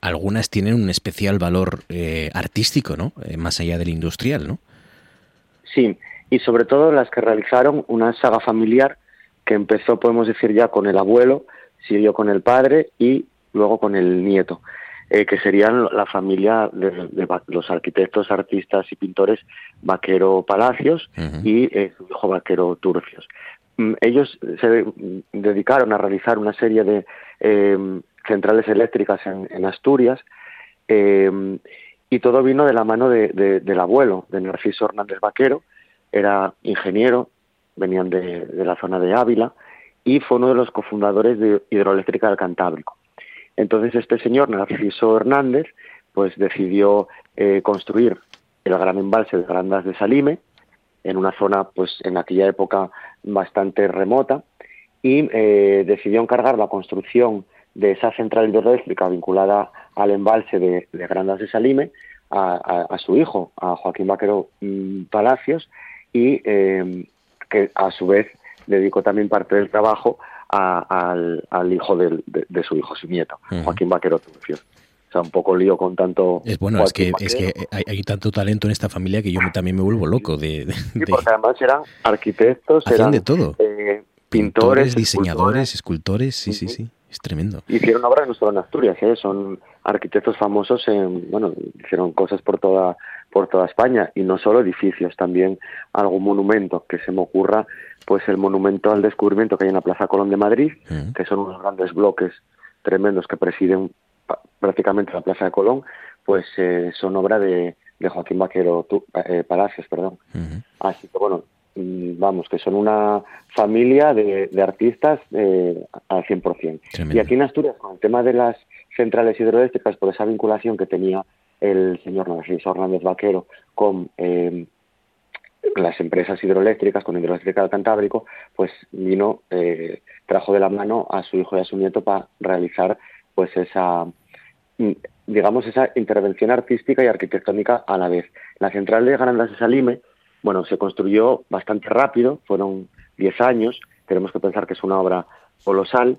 algunas tienen un especial valor eh, artístico, ¿no? Eh, más allá del industrial, ¿no? Sí, y sobre todo las que realizaron una saga familiar que empezó, podemos decir, ya con el abuelo, siguió con el padre y luego con el nieto, que serían la familia de, los arquitectos, artistas y pintores Vaquero Palacios y su hijo Vaquero Turcios. Mm, ellos se dedicaron a realizar una serie de eh, centrales eléctricas en, Asturias eh, y todo vino de la mano del abuelo, de Narciso Hernández Vaquero, era ingeniero, venían de, la zona de Ávila y fue uno de los cofundadores de Hidroeléctrica del Cantábrico. Entonces este señor, Narciso Hernández, pues decidió eh, construir el gran embalse de Grandas de Salime, en una zona, pues en aquella época bastante remota, y eh, decidió encargar la construcción de esa central hidroeléctrica vinculada al embalse de, Grandas de Salime a, su hijo, a Joaquín Vaquero mm, Palacios, y em, que a su vez dedicó también parte del trabajo al, hijo de, su hijo, su nieto, Joaquín Vaquero Turcios un poco lío con tanto... Es bueno, es que, es que hay, tanto talento en esta familia que yo también me vuelvo loco de... porque además eran arquitectos, eran de todo. Eh, pintores, diseñadores, escultores, sí, sí, sí, es tremendo. Hicieron obras no solo en Asturias, ¿eh? son arquitectos famosos en, bueno, hicieron cosas por toda por toda España y no solo edificios, también algún monumento que se me ocurra, pues el monumento al descubrimiento que hay en la Plaza Colón de Madrid, que son unos grandes bloques tremendos que presiden prácticamente la Plaza de Colón, pues eh, son obra de, Joaquín Vaquero eh, Palacios, perdón. Así que bueno, mm, vamos, que son una familia de, artistas eh, al 100%. Y aquí en Asturias, con el tema de las centrales hidroeléctricas, por esa vinculación que tenía el señor Narciso Hernández Vaquero con eh, las empresas hidroeléctricas, con Hidroeléctrica del Cantábrico, pues vino, trajo de la mano a su hijo y a su nieto para realizar pues esa mm, digamos esa intervención artística y arquitectónica a la vez. La central de Grandas de Salime, bueno, se construyó bastante rápido, fueron 10 años, tenemos que pensar que es una obra colosal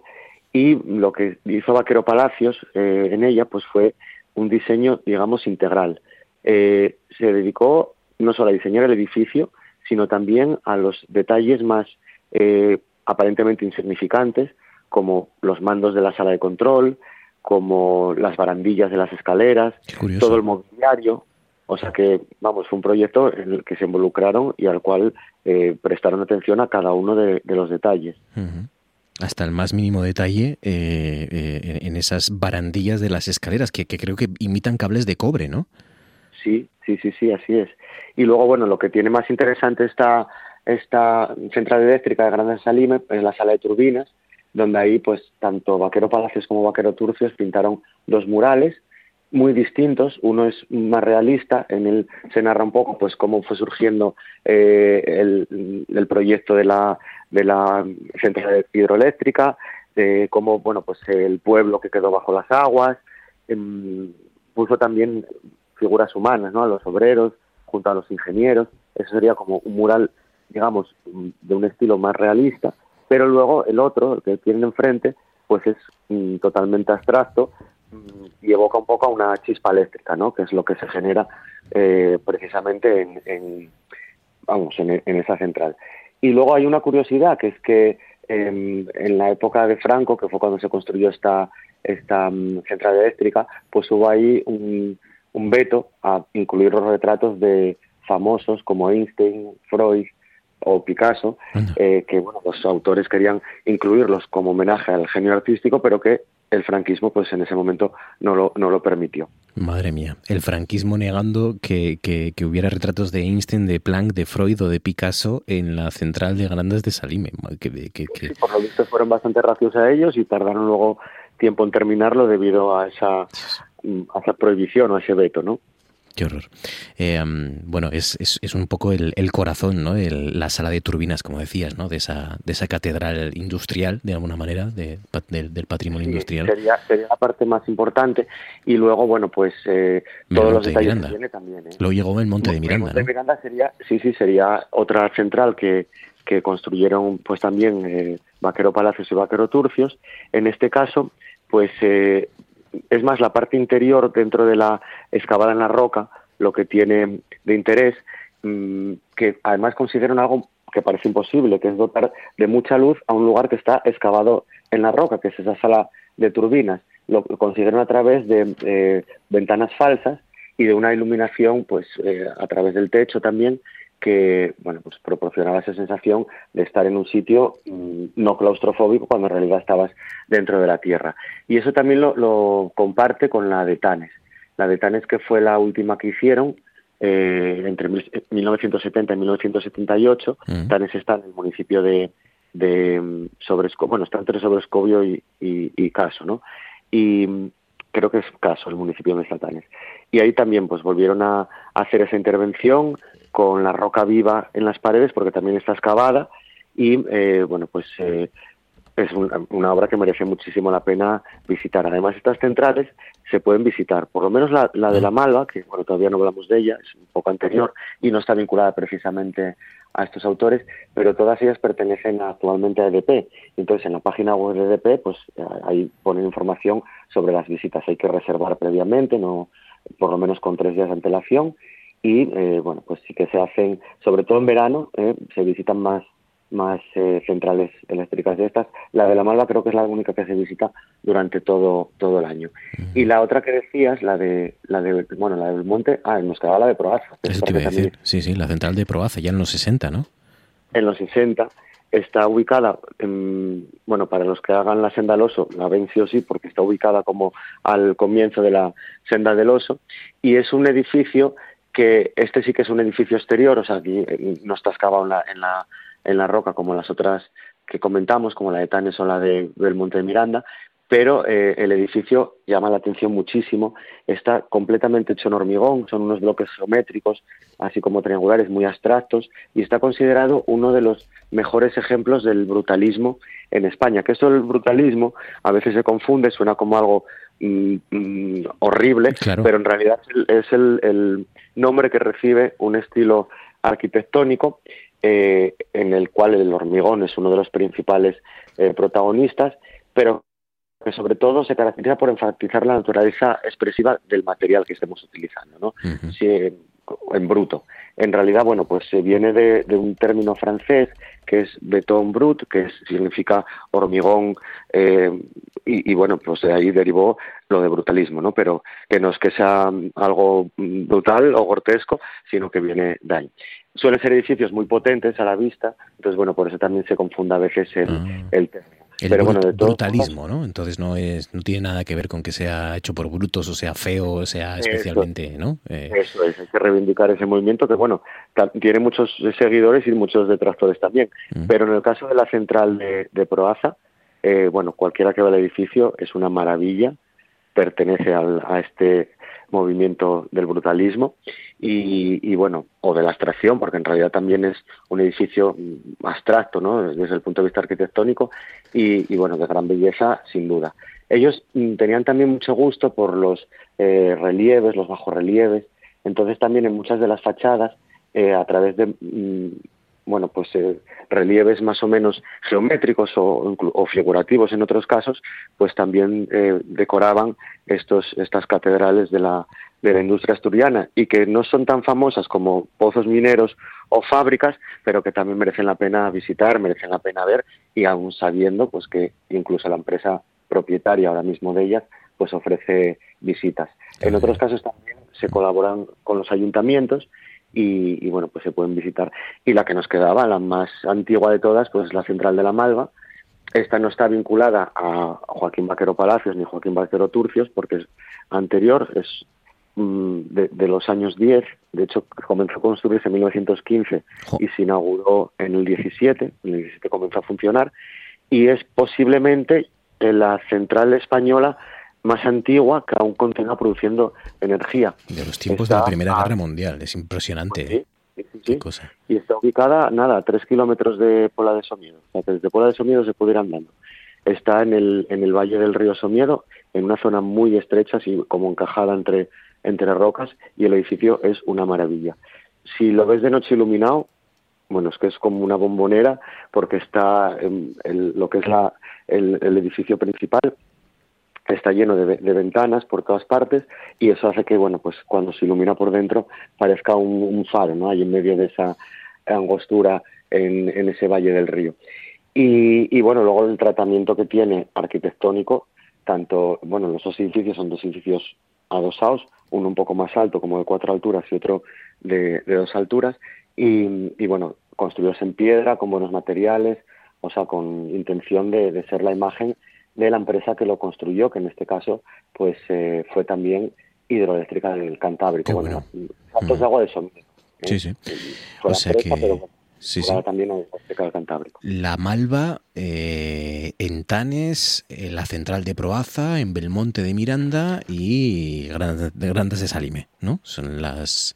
y lo que hizo Vaquero Palacios eh, en ella pues fue un diseño digamos integral. Eh, se dedicó no solo a diseñar el edificio, sino también a los detalles más eh, aparentemente insignificantes, como los mandos de la sala de control, como las barandillas de las escaleras, todo el mobiliario. O sea que, vamos, fue un proyecto en el que se involucraron y al cual eh, prestaron atención a cada uno de, los detalles. Hasta el más mínimo detalle eh, eh, en esas barandillas de las escaleras, que, creo que imitan cables de cobre, ¿no? Sí, sí, sí, sí, así es. Y luego, bueno, lo que tiene más interesante esta, esta central eléctrica de Grandes Salime es la sala de turbinas, donde ahí pues tanto Vaquero Palacios como Vaquero Turcios pintaron dos murales muy distintos, uno es más realista, en él se narra un poco pues cómo fue surgiendo eh, el, proyecto de la, de la central hidroeléctrica, de cómo bueno pues el pueblo que quedó bajo las aguas, em, puso también figuras humanas, ¿no? a los obreros, junto a los ingenieros, eso sería como un mural, digamos, de un estilo más realista, pero luego el otro, el que tienen enfrente, pues es mm, totalmente abstracto mm, y evoca un poco a una chispa eléctrica, ¿no? Que es lo que se genera eh, precisamente en, vamos, en, esa central. Y luego hay una curiosidad, que es que em, en la época de Franco, que fue cuando se construyó esta, esta mm, central eléctrica, pues hubo ahí un, un veto a incluir los retratos de famosos como Einstein, Freud, o Picasso, eh, que bueno, los autores querían incluirlos como homenaje al genio artístico, pero que el franquismo pues en ese momento no lo, no lo permitió. Madre mía, el franquismo negando que, que, hubiera retratos de Einstein, de Planck, de Freud o de Picasso en la central de Grandes de Salime. Que, por lo visto fueron bastante racios a ellos y tardaron luego tiempo en terminarlo debido a esa, a esa prohibición o a ese veto, ¿no? Qué horror. Eh, bueno, es, es, un poco el, corazón, ¿no? la sala de turbinas, como decías, ¿no? De esa, de esa catedral industrial, de alguna manera, de, del patrimonio industrial. Sería, sería, la parte más importante. Y luego, bueno, pues eh, todos los detalles que tiene también. ¿eh? Luego llegó el Monte de Miranda. El Monte de Miranda sería, sí, sí, sería otra central que, que construyeron pues también eh, Vaquero Palacios y Vaquero Turcios. En este caso, pues eh, es más la parte interior dentro de la excavada en la roca lo que tiene de interés, mm, que además consideran algo que parece imposible, que es dotar de mucha luz a un lugar que está excavado en la roca, que es esa sala de turbinas. Lo consiguieron a través de ventanas falsas y de una iluminación, pues eh, a través del techo también, que bueno pues proporcionaba esa sensación de estar en un sitio mm, no claustrofóbico cuando en realidad estabas dentro de la tierra. Y eso también lo, comparte con la de Tanes. La de Tanes que fue la última que hicieron eh, entre 1970 y 1978 mm. Tanes está en el municipio de, de mm, bueno está entre Sobrescobio y, y, Caso no y creo que es Caso el municipio de Tanes. Y ahí también pues volvieron a hacer esa intervención con la roca viva en las paredes porque también está excavada y eh, bueno pues eh, es una, obra que merece muchísimo la pena visitar. Además, estas centrales se pueden visitar, por lo menos la, de la Malva, que bueno, todavía no hablamos de ella, es un poco anterior y no está vinculada precisamente a estos autores, pero todas ellas pertenecen actualmente a EDP. Entonces, en la página web de EDP, pues ahí ponen información sobre las visitas. Hay que reservar previamente, no por lo menos con tres días de antelación, y eh, bueno pues sí que se hacen sobre todo en verano eh, se visitan más más eh, centrales eléctricas de estas. La de la Malva creo que es la única que se visita durante todo todo el año. Y la otra que decías la de la de bueno la del monte ah nos quedaba la de Proaza. Sí sí la central de Proaza ya en los 60 no en los 60 está ubicada, en, bueno, para los que hagan la senda del oso, la ven sí o sí, porque está ubicada como al comienzo de la senda del oso, y es un edificio que este sí que es un edificio exterior, o sea, aquí eh, no está excavado en la, en la, en la roca como las otras que comentamos, como la de Tanes o la de, del Monte de Miranda, pero eh, el edificio llama la atención muchísimo, está completamente hecho en hormigón, son unos bloques geométricos, así como triangulares, muy abstractos, y está considerado uno de los mejores ejemplos del brutalismo en España, que esto del brutalismo a veces se confunde, suena como algo mm, mm, horrible, pero en realidad es el nombre que recibe un estilo arquitectónico eh, en el cual el hormigón es uno de los principales eh, protagonistas, pero que sobre todo se caracteriza por enfatizar la naturaleza expresiva del material que estemos utilizando, ¿no? En bruto. En realidad, bueno, pues se viene de, un término francés que es beton brut, que significa hormigón, eh, y, bueno, pues de ahí derivó lo de brutalismo, ¿no? Pero que no es que sea algo brutal o grotesco, sino que viene de ahí. Suelen ser edificios muy potentes a la vista, entonces, bueno, por eso también se confunda a veces el, ah. el término. El Pero bueno, de brutalismo, ¿no? Entonces no es no tiene nada que ver con que sea hecho por brutos o sea feo o sea especialmente, ¿no? Eh, eso es, hay que reivindicar ese movimiento que, bueno, tiene muchos seguidores y muchos detractores también. Mm. Pero en el caso de la central de, de Proaza, eh, bueno, cualquiera que va al edificio es una maravilla, pertenece al, a este movimiento del brutalismo y, bueno, o de la abstracción, porque en realidad también es un edificio abstracto, ¿no? Desde el punto de vista arquitectónico y, bueno, de gran belleza, sin duda. Ellos mm, tenían también mucho gusto por los eh, relieves, los bajorrelieves, entonces también en muchas de las fachadas, eh, a través de mm, bueno, pues eh, relieves más o menos geométricos o, o, figurativos en otros casos, pues también eh, decoraban estos, estas catedrales de la, de la industria asturiana y que no son tan famosas como pozos mineros o fábricas, pero que también merecen la pena visitar, merecen la pena ver y aún sabiendo pues que incluso la empresa propietaria ahora mismo de ellas pues ofrece visitas. En otros casos también se colaboran con los ayuntamientos y, bueno, pues se pueden visitar. Y la que nos quedaba, la más antigua de todas, pues es la Central de la Malva. Esta no está vinculada a Joaquín Vaquero Palacios ni Joaquín Vaquero Turcios porque es anterior, es mm, de, los años 10, de hecho comenzó a construirse en 1915 y se inauguró en el 17, en el 17 comenzó a funcionar y es posiblemente la central española más antigua que aún continúa produciendo energía. De los tiempos de la Primera Guerra Mundial, es impresionante. Sí, cosa. Y está ubicada, nada, a tres kilómetros de Pola de Somiedo. O sea, que desde Pola de Somiedo se puede ir andando. Está en el, en el valle del río Somiedo, en una zona muy estrecha, así como encajada entre, entre rocas, y el edificio es una maravilla. Si lo ves de noche iluminado, bueno, es que es como una bombonera, porque está en, lo que es la, el, edificio principal, está lleno de, ventanas por todas partes y eso hace que, bueno, pues cuando se ilumina por dentro parezca un, faro, ¿no? Ahí en medio de esa angostura en, ese valle del río. Y, bueno, luego el tratamiento que tiene arquitectónico, tanto, bueno, los dos edificios son dos edificios adosados, uno un poco más alto, como de cuatro alturas, y otro de, dos alturas, y, bueno, construidos en piedra, con buenos materiales, o sea, con intención de, ser la imagen de la empresa que lo construyó, que en este caso, pues eh, fue también hidroeléctrica del Cantábrico. bueno, bueno de agua de Somiedo. Sí, sí. o sea que... Sí, sí. también La Malva, eh, en Tanes, en la central de Proaza, en Belmonte de Miranda y Grandes de Salime, ¿no? Son las,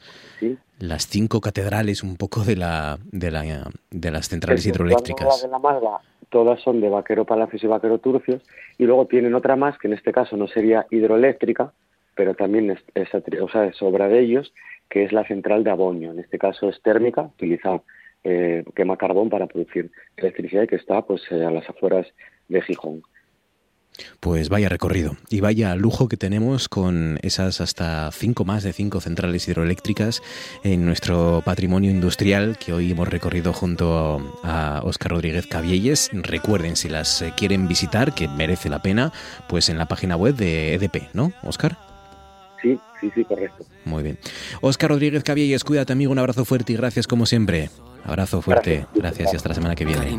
las cinco catedrales un poco de la de, la, de las centrales hidroeléctricas. De la Malva, todas son de Vaquero Palacios y Vaquero Turcios y luego tienen otra más que en este caso no sería hidroeléctrica, pero también es, es, o sea, es obra de ellos, que es la central de Aboño. En este caso es térmica, utiliza eh, quema carbón para producir electricidad y que está pues eh, a las afueras de Gijón. Pues vaya recorrido y vaya lujo que tenemos con esas hasta cinco más de cinco centrales hidroeléctricas en nuestro patrimonio industrial que hoy hemos recorrido junto a Óscar Rodríguez Cabielles. Recuerden, si las eh, quieren visitar, que merece la pena, pues en la página web de EDP, ¿no, Óscar? Sí, sí, sí, correcto. Muy bien. Óscar Rodríguez Cabielles, cuídate amigo, un abrazo fuerte y gracias como siempre. Abrazo fuerte, gracias, y hasta la semana que viene.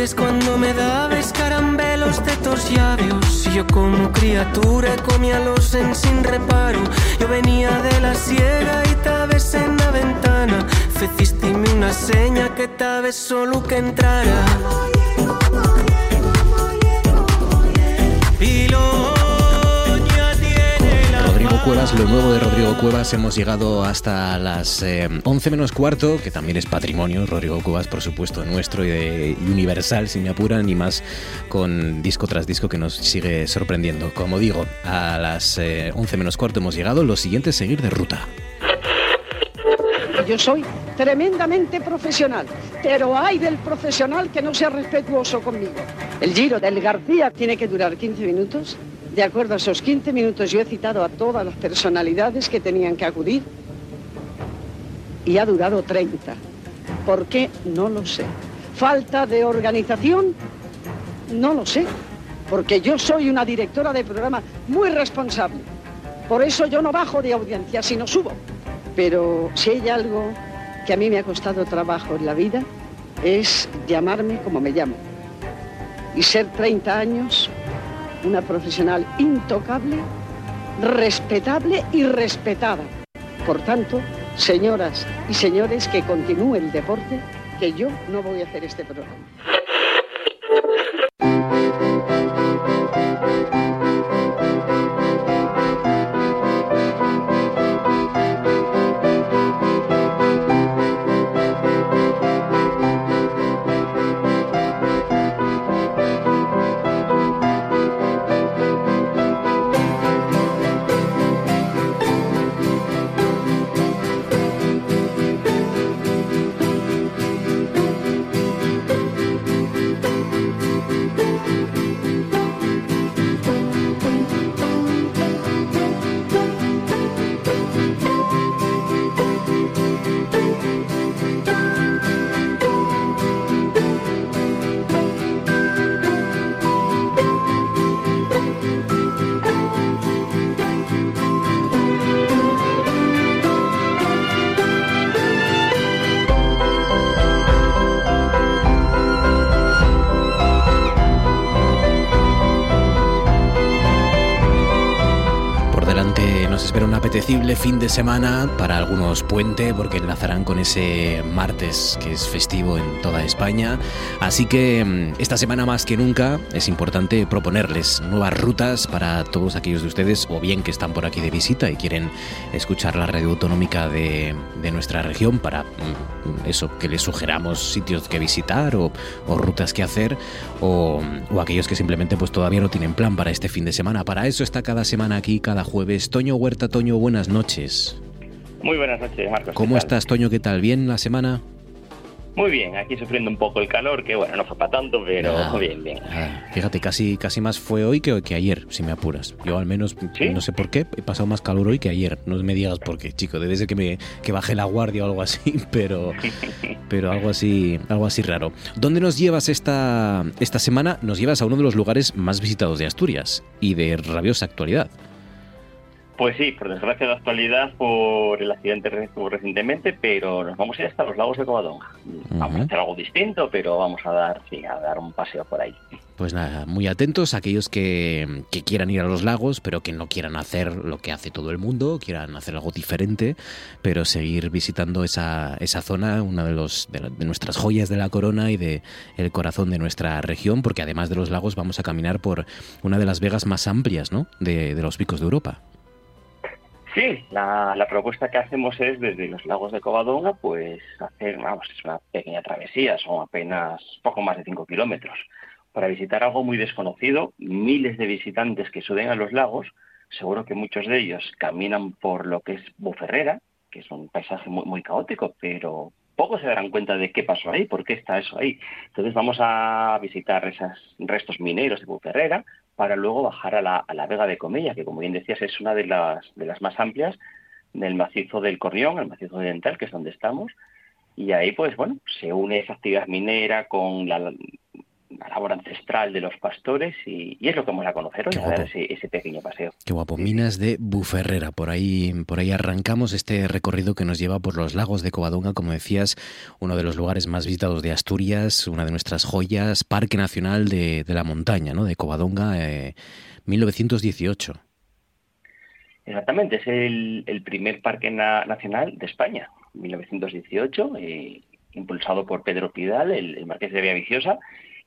Recuerdes cuando me dabas carambelos de tus labios. Y yo como criatura comía los en sin reparo. Yo venía de la sierra y tabes en la ventana. Fecistime una seña que tabes solo que entrara Cuevas, lo nuevo de Rodrigo Cuevas. Hemos llegado hasta las 11 eh, menos cuarto, que también es patrimonio. Rodrigo Cuevas, por supuesto, nuestro y de Universal, si me apuran, y más con disco tras disco que nos sigue sorprendiendo. Como digo, a las 11 eh, menos cuarto hemos llegado. Lo siguiente es seguir de ruta. Yo soy tremendamente profesional, pero hay del profesional que no sea respetuoso conmigo. El giro del García tiene que durar 15 minutos de acuerdo a esos 15 minutos yo he citado a todas las personalidades que tenían que acudir y ha durado 30. ¿Por qué? No lo sé. ¿Falta de organización? No lo sé, porque yo soy una directora de programa muy responsable. Por eso yo no bajo de audiencia, sino subo. Pero si hay algo que a mí me ha costado trabajo en la vida, es llamarme como me llamo. Y ser 30 años una profesional intocable, respetable y respetada. Por tanto, señoras y señores, que continúe el deporte, que yo no voy a hacer este programa. Un apetecible fin de semana, para algunos puente, porque enlazarán con ese martes que es festivo en toda España. Así que mm, esta semana más que nunca es importante proponerles nuevas rutas para todos aquellos de ustedes, o bien que están por aquí de visita y quieren escuchar la radio autonómica de, nuestra región, para mm, eso, que les sugeramos sitios que visitar o, rutas que hacer, o, o aquellos que simplemente pues todavía no tienen plan para este fin de semana. Para eso está cada semana aquí, cada jueves. Toño Huerta, Toño, buenas noches. Muy buenas noches, Marcos. ¿Cómo estás, Toño? ¿Qué tal? ¿Bien la semana? Muy bien, aquí sufriendo un poco el calor, que bueno, no fue para tanto, pero ah, bien, bien. Ah, fíjate, casi, casi más fue hoy que, que ayer, si me apuras. Yo al menos, no sé por qué, he pasado más calor hoy que ayer. No me digas por qué, chico, debe ser que me que bajé la guardia o algo así, [LAUGHS] pero, [LAUGHS] pero algo así, algo así raro. ¿Dónde nos llevas esta, esta semana? Nos llevas a uno de los lugares más visitados de Asturias y de rabiosa actualidad. Pues sí, por desgracia de actualidad por el accidente que estuvo recientemente, pero nos vamos a ir hasta los lagos de Covadonga. Vamos a hacer algo distinto, pero vamos a dar, sí, a dar un paseo por ahí. Pues nada, muy atentos a aquellos que, quieran ir a los lagos, pero que no quieran hacer lo que hace todo el mundo, quieran hacer algo diferente, pero seguir visitando esa, esa zona, una de, los, de, nuestras joyas de la corona y de el corazón de nuestra región, porque además de los lagos vamos a caminar por una de las vegas más amplias ¿no? de, de los picos de Europa. Sí, la, propuesta que hacemos es desde los lagos de Covadonga, pues hacer, vamos, es una pequeña travesía, son apenas poco más de 5 kilómetros, para visitar algo muy desconocido, miles de visitantes que suben a los lagos, seguro que muchos de ellos caminan por lo que es Buferrera, que es un paisaje muy, caótico, pero pocos se darán cuenta de qué pasó ahí, por qué está eso ahí. Entonces vamos a visitar esos restos mineros de Buferrera, para luego bajar a la, a la Vega de Comella, que como bien decías es una de las, de las más amplias del macizo del Corrión, el macizo dental, que es donde estamos, y ahí pues bueno, se une esa actividad minera con la, la labor ancestral de los pastores y, es lo que vamos a conocer hoy, a ese, ese, pequeño paseo. Qué guapo, Minas de Buferrera, por ahí, por ahí arrancamos este recorrido que nos lleva por los lagos de Covadonga, como decías, uno de los lugares más visitados de Asturias, una de nuestras joyas, Parque Nacional de, la Montaña, ¿no? de Covadonga, 1918. Eh, Exactamente, es el, primer parque nacional de España, 1918, eh, impulsado por Pedro Pidal, el, el marqués de Villaviciosa,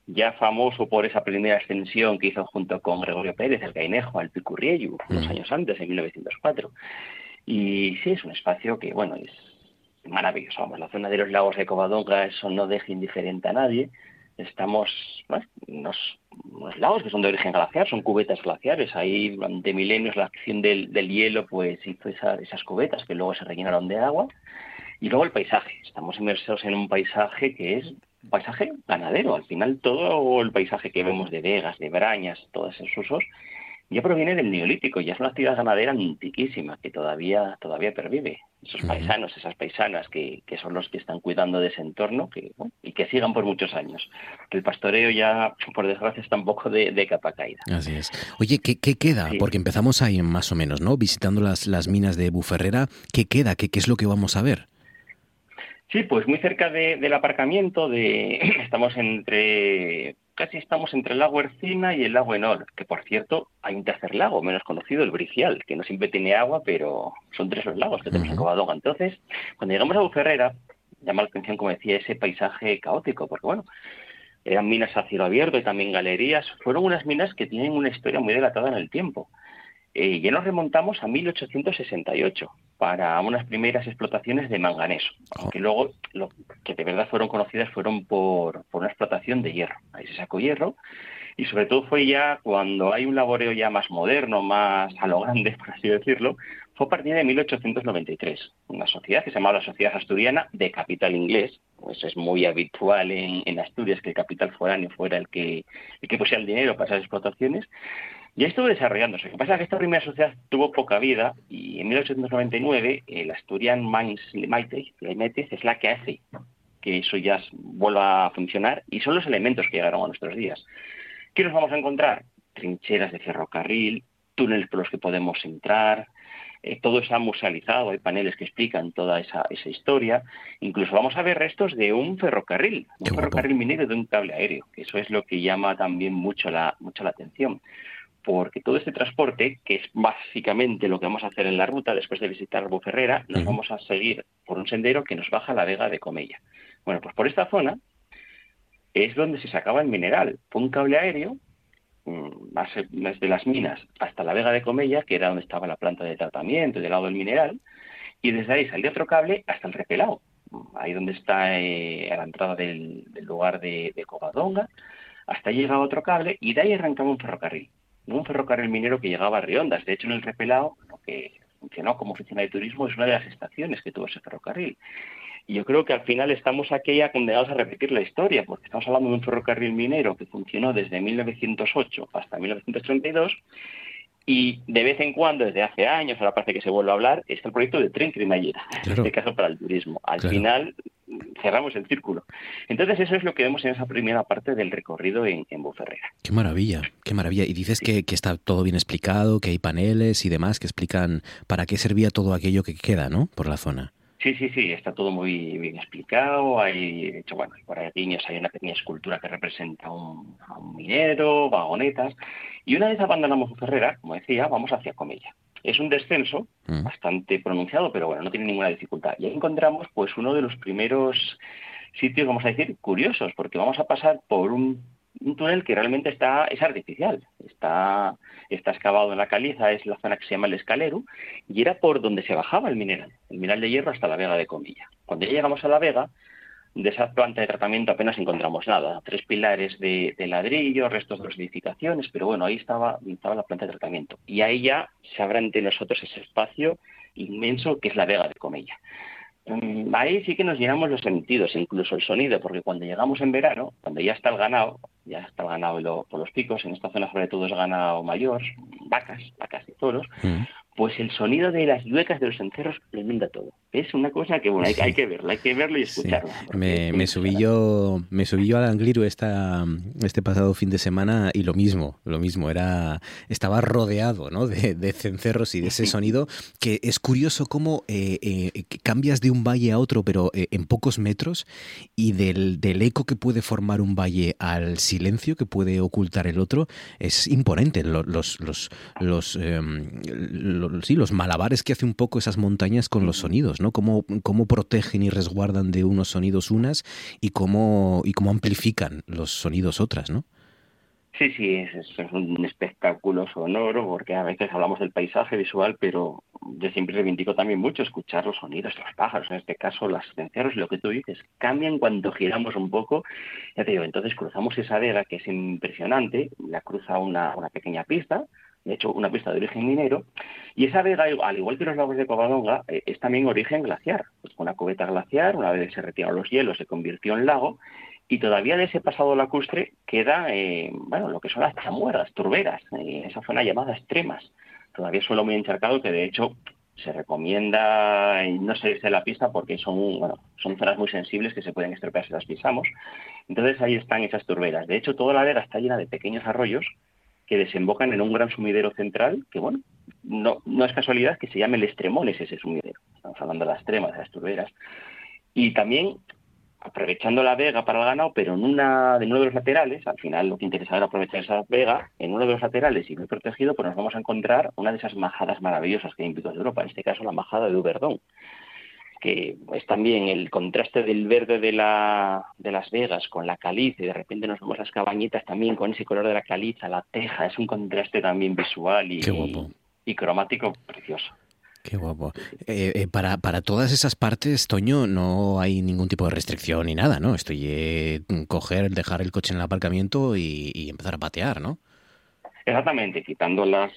ya famoso por esa primera ascensión que hizo junto con Gregorio Pérez, el Gainejo, al Picurriello, unos años antes, en 1904. Y sí, es un espacio que, bueno, es maravilloso. Vamos, la zona de los lagos de Covadonga, eso no deja indiferente a nadie. Estamos, bueno, unos, lagos que son de origen glaciar, son cubetas glaciares. Ahí, durante milenios, la acción del, hielo, pues hizo esas cubetas que luego se rellenaron de agua. Y luego el paisaje. Estamos inmersos en un paisaje que es paisaje ganadero. Al final todo el paisaje que vemos de vegas, de brañas, todos esos usos, ya proviene del neolítico, ya es una actividad ganadera antiquísima que todavía, todavía pervive. Esos paisanos, esas paisanas que, que, son los que están cuidando de ese entorno que, y que sigan por muchos años. El pastoreo ya, por desgracia, está un poco de, capa caída. Así es. Oye, ¿qué, qué queda? Porque empezamos ahí más o menos, ¿no? Visitando las, las minas de Buferrera. ¿Qué queda? ¿Qué, ¿Qué es lo que vamos a ver? Sí, pues muy cerca del aparcamiento, de, [CLEARS THROAT] estamos entre, casi estamos entre el lago Ercina y el lago Enor, que por cierto hay un tercer lago menos conocido, el Bricial, que no siempre tiene agua, pero son tres los lagos que tenemos en Covadonga. Entonces, cuando llegamos a Buferrera, llama la atención, como decía, ese paisaje caótico, porque bueno, eran minas a cielo abierto y también galerías, fueron unas minas que tienen una historia muy delatada en el tiempo. Eh, ya nos remontamos a 1868 para unas primeras explotaciones de manganeso, aunque luego lo que de verdad fueron conocidas fueron por, por una explotación de hierro. Ahí se sacó hierro y sobre todo fue ya cuando hay un laboreo ya más moderno, más a lo grande, [LAUGHS] por así decirlo, fue a partir de 1893, una sociedad que se llamaba la Sociedad Asturiana de Capital Inglés, pues es muy habitual en, en Asturias que el capital foráneo fuera el que, el que pusiera el dinero para esas explotaciones, ya estuvo desarrollándose. Lo que pasa es que esta primera sociedad tuvo poca vida y en 1899 el Asturian Mines Limited, es la que hace que eso ya vuelva a funcionar y son los elementos que llegaron a nuestros días. ¿Qué nos vamos a encontrar? Trincheras de ferrocarril, túneles por los que podemos entrar, eh, todo está musealizado, hay paneles que explican toda esa, esa, historia. Incluso vamos a ver restos de un ferrocarril, un ferrocarril minero de un cable aéreo. Eso es lo que llama también mucho la, mucho la atención porque todo este transporte, que es básicamente lo que vamos a hacer en la ruta después de visitar Buferrera, nos vamos a seguir por un sendero que nos baja a la Vega de Comella. Bueno, pues por esta zona es donde se sacaba el mineral. Fue un cable aéreo mm, desde las minas hasta la Vega de Comella, que era donde estaba la planta de tratamiento del lado del mineral, y desde ahí salió otro cable hasta el repelado, ahí donde está eh, a la entrada del, lugar de, de, Covadonga, hasta ahí llegaba otro cable y de ahí arrancaba un ferrocarril, un ferrocarril minero que llegaba a Riondas. De hecho, en el repelado, lo que funcionó como oficina de turismo, es una de las estaciones que tuvo ese ferrocarril. Y yo creo que al final estamos aquí ya condenados a repetir la historia, porque estamos hablando de un ferrocarril minero que funcionó desde 1908 hasta 1932 y de vez en cuando, desde hace años, ahora parece que se vuelve a hablar, está el proyecto de tren cremallera, en este caso para el turismo. Al final cerramos el círculo. Entonces eso es lo que vemos en esa primera parte del recorrido en, en Buferrera. Qué maravilla, qué maravilla. Y dices que, que, está todo bien explicado, que hay paneles y demás que explican para qué servía todo aquello que queda, ¿no? Por la zona. Sí, sí, sí, está todo muy bien explicado. Hay, de hecho, bueno, por niños hay una pequeña escultura que representa un, a un minero, vagonetas. Y una vez abandonamos Ferrera, como decía, vamos hacia Comella. Es un descenso mm. bastante pronunciado, pero bueno, no tiene ninguna dificultad. Y ahí encontramos, pues, uno de los primeros sitios, vamos a decir, curiosos, porque vamos a pasar por un un túnel que realmente está es artificial, está, está excavado en la caliza, es la zona que se llama el escalero, y era por donde se bajaba el mineral, el mineral de hierro hasta la Vega de Comilla. Cuando ya llegamos a la Vega, de esa planta de tratamiento apenas encontramos nada, tres pilares de, ladrillo, restos de las edificaciones, pero bueno, ahí estaba, estaba la planta de tratamiento. Y ahí ya se abre ante nosotros ese espacio inmenso que es la Vega de Comilla. Mm, ahí sí que nos llenamos los sentidos, incluso el sonido, porque cuando llegamos en verano, cuando ya está el ganado, ya está el ganado por los picos, en esta zona sobre todo es ganado mayor, vacas, vacas y toros, mm pues el sonido de las lluecas de los encerros lo inunda todo. Es una cosa que, bueno, hay, hay que verla, hay que verlo y escucharlo. Me, subí yo, me subí yo al Angliru esta, este pasado fin de semana y lo mismo, lo mismo, era, estaba rodeado ¿no? de, de cencerros y de ese sonido que es curioso cómo eh, eh, cambias de un valle a otro, pero eh, en pocos metros, y del, del eco que puede formar un valle al silencio que puede ocultar el otro, es imponente. Los, los, los, los sí, los malabares que hace un poco esas montañas con los sonidos, ¿no? Cómo, cómo protegen y resguardan de unos sonidos unas y cómo, y cómo amplifican los sonidos otras, ¿no? Sí, sí, es, un espectáculo sonoro, porque a veces hablamos del paisaje visual, pero yo siempre reivindico también mucho escuchar los sonidos de los pájaros, en este caso las cencerros, y lo que tú dices, cambian cuando giramos un poco. Ya te digo, entonces cruzamos esa vega que es impresionante, la cruza una, una pequeña pista, de hecho una pista de origen minero, y esa vega, al igual que los lagos de Covadonga, eh, es también origen glaciar. Pues una cubeta glaciar, una vez se retiraron los hielos, se convirtió en lago, y todavía de ese pasado lacustre queda, eh, bueno, lo que son las chamueras, turberas, eh, esa zona llamada extremas. Todavía suelo muy encharcado que de hecho se recomienda no salirse de la pista porque son, bueno, son zonas muy sensibles que se pueden estropear si las pisamos. Entonces ahí están esas turberas. De hecho, toda la vega está llena de pequeños arroyos que desembocan en un gran sumidero central, que bueno, no, no es casualidad que se llame el Estremones ese sumidero. Estamos hablando de las extremas, de las turberas. Y también aprovechando la vega para el ganado, pero en una de uno de los laterales, al final lo que interesa era aprovechar esa vega, en uno de los laterales y muy protegido, pues nos vamos a encontrar una de esas majadas maravillosas que hay en Picos de Europa, en este caso la majada de Uberdón que es también el contraste del verde de, la, de Las Vegas con la caliza y de repente nos vemos las cabañitas también con ese color de la caliza, la teja, es un contraste también visual y, y, cromático precioso. Qué guapo. Eh, eh, para, para todas esas partes, Toño, no hay ningún tipo de restricción ni nada, ¿no? Estoy eh, coger, dejar el coche en el aparcamiento y, y empezar a patear, ¿no? Exactamente, quitando las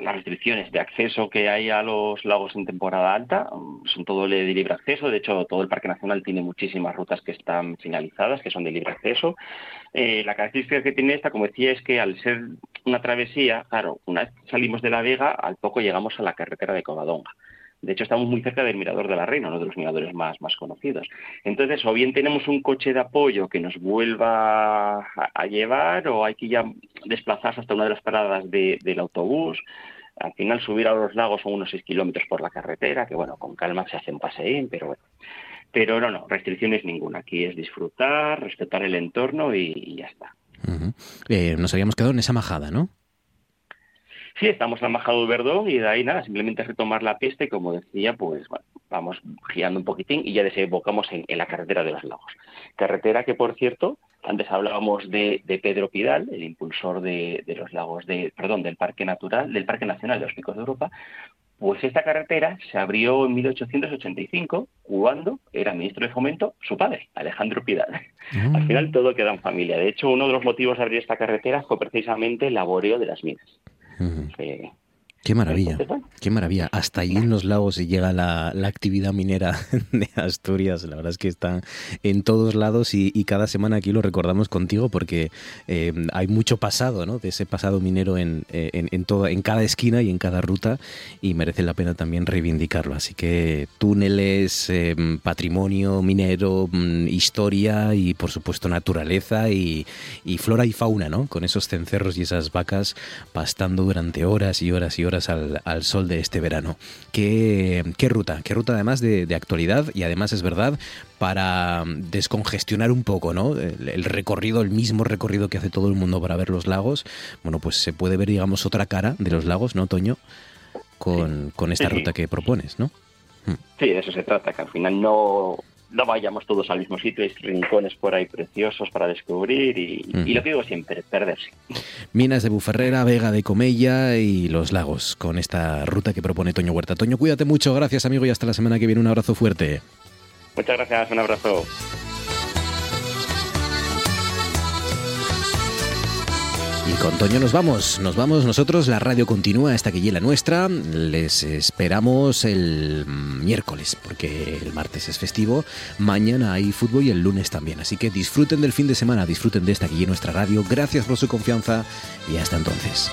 las restricciones de acceso que hay a los lagos en temporada alta son todo de libre acceso. De hecho, todo el Parque Nacional tiene muchísimas rutas que están finalizadas, que son de libre acceso. Eh, la característica que tiene esta, como decía, es que al ser una travesía, claro, una vez salimos de la Vega, al poco llegamos a la carretera de Covadonga. De hecho, estamos muy cerca del Mirador de la Reina, uno de los miradores más, más conocidos. Entonces, o bien tenemos un coche de apoyo que nos vuelva a, llevar, o hay que ya desplazarse hasta una de las paradas del autobús. Al final, subir a los lagos son unos 6 kilómetros por la carretera, que bueno, con calma se hacen paseín, pero bueno. Pero no, no, restricciones ninguna. Aquí es disfrutar, respetar el entorno y, ya está. Eh, nos habíamos quedado en esa majada, ¿no? Sí, estamos en de Verdón y de ahí nada, simplemente retomar la pista y como decía, pues vamos girando un poquitín y ya desembocamos en, la carretera de los lagos. Carretera que, por cierto, antes hablábamos de, Pedro Pidal, el impulsor de, de, los lagos de, perdón, del Parque Natural, del Parque Nacional de los Picos de Europa, pues esta carretera se abrió en 1885 cuando era ministro de Fomento su padre, Alejandro Pidal. Ah. Al final todo queda en familia. De hecho, uno de los motivos de abrir esta carretera fue precisamente el laboreo de las minas uh -huh. Qué maravilla, qué maravilla. Hasta allí en los lagos llega la, actividad minera [LAUGHS] de Asturias. La verdad es que está en todos lados y, cada semana aquí lo recordamos contigo porque eh, hay mucho pasado, ¿no? De ese pasado minero en, en, en cada esquina y en cada ruta y merece la pena también reivindicarlo. Así que túneles, eh, patrimonio minero, mm, historia y por supuesto naturaleza y, y flora y fauna, ¿no? Con esos cencerros y esas vacas pastando durante horas y horas y horas al, sol de este verano. ¿Qué, ruta? ¿Qué ruta además de, actualidad? Y además es verdad, para descongestionar un poco, ¿no? El, recorrido, el mismo recorrido que hace todo el mundo para ver los lagos, bueno, pues se puede ver, digamos, otra cara de los lagos, ¿no, Toño? Con, esta ruta que propones, ¿no? Sí, de eso se trata, que al final no, no vayamos todos al mismo sitio, hay rincones por ahí preciosos para descubrir y, lo que digo siempre, perderse. Minas de Buferrera, Vega de Comella y los lagos, con esta ruta que propone Toño Huerta. Toño, cuídate mucho, gracias amigo y hasta la semana que viene. Un abrazo fuerte. Muchas gracias, un abrazo. Y con Toño nos vamos, nos vamos nosotros, la radio continúa hasta que la nuestra, les esperamos el miércoles, porque el martes es festivo, mañana hay fútbol y el lunes también, así que disfruten del fin de semana, disfruten de esta que nuestra radio, gracias por su confianza y hasta entonces.